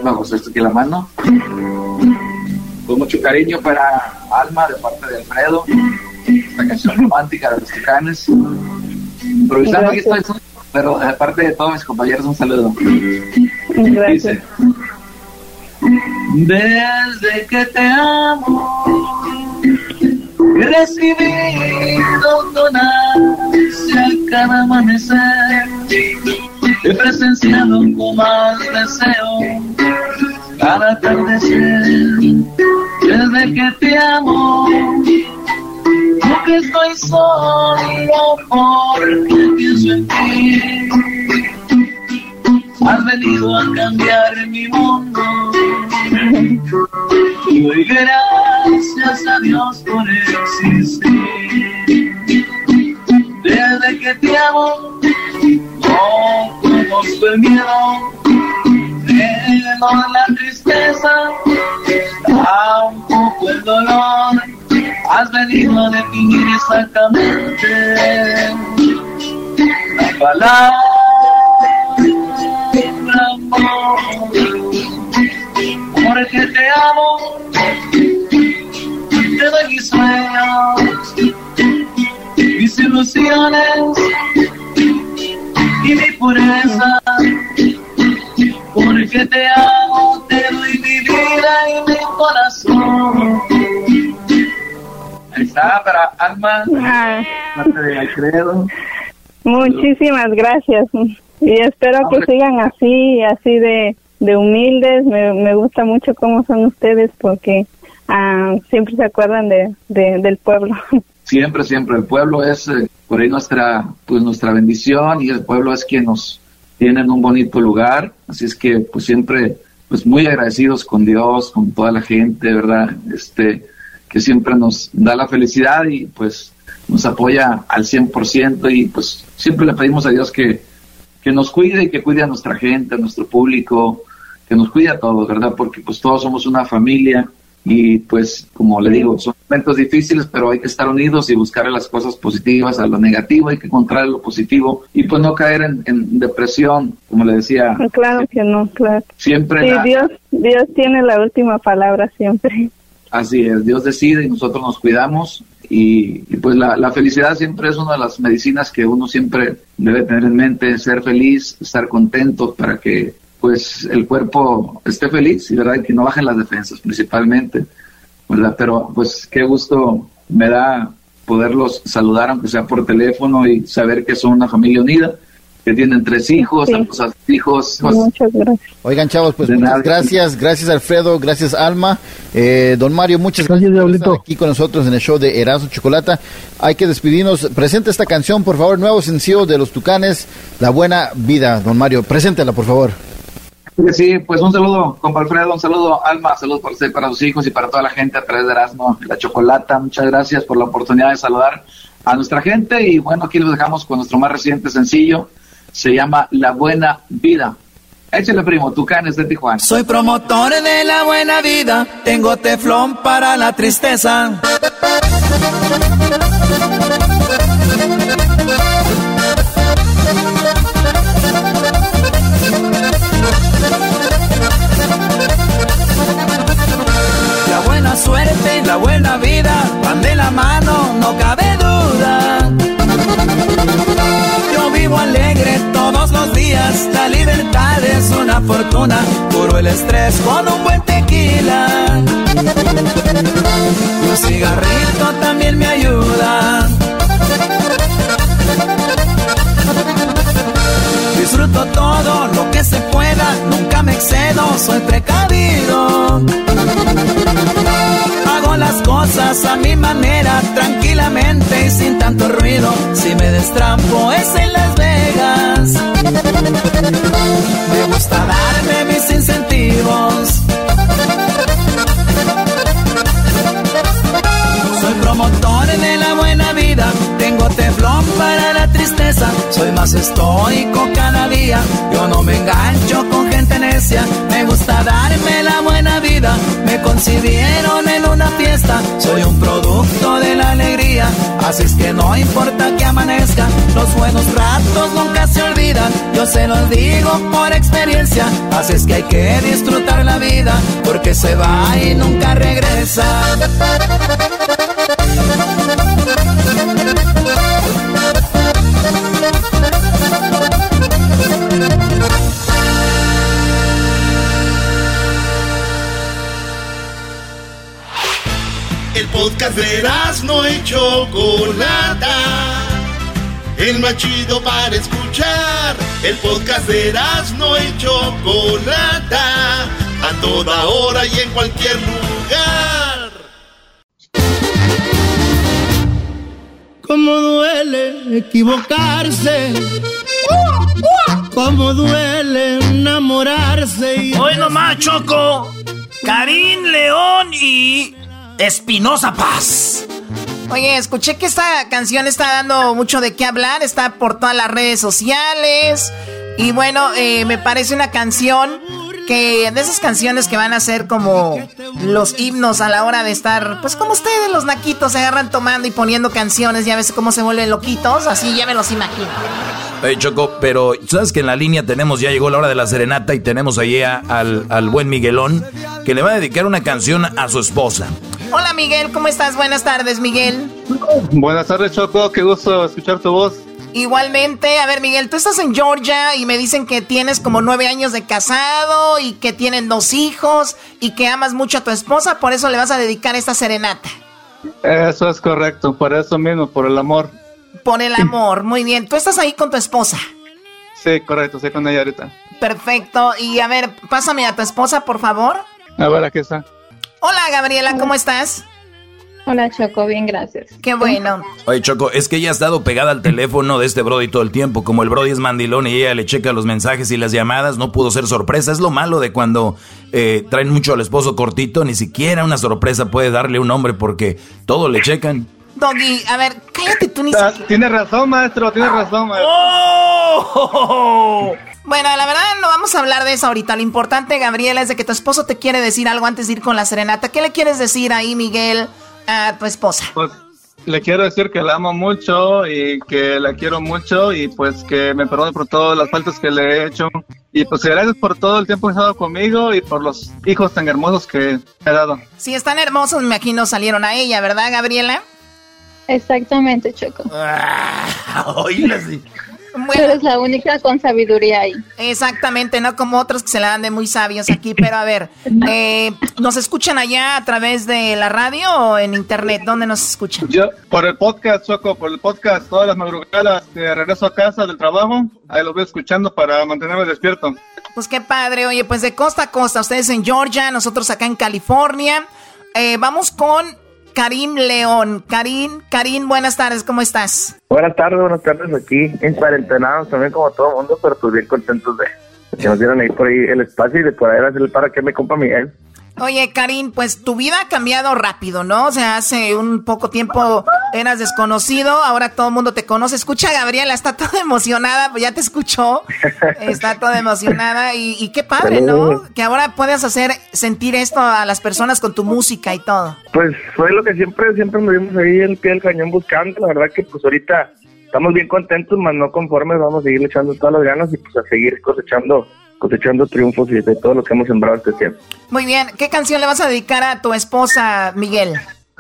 Vamos, esto aquí en la mano. Con mucho cariño para Alma, de parte de Alfredo. Esta canción romántica de los tucanes. Improvisando aquí estoy, pero de parte de todos mis compañeros, un saludo. Gracias. Desde que te amo, he recibido con ansia cada amanecer. He presenciado con más deseo cada atardecer. Desde que te amo, porque estoy solo porque pienso en ti. Has venido a cambiar mi mundo. Y doy gracias a Dios por existir. Desde que te amo, no conozco el miedo, menos la tristeza, tampoco el dolor. Has venido a definir exactamente la palabra amor. Porque te amo, te doy mis sueños, mis ilusiones y mi pureza. Porque te amo, te doy mi vida y mi corazón. Para Alma, parte de Alfredo. muchísimas gracias y espero que sigan así, así de, de humildes. Me, me gusta mucho cómo son ustedes porque ah, siempre se acuerdan de, de- del pueblo. Siempre, siempre. El pueblo es eh, por ahí nuestra, pues nuestra bendición y el pueblo es quien nos tienen un bonito lugar, así es que pues siempre pues muy agradecidos con Dios, con toda la gente, ¿verdad? Este, que siempre nos da la felicidad y pues nos apoya al 100% y pues siempre le pedimos a Dios que, que nos cuide y que cuide a nuestra gente, a nuestro público, que nos cuide a todos, ¿verdad? Porque pues todos somos una familia y pues como le digo, son momentos difíciles, pero hay que estar unidos y buscar las cosas positivas, a lo negativo hay que encontrar lo positivo y pues no caer en, depresión, como le decía. Claro que no, claro. Siempre. Sí, Dios, Dios tiene la última palabra siempre. Así es, Dios decide y nosotros nos cuidamos. Y, pues la, la, felicidad siempre es una de las medicinas que uno siempre debe tener en mente, ser feliz, estar contento para que pues el cuerpo esté feliz y verdad que no bajen las defensas principalmente, ¿verdad? Pero pues qué gusto me da poderlos saludar aunque sea por teléfono y saber que son una familia unida que tienen tres hijos, hijos. Pues, muchas gracias. Oigan, chavos, pues muchas gracias. Gracias, Alfredo. Gracias, Alma. Eh, don Mario, muchas gracias, por estar aquí con nosotros en el show de Erasmo Chocolata. Hay que despedirnos. Presente esta canción, por favor. Nuevo sencillo de los Tucanes, La Buena Vida. Don Mario, preséntela, por favor. Sí, pues un saludo, compa Alfredo, un saludo, Alma, saludos para usted, para sus hijos y para toda la gente a través de Erasmo, la Chocolata. Muchas gracias por la oportunidad de saludar a nuestra gente y bueno, aquí los dejamos con nuestro más reciente sencillo se llama La Buena Vida. Échale, primo, Tucanes de Tijuana. Soy promotor de la buena vida, tengo teflón para la tristeza. La buena suerte, la buena vida, van de la mano, no cabe alegre todos los días. La libertad es una fortuna, puro el estrés con un buen tequila. un cigarrito también me ayuda. Disfruto todo lo que se pueda, nunca me excedo, soy precavido. Las cosas a mi manera, tranquilamente y sin tanto ruido. Si me destrampo es en Las Vegas. Me gusta darme mis incentivos. Soy promotor de la buena vida, tengo teflón para tristeza, soy más estoico cada día, yo no me engancho con gente necia, me gusta darme la buena vida, me concibieron en una fiesta, soy un producto de la alegría, así es que no importa que amanezca, los buenos ratos nunca se olvidan, yo se los digo por experiencia, así es que hay que disfrutar la vida, porque se va y nunca regresa. El podcast de no y Chocolata. El más chido para escuchar. El podcast de no y Chocolata. A toda hora y en cualquier lugar. Cómo duele equivocarse. Cómo duele enamorarse. Hoy nomás, Choco. Karim León y Espinosa Paz. Oye, escuché que esta canción está dando mucho de qué hablar, está por todas las redes sociales. Y bueno, eh, me parece una canción que de esas canciones que van a ser como los himnos a la hora de estar, pues como ustedes los naquitos se agarran tomando y poniendo canciones, ya ves cómo se vuelven loquitos, así ya me los imagino. Oye, Choco, pero sabes que en la línea tenemos, ya llegó la hora de la serenata y tenemos ahí al, al buen Miguelón que le va a dedicar una canción a su esposa. Hola Miguel, ¿cómo estás? Buenas tardes, Miguel. Buenas tardes, Choco, qué gusto escuchar tu voz. Igualmente, a ver Miguel, tú estás en Georgia y me dicen que tienes como nueve años de casado y que tienen dos hijos y que amas mucho a tu esposa, por eso le vas a dedicar esta serenata. Eso es correcto, por eso mismo, por el amor. Por el amor, muy bien. ¿Tú estás ahí con tu esposa? Sí, correcto, estoy con ella ahorita. Perfecto, y a ver, pásame a tu esposa, por favor. A ver, aquí está. Hola Gabriela, ¿cómo estás? Hola Choco, bien, gracias. Qué bueno. Oye, Choco, es que ella ha estado pegada al teléfono de este Brody todo el tiempo. Como el Brody es mandilón y ella le checa los mensajes y las llamadas, no pudo ser sorpresa. Es lo malo de cuando eh, traen mucho al esposo cortito, ni siquiera una sorpresa puede darle un hombre porque todo le checan. Doggy, a ver, cállate tú ni Ah, Tiene razón, maestro, tiene razón, maestro. ¡Oh! Bueno, la verdad no vamos a hablar de eso ahorita. Lo importante, Gabriela, es de que tu esposo te quiere decir algo antes de ir con la serenata. ¿Qué le quieres decir ahí, Miguel, a tu esposa? Pues le quiero decir que la amo mucho y que la quiero mucho y pues que me perdone por todas las faltas que le he hecho. Y pues gracias por todo el tiempo que ha estado conmigo y por los hijos tan hermosos que me ha dado. Si están hermosos, me imagino salieron a ella, ¿verdad, Gabriela? Exactamente, Choco. Tú eres la única con sabiduría ahí. Exactamente, no como otros que se la dan de muy sabios aquí, pero a ver, eh, ¿nos escuchan allá a través de la radio o en internet? ¿Dónde nos escuchan? Yo, por el podcast, Choco, por el podcast, todas las madrugadas de regreso a casa del trabajo, ahí lo voy escuchando para mantenerme despierto. Pues qué padre, oye, pues de costa a costa, ustedes en Georgia, nosotros acá en California. Eh, vamos con Karim León. Karim, Karim, buenas tardes, ¿cómo estás? Buenas tardes, buenas tardes aquí en cuarentenados también como todo el mundo, pero pues bien contentos de que nos dieron ahí por ahí el espacio y de poder hacer el para que me compa Miguel. Oye, Karim, pues tu vida ha cambiado rápido, ¿no? O sea, hace un poco tiempo eras desconocido, ahora todo el mundo te conoce. Escucha a Gabriela, está toda emocionada, pues ya te escuchó. Está toda emocionada y, y qué padre, ¿no? Que ahora puedas hacer sentir esto a las personas con tu música y todo. Pues fue lo que siempre, siempre nos vimos ahí el pie del cañón buscando, la verdad que pues ahorita estamos bien contentos, más no conformes, vamos a seguir echando todas las ganas y pues a seguir cosechando cosechando triunfos y de todo lo que hemos sembrado este tiempo. Muy bien, ¿qué canción le vas a dedicar a tu esposa, Miguel?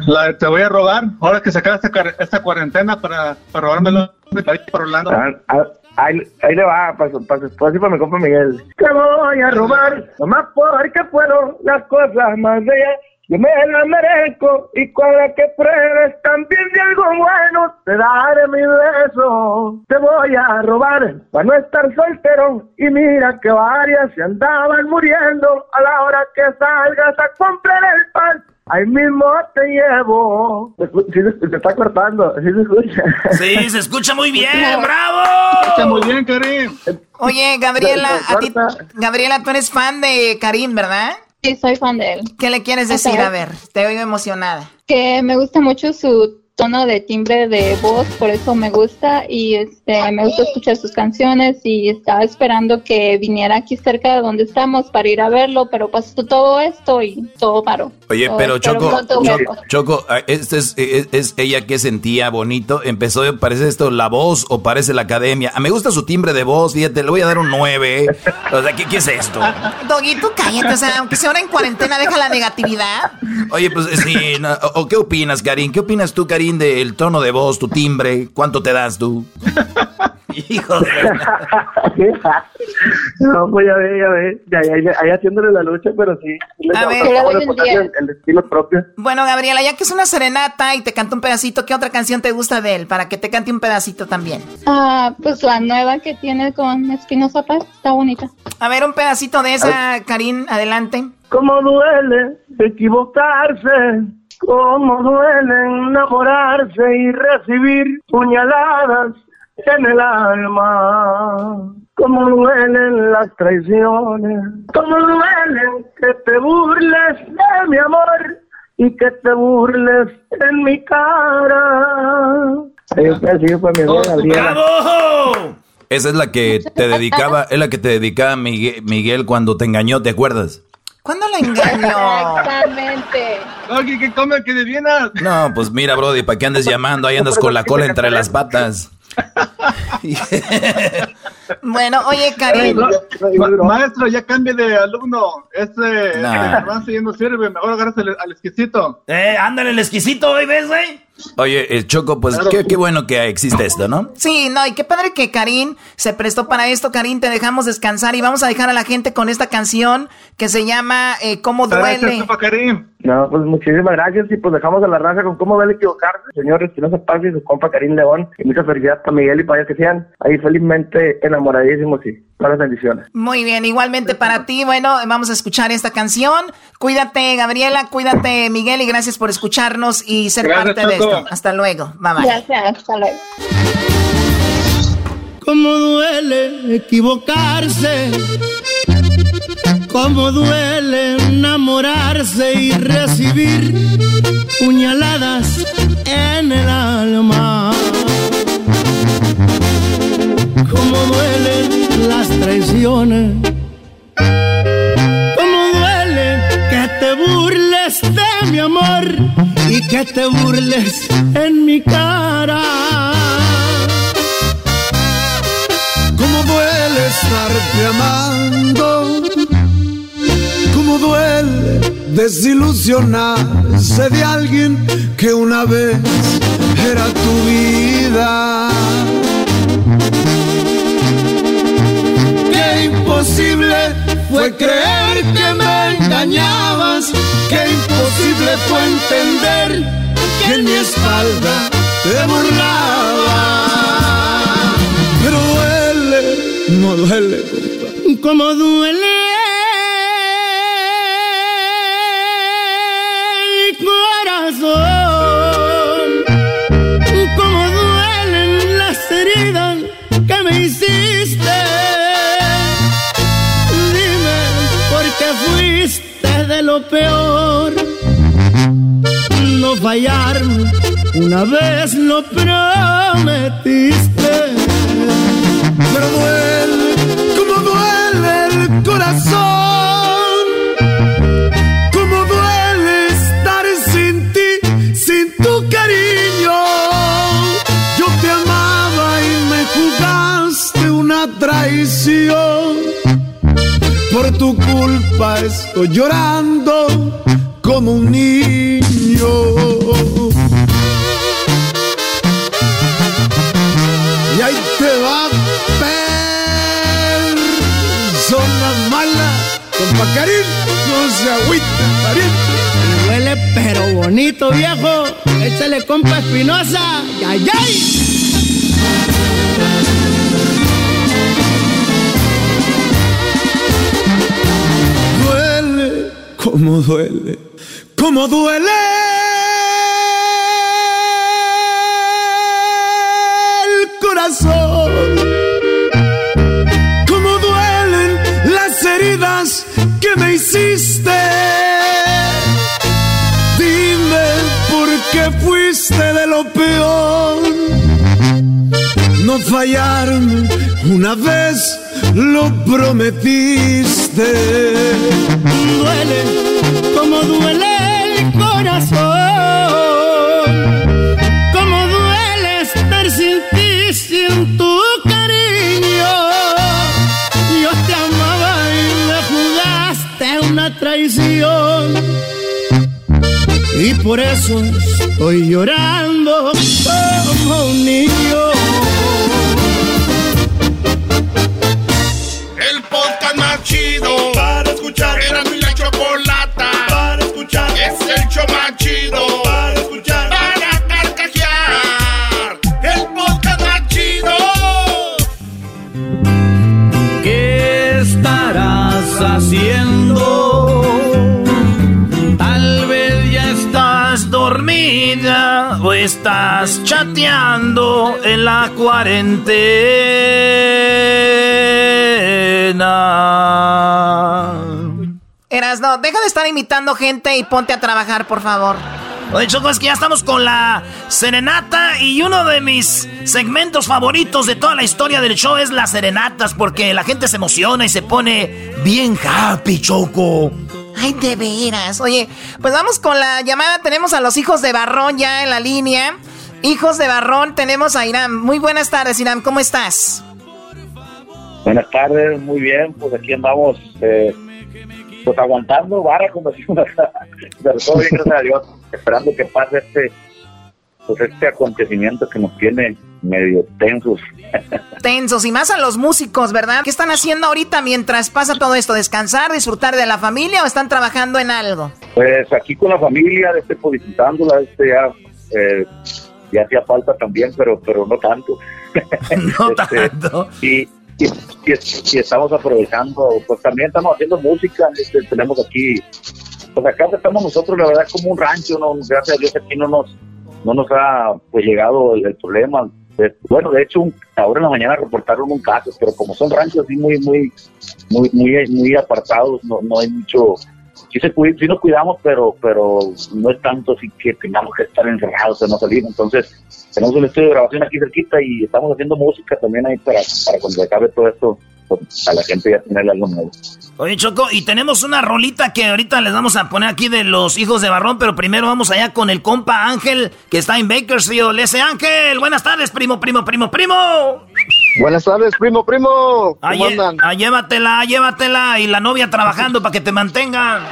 La de te voy a robar, ahora que se acaba esta, cuarentena para, para robármelo de por Orlando. Ah, ah, ahí, ahí le va, para para y para mi compa Miguel. Te voy a robar, nomás porque puedo, las cosas más bellas. Yo me la merezco y con la que pruebes también de algo bueno te daré mi beso. Te voy a robar para no estar soltero y mira que varias se andaban muriendo a la hora que salgas a comprar el pan. Ahí mismo te llevo. Sí, se, se está cortando, sí se escucha. Sí, se escucha muy bien, bravo. Está muy bien, Karim. Oye, Gabriela, a ti, Gabriela, tú eres fan de Karim, ¿verdad? Sí, soy fan de él. ¿Qué le quieres decir? A ver, te oigo emocionada. Que me gusta mucho su tono de timbre de voz, por eso me gusta y este me gusta escuchar sus canciones y estaba esperando que viniera aquí cerca de donde estamos para ir a verlo, pero pasó todo esto y todo paró. Oye, pero Choco, pronto Cho- verlo. Choco, ah, ¿este es, es, es ella que sentía bonito? ¿Empezó, parece esto la voz o parece la academia? Ah, me gusta su timbre de voz, fíjate, le voy a dar un 9. O sea, ¿qué, qué es esto? Doggy, tú cállate, o sea, aunque sea ahora en cuarentena, deja la negatividad. Oye, pues sí, no, o, ¿qué opinas, Karim? ¿Qué opinas tú, Karim, del tono de voz, tu timbre? ¿Cuánto te das tú? Hijo de... No, pues ya ve, ya ve. Ya, ya, ya, ahí haciéndole la lucha, pero sí. A ver. el estilo propio. Bueno, Gabriela, ya que es una serenata y te canta un pedacito, ¿qué otra canción te gusta de él? Para que te cante un pedacito también. Ah, pues la nueva que tiene con Espinosa Paz está bonita. A ver, un pedacito de esa, Karim, adelante. Cómo duele equivocarse, cómo duele enamorarse y recibir puñaladas en el alma. Cómo duelen las traiciones, cómo duelen que te burles de mi amor y que te burles en mi cara. Gabriela. Esa es la que te dedicaba, es la que te dedicaba Miguel, Miguel cuando te engañó, ¿te acuerdas? ¿Cuándo la engañó? Exactamente. Oye, ¿qué come que de Viena? No, pues mira, Brody, ¿para qué andes llamando? Ahí andas con la cola entre las patas. Bueno, oye, Karim. Ma- maestro, ya cambie de alumno. Este Nah. este garbanzo ya no sirve. Mejor agarras al, al exquisito. Eh, ándale, el exquisito, ¿eh? ¿ves, güey? Oye, eh, Choco, pues qué, qué, bueno que existe esto, ¿no? Sí, no, y qué padre que Karim se prestó para esto. Karim, te dejamos descansar y vamos a dejar a la gente con esta canción que se llama eh, ¿Cómo duele? Karim. No, pues muchísimas gracias y pues dejamos a la raza con cómo duele equivocarse. Señores, que no se pase su compa Karim León y mucha felicidad para Miguel y para ellos que sean ahí felizmente enamoradísimos y todas las bendiciones. Muy bien, igualmente para ti. Bueno, vamos a escuchar esta canción. Cuídate, Gabriela, cuídate, Miguel, y gracias por escucharnos y ser parte de esto. Hasta luego. Bye bye. Gracias, hasta luego. Cómo duele equivocarse, cómo duele enamorarse y recibir puñaladas en el alma. Cómo duelen las traiciones, cómo duele que te burles de mi amor y que te burles en mi cara. Cómo duele estarte amando, cómo duele desilusionarse de alguien que una vez era tu vida. Imposible fue creer que me engañabas, qué imposible fue entender que en mi espalda te burlaba. Pero duele, no duele, Cómo duele lo peor. No fallarme, una vez lo prometiste. Pero duele, como duele el corazón. Como duele estar sin ti, sin tu cariño. Yo te amaba y me jugaste una traición. Tu culpa estoy llorando como un niño. Y ahí te va persona mala, compa Karim, no se agüita, pariente. Duele pero bonito, viejo. Échale compa Espinosa. ¡Ay, ay! Como duele, como duele. El corazón, como duelen las heridas que me hiciste. Dime por qué fuiste de lo peor. No fallarme, una vez lo prometiste. Duele, como duele el corazón. Como duele estar sin ti, sin tu cariño. Yo te amaba y me jugaste una traición. Y por eso estoy llorando como un niño. Cuarentena. Eras, no, deja de estar imitando gente y ponte a trabajar, por favor. Oye, Choco, es que ya estamos con la serenata y uno de mis segmentos favoritos de toda la historia del show es las serenatas porque la gente se emociona y se pone bien happy, Choco. Ay, de veras. Oye, pues vamos con la llamada. Tenemos a los hijos de Barrón ya en la línea. Hijos de Barrón, tenemos a Irán. Muy buenas tardes, Irán. ¿Cómo estás? Buenas tardes, muy bien, pues aquí andamos, eh, pues aguantando vara, como decimos acá, pero todo bien, gracias a Dios, esperando que pase este, pues este acontecimiento que nos tiene medio tensos. Tensos y más a los músicos, ¿verdad? ¿Qué están haciendo ahorita mientras pasa todo esto? ¿Descansar, disfrutar de la familia o están trabajando en algo? Pues aquí con la familia, este, pues visitándola, este ya, eh, ya hacía falta también, pero, pero no tanto. no Este, tanto. Y, y, y- y estamos aprovechando, pues también estamos haciendo música, este, tenemos aquí, pues acá estamos nosotros, la verdad, como un rancho, no, gracias a Dios aquí no nos, no nos ha pues llegado el, el problema. Bueno, de hecho, un- ahora en la mañana reportaron un caso, pero como son ranchos así muy, muy, muy, muy, muy apartados, no, no hay mucho, sí, se sí nos cuidamos, pero, pero no es tanto así que tengamos que estar encerrados, o no salir. Entonces, tenemos un estudio de grabación aquí cerquita y estamos haciendo música también ahí para, para cuando acabe todo esto, pues, a la gente ya tener algo nuevo. Oye, Choco, y tenemos una rolita que ahorita les vamos a poner aquí de los hijos de Barrón, pero primero vamos allá con el compa Ángel, que está en Bakersfield. Ese Ángel, buenas tardes, primo, primo, primo, primo. Buenas tardes, primo, primo. ¿Cómo Ah, lle- andan? ah, llévatela, llévatela. Y la novia trabajando para que te mantengan.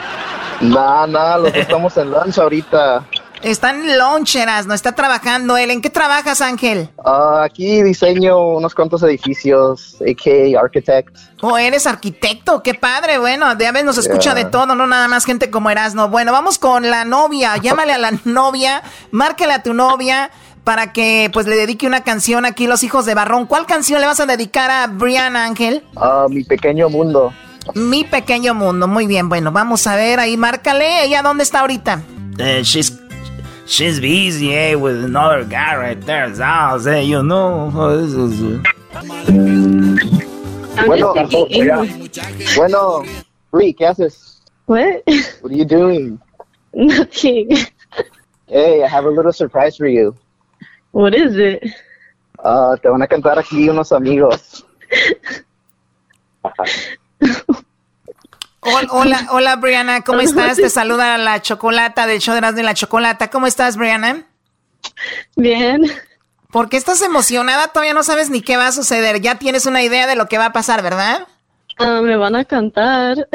Nah, nah, los que estamos en lancha ahorita. Está en loncheras, no está trabajando él. ¿En qué trabajas, Ángel? Ah, aquí diseño unos cuantos edificios, AK Architect. ¿O eres arquitecto? ¡Qué padre! Bueno, de a veces nos escucha Yeah. de todo, no nada más gente como Erasno. Bueno, vamos con la novia. Llámale a la novia, márcale a tu novia para que pues le dedique una canción aquí los hijos de Barrón. ¿Cuál canción le vas a dedicar a Brianna Ángel? Ah, mi pequeño mundo. Mi pequeño mundo. Muy bien, bueno, vamos a ver ahí, márcale. ¿Ella dónde está ahorita? Eh, she's, she's busy, eh, with another guy right there. So, eh, you know. this is- Bueno, bueno, Bri, ¿qué haces? What? What are you doing? Nothing. Hey, I have a little surprise for you. What is it? Ah, te van a cantar aquí unos amigos. Hol- Hola, hola Brianna, ¿cómo estás? Te saluda la chocolata del show de Erasmo y la chocolata. ¿Cómo estás, Brianna? Bien. ¿Por qué estás emocionada? Todavía no sabes ni qué va a suceder. Ya tienes una idea de lo que va a pasar, ¿verdad? Ah, me van a cantar.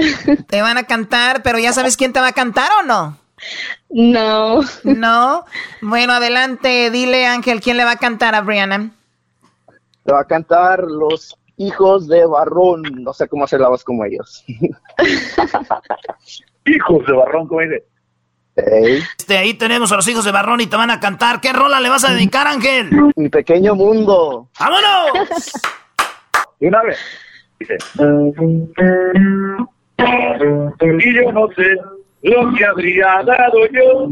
Te van a cantar, pero ya sabes quién te va a cantar o no? No. No. Bueno, adelante, dile Ángel, ¿quién le va a cantar a Brianna? Te va a cantar los hijos de Barrón. No sé cómo hacer la voz como ellos. Hijos de Barrón, como dice. Este, ahí tenemos a los hijos de Barrón y te van a cantar. ¿Qué rola le vas a dedicar, Ángel? Mi pequeño mundo. ¡Vámonos! De una vez. Dice. Y yo no sé lo que habría dado yo.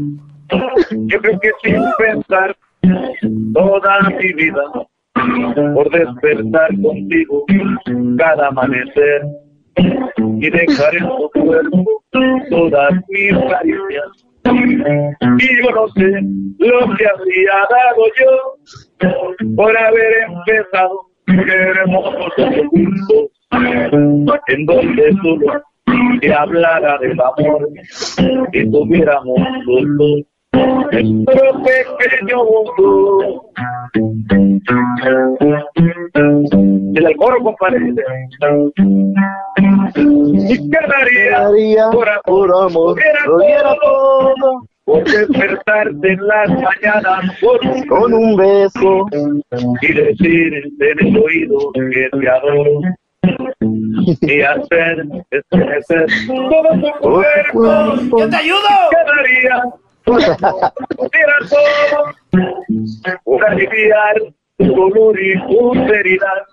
Yo creo que sin pensar toda mi vida por despertar contigo cada amanecer y dejar en tu cuerpo todas mis caricias. Y yo no sé lo que habría dado yo por haber empezado hermosos juntos en donde solo se hablara del amor y tuviéramos dos nuestro pequeño mundo. El coro, compadre. Y quedaría por amor, todo, por despertarte en las mañanas con, con un beso y decirte en el oído que te adoro y hacer estremecer todo tu cuerpo. ¡Yo te ayudo! Quedaría Mira todo aliviar tu dolor y tu serenidad.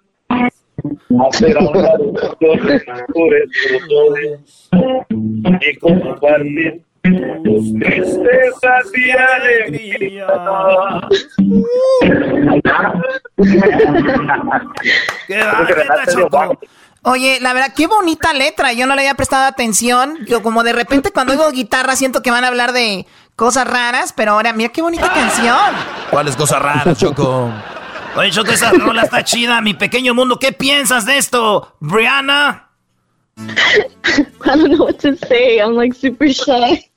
Hacer a un lado los mejores dolores y compartir tus tristezas y alegrías. ¡Qué! Oye, la verdad, qué bonita letra. Yo no le había prestado atención. Yo como de repente cuando oigo guitarra siento que van a hablar de cosas raras, pero ahora mira qué bonita canción. ¿Cuáles cosas raras, Choco? Oye, Choco, esa rola está chida. Mi pequeño mundo, ¿qué piensas de esto? Brianna. I don't know what to say. I'm like super shy.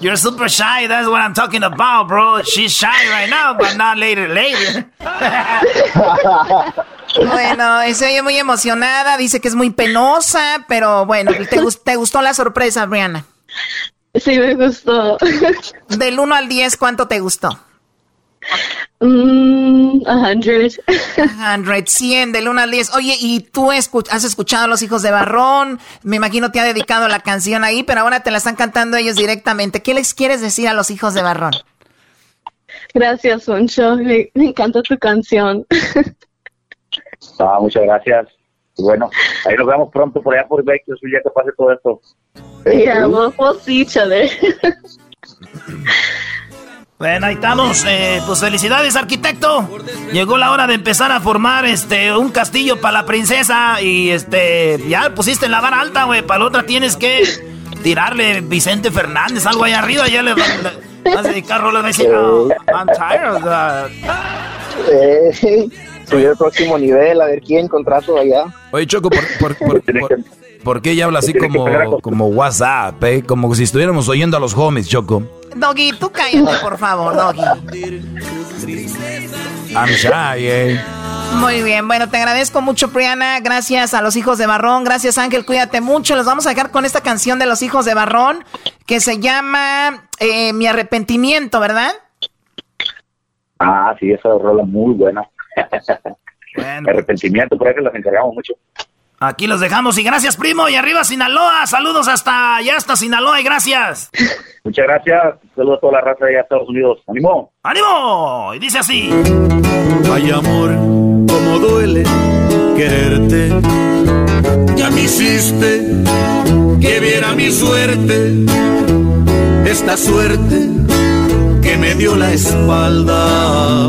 You're super shy. That's what I'm talking about, bro. She's shy right now, but not later, later. Bueno, se oye muy emocionada, dice que es muy penosa, pero bueno, ¿te, te gustó la sorpresa, Brianna? Sí, me gustó. Del 1 al 10, ¿cuánto te gustó? Mm, a hundred. A hundred, 100, del 1 al 10. Oye, ¿y tú has escuchado a los hijos de Barrón? Me imagino te ha dedicado la canción ahí, pero ahora te la están cantando ellos directamente. ¿Qué les quieres decir a los hijos de Barrón? Gracias, Soncho. Me, encanta tu canción. Ah, muchas gracias. Bueno, ahí nos vemos pronto por allá por Vecchio, ya que pase todo esto. Yeah, we'll, we'll see each other. Bueno, ahí estamos. Eh, pues felicidades, arquitecto. Llegó la hora de empezar a formar este un castillo para la princesa. Y este, ya pusiste la vara alta, güey. Para la otra tienes que tirarle Vicente Fernández, algo ahí arriba. Ya le, vas a dedicar rolas. decir, oh, I'm tired of that. Eh, subir el próximo nivel, a ver quién contrato allá. Oye, Choco, ¿por, por, por, qué ella habla así como, como WhatsApp? Eh? Como si estuviéramos oyendo a los homies, Choco. Doggy, tú cállate, por favor, Doggy. I'm shy, eh. Muy bien, bueno, te agradezco mucho, Priana. Gracias a los hijos de Barrón. Gracias, Ángel. Cuídate mucho. Los vamos a dejar con esta canción de los hijos de Barrón que se llama eh, Mi arrepentimiento, ¿verdad? Ah, sí, esa rola muy buena. Arrepentimiento, por eso las encargamos mucho. Aquí los dejamos y gracias, primo. Y arriba Sinaloa. Saludos hasta allá, hasta Sinaloa y gracias. Muchas gracias. Saludos a toda la raza de Estados Unidos. ¡Ánimo! ¡Ánimo! Y dice así. Ay, amor, cómo duele quererte. Ya me hiciste que viera mi suerte. Esta suerte que me dio la espalda.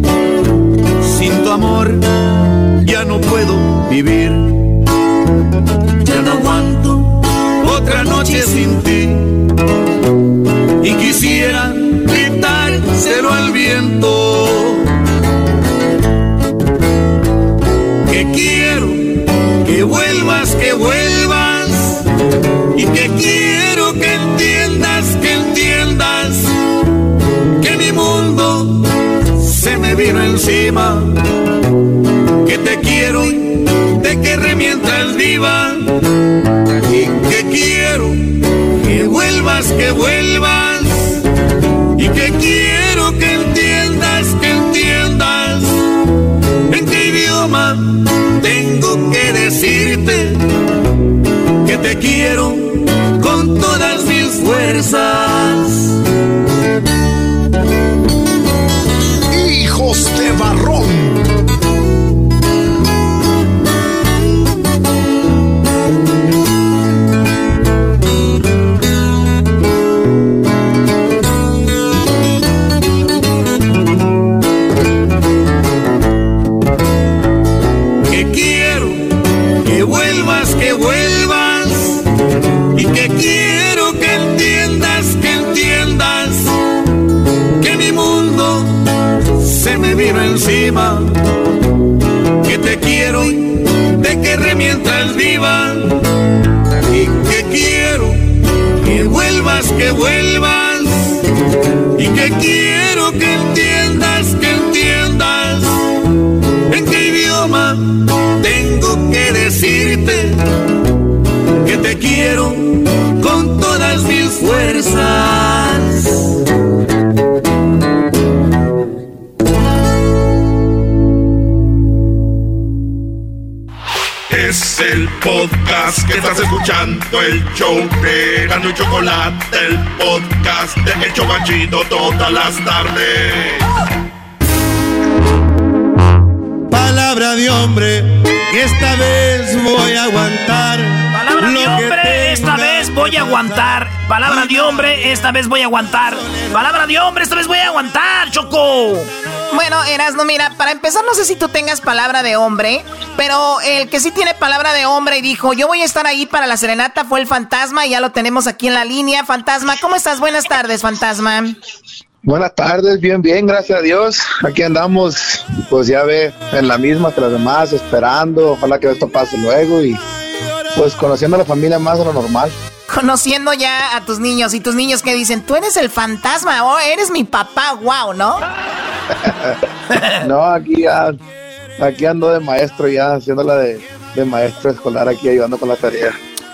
sin tu amor ya no puedo vivir. Ya no aguanto otra noche sin ti. Encima. Que te quiero, de que remientas viva. Y que quiero que vuelvas, que vuelvas. Y que quiero que entiendas, que entiendas. En qué idioma tengo que decirte que te quiero con todas mis fuerzas. Que estás escuchando, el show de Gano y Chocolate, el podcast de El Chobachito todas las tardes. Palabra de hombre, esta vez voy a aguantar. Palabra de hombre, esta vez voy a aguantar. palabra de hombre, esta vez voy a aguantar. Palabra de hombre, esta vez voy a aguantar, Choco. Bueno, Erasno, mira, para empezar, no sé si tú tengas palabra de hombre, pero el que sí tiene palabra de hombre y dijo, yo voy a estar ahí para la serenata fue el fantasma y ya lo tenemos aquí en la línea. Fantasma, ¿cómo estás? Buenas tardes, fantasma. Buenas tardes, bien, bien, gracias a Dios. Aquí andamos, pues ya ve, en la misma que las demás, esperando. Ojalá que esto pase luego y pues conociendo a la familia más de lo normal. Conociendo ya a tus niños y tus niños que dicen, tú eres el fantasma o eres mi papá, wow, ¿no? no, aquí ya, aquí ando de maestro ya, haciéndola de, de maestro escolar aquí, ayudando con la tarea.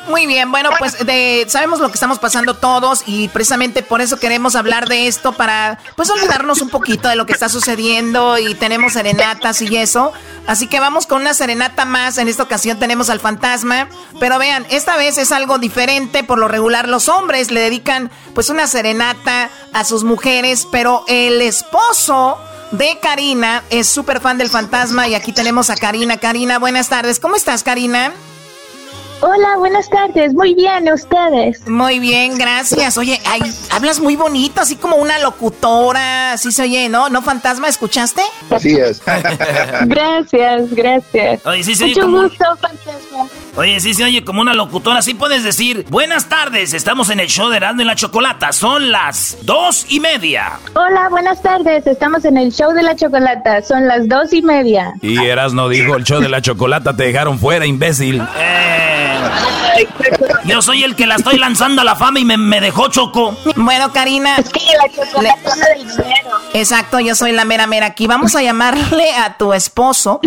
Muy bien, bueno, pues de, sabemos lo que estamos pasando todos y precisamente por eso queremos hablar de esto para pues olvidarnos un poquito de lo que está sucediendo y tenemos serenatas y eso. Así que vamos con una serenata más. En esta ocasión tenemos al fantasma, pero vean, esta vez es algo diferente. Por lo regular los hombres le dedican pues una serenata a sus mujeres, pero el esposo de Karina es súper fan del fantasma y aquí tenemos a Karina. Karina, buenas tardes. ¿Cómo estás, Karina? Hola, buenas tardes. Muy bien, ¿ustedes? Muy bien, gracias. Oye, ay, hablas muy bonito, así como una locutora, así se oye, ¿no? ¿No, fantasma? ¿Escuchaste? Así es. gracias, gracias. Oye, sí se oye Mucho como... gusto, fantasma. Oye, sí se oye como una locutora, así puedes decir, buenas tardes, estamos en el show de Erasmo y la Chocolata, son las dos y media. Hola, buenas tardes, estamos en el show de la Chocolata, son las dos y media. Y Erasmo dijo, el show de la Chocolata te dejaron fuera, imbécil. Eh. Yo soy el que la estoy lanzando a la fama y me, dejó choco. Bueno, Karina. Es que la chocolate del dinero. Exacto, yo soy la mera mera aquí. Vamos a llamarle a tu esposo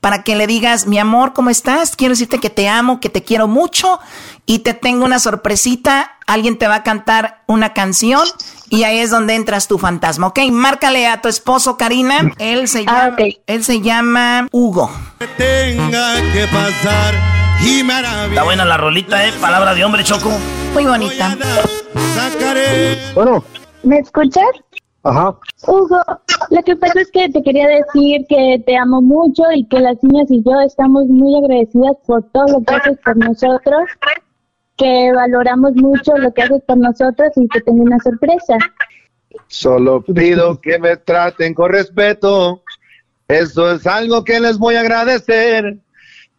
para que le digas, mi amor, ¿cómo estás? Quiero decirte que te amo, que te quiero mucho y te tengo una sorpresita. Alguien te va a cantar una canción y ahí es donde entras tu fantasma, ¿ok? Márcale a tu esposo, Karina. Él se Ah, llama, él se llama Hugo. Tenga que pasar y Está buena la rolita, ¿eh? Palabra de hombre, Choco. Muy bonita. Bueno, ¿Me escuchas? ajá. Hugo, lo que pasa es que te quería decir que te amo mucho y que las niñas y yo estamos muy agradecidas por todo lo que haces por nosotros, que valoramos mucho lo que haces por nosotros y que tengo una sorpresa. Solo pido que me traten con respeto. Eso es algo que les voy a agradecer.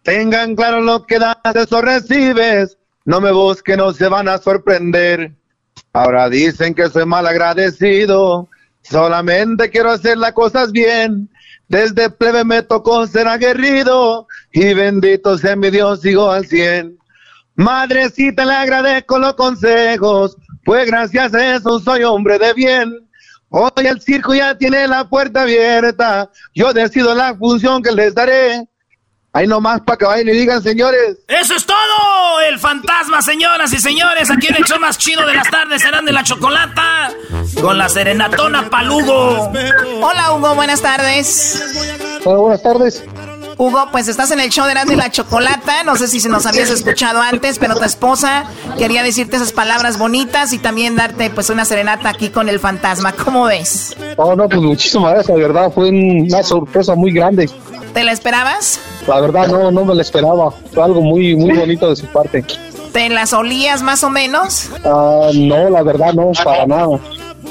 Tengan claro lo que das, eso recibes. No me busquen, no se van a sorprender. Ahora dicen que soy mal agradecido. Solamente quiero hacer las cosas bien. Desde plebe me tocó ser aguerrido. Y bendito sea mi Dios, sigo al cien. Madrecita, le agradezco los consejos. Pues gracias a eso soy hombre de bien. Hoy el circo ya tiene la puerta abierta. Yo decido la función que les daré. Ahí nomás para que vayan y digan, señores. ¡Eso es todo! El fantasma, señoras y señores. Aquí en el show más chido de las tardes serán de la chocolata. Con la serenatona palugo. Hola, Hugo, buenas tardes. Hola, buenas tardes. Hugo, pues estás en el show de Erasmo y la Chocolata. No sé si se nos habías escuchado antes, pero tu esposa quería decirte esas palabras bonitas y también darte pues una serenata aquí con el fantasma. ¿Cómo ves? Oh, no, pues muchísimas gracias, de verdad. Fue una sorpresa muy grande. ¿Te la esperabas? La verdad, no, no me lo esperaba. Fue algo muy, muy bonito de su parte. ¿Te las olías más o menos? Ah, no, la verdad, no, para nada.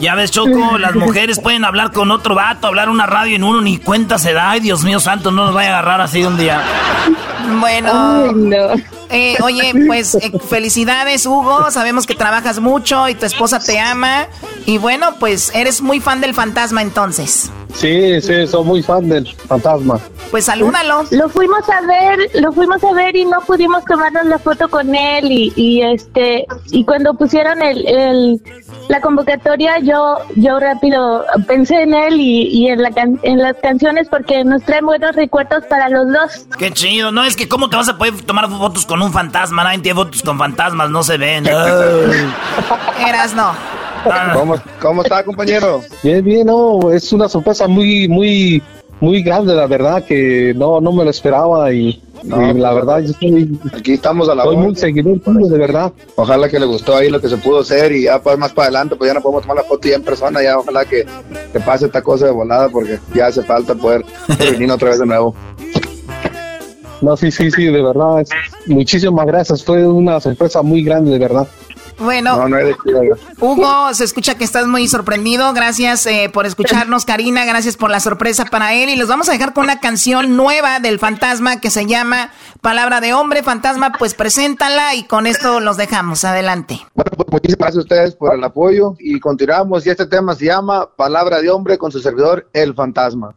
Ya ves, Choco, las mujeres pueden hablar con otro vato, hablar una radio en uno, ni cuenta se da. Ay, Dios mío santo, no nos vaya a agarrar así un día. Bueno, eh, oye, pues eh, felicidades, Hugo. Sabemos que trabajas mucho y tu esposa te ama. Y bueno, pues eres muy fan del fantasma entonces. Sí, sí, soy muy fan del fantasma. Pues salúdalo. Lo fuimos a ver, lo fuimos a ver y no pudimos tomarnos la foto con él y, y este y cuando pusieron el, el la convocatoria yo yo rápido pensé en él y, y en la can- en las canciones porque nos traen buenos recuerdos para los dos. Qué chido. No, es que ¿cómo te vas a poder tomar fotos con un fantasma? Nadie tiene fotos con fantasmas, no se ven. Eras no. ¿Cómo, ¿Cómo está, compañero? Bien, bien, no, es una sorpresa muy, muy, muy grande, la verdad, que no, no me lo esperaba y, y la verdad, yo estoy, aquí estamos a la Soy muy seguidor tuyo, de verdad. Ojalá que le gustó ahí lo que se pudo hacer y ya pues más para adelante, pues ya no podemos tomar la foto ya en persona, ya ojalá que, que pase esta cosa de volada porque ya hace falta poder venir otra vez de nuevo. No, sí, sí, sí, de verdad, es- muchísimas gracias, fue una sorpresa muy grande, de verdad. Bueno, Hugo, se escucha que estás muy sorprendido. Gracias eh, por escucharnos, Karina. Gracias por la sorpresa para él. Y les vamos a dejar con una canción nueva del fantasma que se llama Palabra de Hombre. Fantasma, pues preséntala y con esto los dejamos. Adelante. Bueno, pues muchísimas gracias a ustedes por el apoyo y continuamos. Y este tema se llama Palabra de Hombre con su servidor, El Fantasma.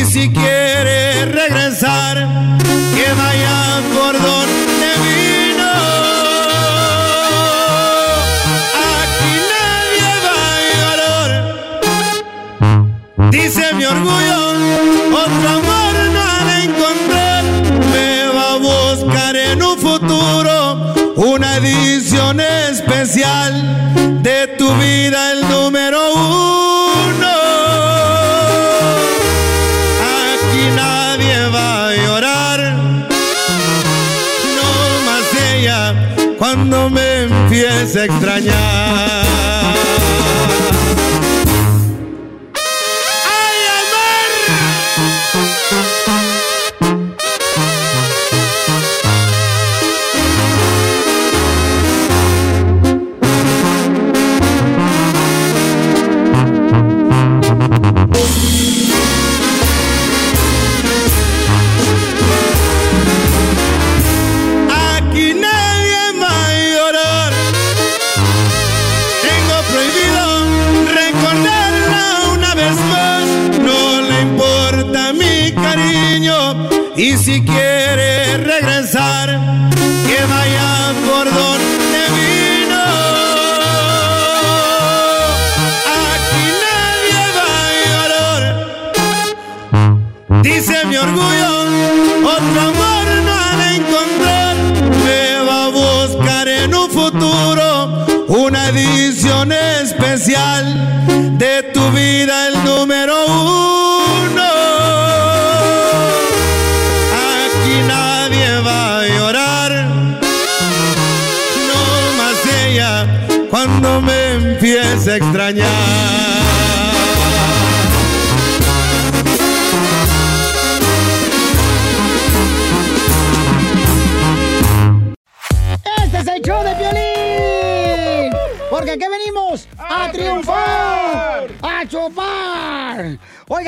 Y si empiece a